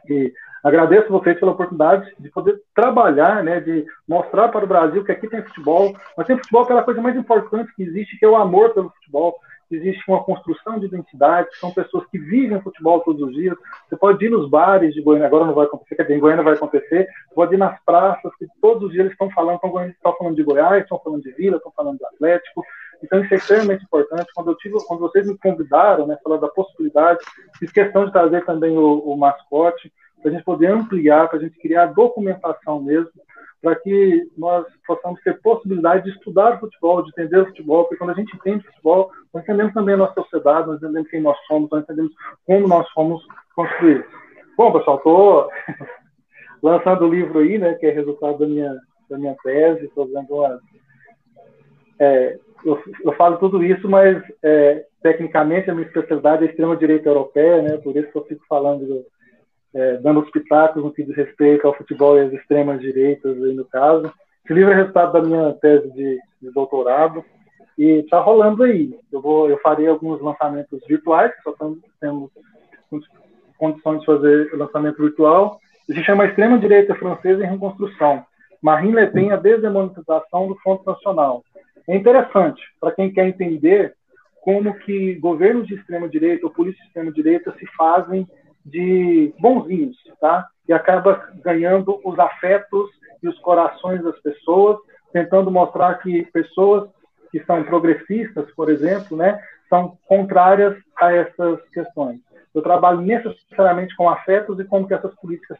e agradeço vocês pela oportunidade de poder trabalhar, né, de mostrar para o Brasil que aqui tem futebol, mas tem futebol pela coisa mais importante que existe, que é o amor pelo futebol, existe uma construção de identidade, são pessoas que vivem futebol todos os dias. Você pode ir nos bares de Goiânia, agora não vai acontecer, quer dizer, em Goiânia vai acontecer, pode ir nas praças, que todos os dias eles estão falando, estão falando de Goiás, estão falando de Vila, estão falando de Atlético. Então isso é extremamente importante. Quando, eu tive, quando vocês me convidaram, né, falar da possibilidade, fiz questão de trazer também o, o mascote, para a gente poder ampliar, para a gente criar documentação mesmo, para que nós possamos ter possibilidade de estudar o futebol, de entender o futebol, porque quando a gente entende futebol, nós entendemos também a nossa sociedade, nós entendemos quem nós somos, nós entendemos como nós fomos construídos. Bom, pessoal, estou lançando o livro aí, né, que é resultado da minha, da minha tese, estou vendo uma... É, eu, eu, falo tudo isso, mas é, tecnicamente a minha especialidade é extrema-direita europeia, né, por isso que eu fico falando do, é, dando os pitacos no que diz respeito ao futebol e às extremas direitas, aí no caso. Esse livro é resultado da minha tese de, de doutorado e está rolando aí. Eu, vou, eu farei alguns lançamentos virtuais, só temos condições de fazer lançamento virtual. Se chama Extrema Direita Francesa em Reconstrução. Marine Le Pen, a desdemonização do Front Nacional. É interessante para quem quer entender como que governos de extrema direita ou políticos de extrema direita se fazem de bonzinhos, tá? E acaba ganhando os afetos e os corações das pessoas, tentando mostrar que pessoas que são progressistas, por exemplo, né, são contrárias a essas questões. Eu trabalho necessariamente com afetos e como que essas políticas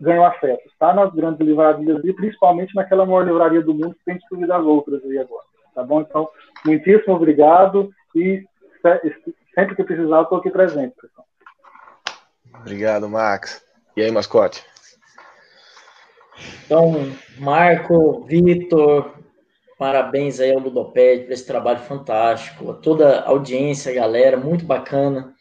ganham afetos, tá? Nas grandes livrarias e principalmente naquela maior livraria do mundo que tem destruído as outras aí agora, tá bom? Então, muitíssimo obrigado e sempre que precisar, estou aqui presente, pessoal. Obrigado, Max. E aí, mascote? Então, Marco, Vitor, parabéns aí ao Ludoped por esse trabalho fantástico, a toda a audiência, a galera, muito bacana.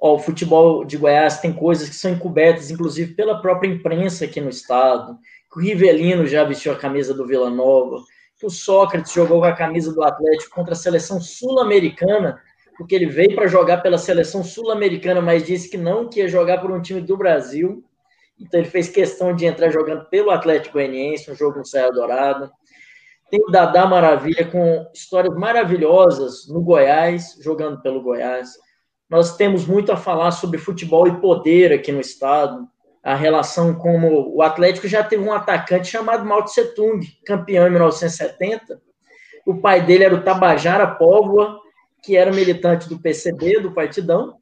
Ó, o futebol de Goiás tem coisas que são encobertas, inclusive pela própria imprensa aqui no estado, que o Rivelino já vestiu a camisa do Vila Nova, que o Sócrates jogou com a camisa do Atlético contra a seleção sul-americana porque ele veio para jogar pela seleção sul-americana, mas disse que não que ia jogar por um time do Brasil. Então ele fez questão de entrar jogando pelo Atlético Goianiense, um jogo no Serra Dourada. Tem o Dadá Maravilha com histórias maravilhosas no Goiás, jogando pelo Goiás. Nós temos muito a falar sobre futebol e poder aqui no estado. A relação como o Atlético já teve um atacante chamado Mao Tse Tung, campeão em 1970. O pai dele era o Tabajara Póvoa, que era militante do PCB, do Partidão,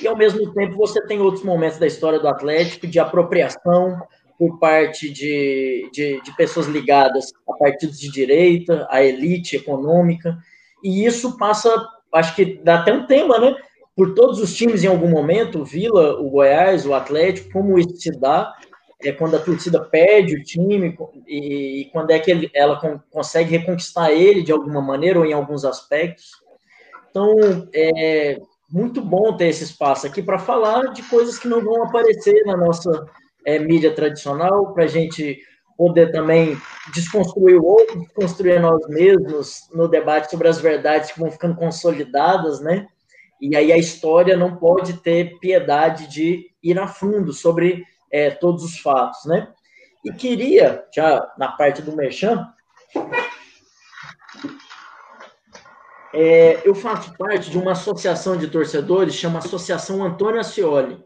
e ao mesmo tempo você tem outros momentos da história do Atlético de apropriação por parte de, de, de pessoas ligadas a partidos de direita, a elite econômica, e isso passa, acho que dá até um tema, né? Por todos os times em algum momento, o Vila, o Goiás, o Atlético, como isso se dá, é quando a torcida perde o time e, e quando é que ele, ela consegue reconquistar ele de alguma maneira ou em alguns aspectos. Então, é muito bom ter esse espaço aqui para falar de coisas que não vão aparecer na nossa é, mídia tradicional, para a gente poder também desconstruir o outro, desconstruir nós mesmos no debate sobre as verdades que vão ficando consolidadas, né? E aí a história não pode ter piedade de ir a fundo sobre é, todos os fatos, né? E queria, já na parte do Merchan, é, eu faço parte de uma associação de torcedores, chama Associação Antônio Ascioli,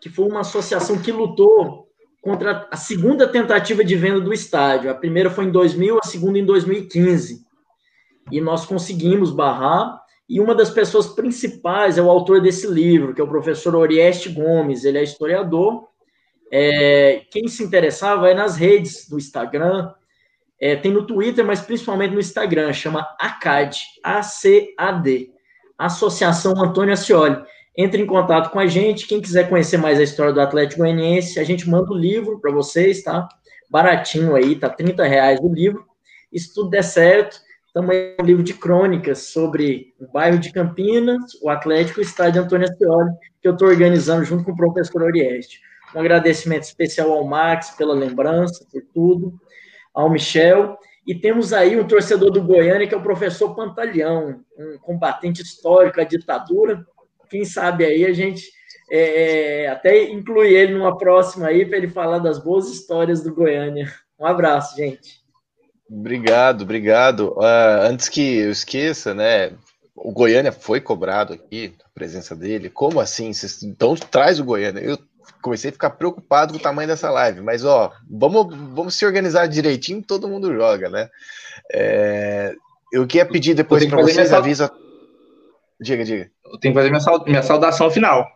que foi uma associação que lutou contra a segunda tentativa de venda do estádio. A primeira foi em 2000, a segunda em 2015. E nós conseguimos barrar. E uma das pessoas principais é o autor desse livro, que é o professor Orieste Gomes. Ele é historiador. É, quem se interessar vai nas redes do Instagram, é, tem no Twitter, mas principalmente no Instagram, chama ACAD, A-C-A-D, Associação Antônio Ascioli. Entre em contato com a gente, quem quiser conhecer mais a história do Atlético Goianiense, a gente manda o livro para vocês, tá? Baratinho aí, tá 30 reais o livro. E se tudo der certo, também um livro de crônicas sobre o bairro de Campinas, o Atlético e o estádio Antônio Ascioli, que eu estou organizando junto com o professor Orieste. Um agradecimento especial ao Max pela lembrança, por tudo ao Michel. E temos aí um torcedor do Goiânia, que é o professor Pantaleão, um combatente histórico à ditadura. Quem sabe aí a gente é, é até inclui ele numa próxima aí para ele falar das boas histórias do Goiânia. Um abraço, gente. Obrigado, obrigado. Uh, antes que eu esqueça, né? O Goiânia foi cobrado aqui, a presença dele. Como assim? Então traz o Goiânia. Eu comecei a ficar preocupado com o tamanho dessa live, mas ó, vamos, vamos se organizar direitinho, todo mundo joga, né? É, eu queria pedir depois para vocês minha... avisa. Diga, diga. Eu tenho que fazer minha, minha saudação final.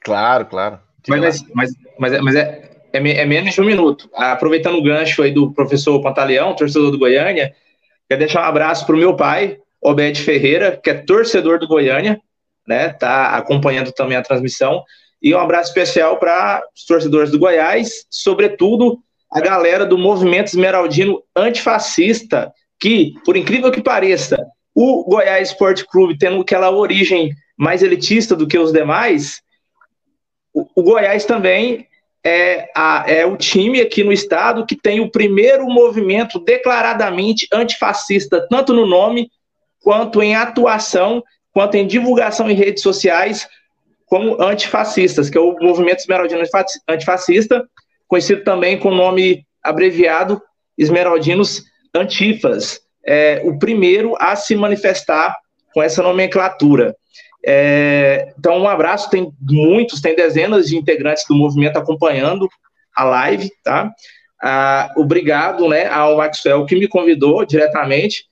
Claro, claro. Mas, mas, mas, é, mas é, é, é, menos de um minuto. Aproveitando o gancho aí do professor Pantaleão, torcedor do Goiânia, quero deixar um abraço para o meu pai, Obed Ferreira, que é torcedor do Goiânia, né? Tá acompanhando também a transmissão. E um abraço especial para os torcedores do Goiás, sobretudo a galera do movimento esmeraldino antifascista, que, por incrível que pareça, o Goiás Esporte Clube, tendo aquela origem mais elitista do que os demais, o, o Goiás também é, a, é o time aqui no estado que tem o primeiro movimento declaradamente antifascista, tanto no nome, quanto em atuação, quanto em divulgação em redes sociais, como antifascistas, que é o movimento esmeraldino antifascista, conhecido também com o nome abreviado Esmeraldinos Antifas, é, o primeiro a se manifestar com essa nomenclatura. É, então, um abraço, tem muitos, tem dezenas de integrantes do movimento acompanhando a live, tá? Ah, obrigado, né, ao Maxwell que me convidou diretamente,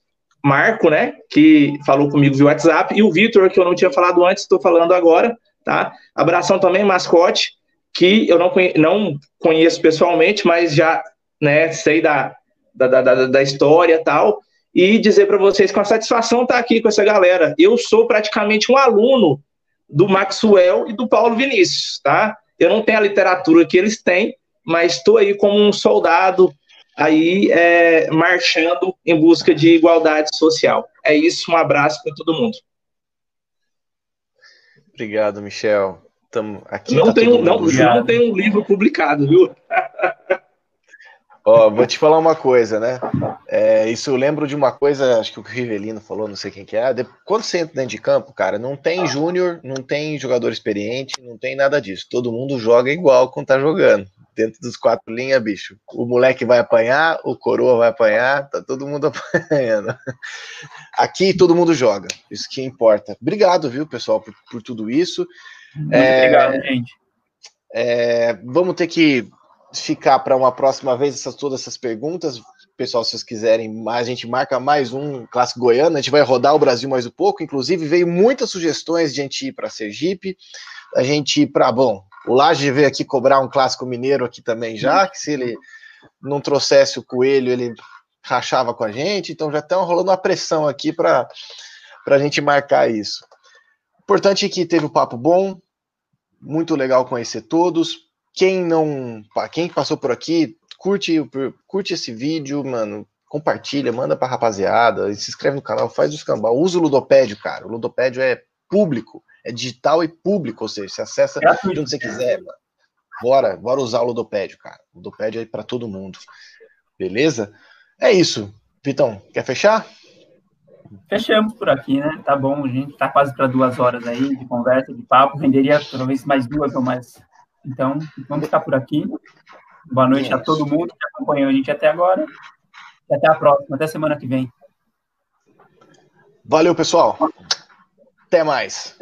Marco, né, que falou comigo via WhatsApp, e o Vitor, que eu não tinha falado antes, estou falando agora, tá? Abração também, mascote, que eu não, conhe não conheço pessoalmente, mas já né, sei da, da, da, da história tal, e dizer para vocês com a satisfação estar tá aqui com essa galera. Eu sou praticamente um aluno do Maxwell e do Paulo Vinícius, tá? Eu não tenho a literatura que eles têm, mas estou aí como um soldado aí é, marchando em busca de igualdade social. É isso, um abraço para todo mundo. Obrigado, Michel. Tamo aqui. Não, tá tem, um, não, não tem um livro publicado, viu? Ó, vou te falar uma coisa, né? É, isso eu lembro de uma coisa, acho que o Rivelino falou, não sei quem que é. Quando você entra dentro de campo, cara, não tem júnior, não tem jogador experiente, não tem nada disso. Todo mundo joga igual quando tá jogando dentro dos quatro linhas, bicho. O moleque vai apanhar, o coroa vai apanhar, tá todo mundo apanhando. Aqui todo mundo joga, isso que importa. Obrigado, viu, pessoal, por, por tudo isso. Muito é, obrigado, gente. É, vamos ter que ficar para uma próxima vez essas, todas essas perguntas. Pessoal, se vocês quiserem, a gente marca mais um clássico goiano. A gente vai rodar o Brasil mais um pouco. Inclusive, veio muitas sugestões de a gente ir para Sergipe, a gente ir para, bom, o Laje veio aqui cobrar um clássico mineiro aqui também já, que se ele não trouxesse o coelho, ele rachava com a gente, então já estão rolando uma pressão aqui para a gente marcar isso. Importante é que teve um papo bom, muito legal conhecer todos. Quem não, quem passou por aqui, curte, curte esse vídeo, mano, compartilha, manda para rapaziada, se inscreve no canal, faz o escambau, usa o Ludopédio, cara. O Ludopédio é público é digital e público, ou seja, você acessa de onde você quiser. Mano. Bora, bora usar o Ludopédio, cara. O Ludopédio aí para todo mundo. Beleza? É isso. Vitão, quer fechar? Fechamos por aqui, né? Tá bom, a gente tá quase para duas horas aí de conversa, de papo. Renderia talvez mais duas ou mais. Então, vamos ficar por aqui. Boa noite a todo mundo que acompanhou a gente até agora. E até a próxima, até semana que vem. Valeu, pessoal. Até mais.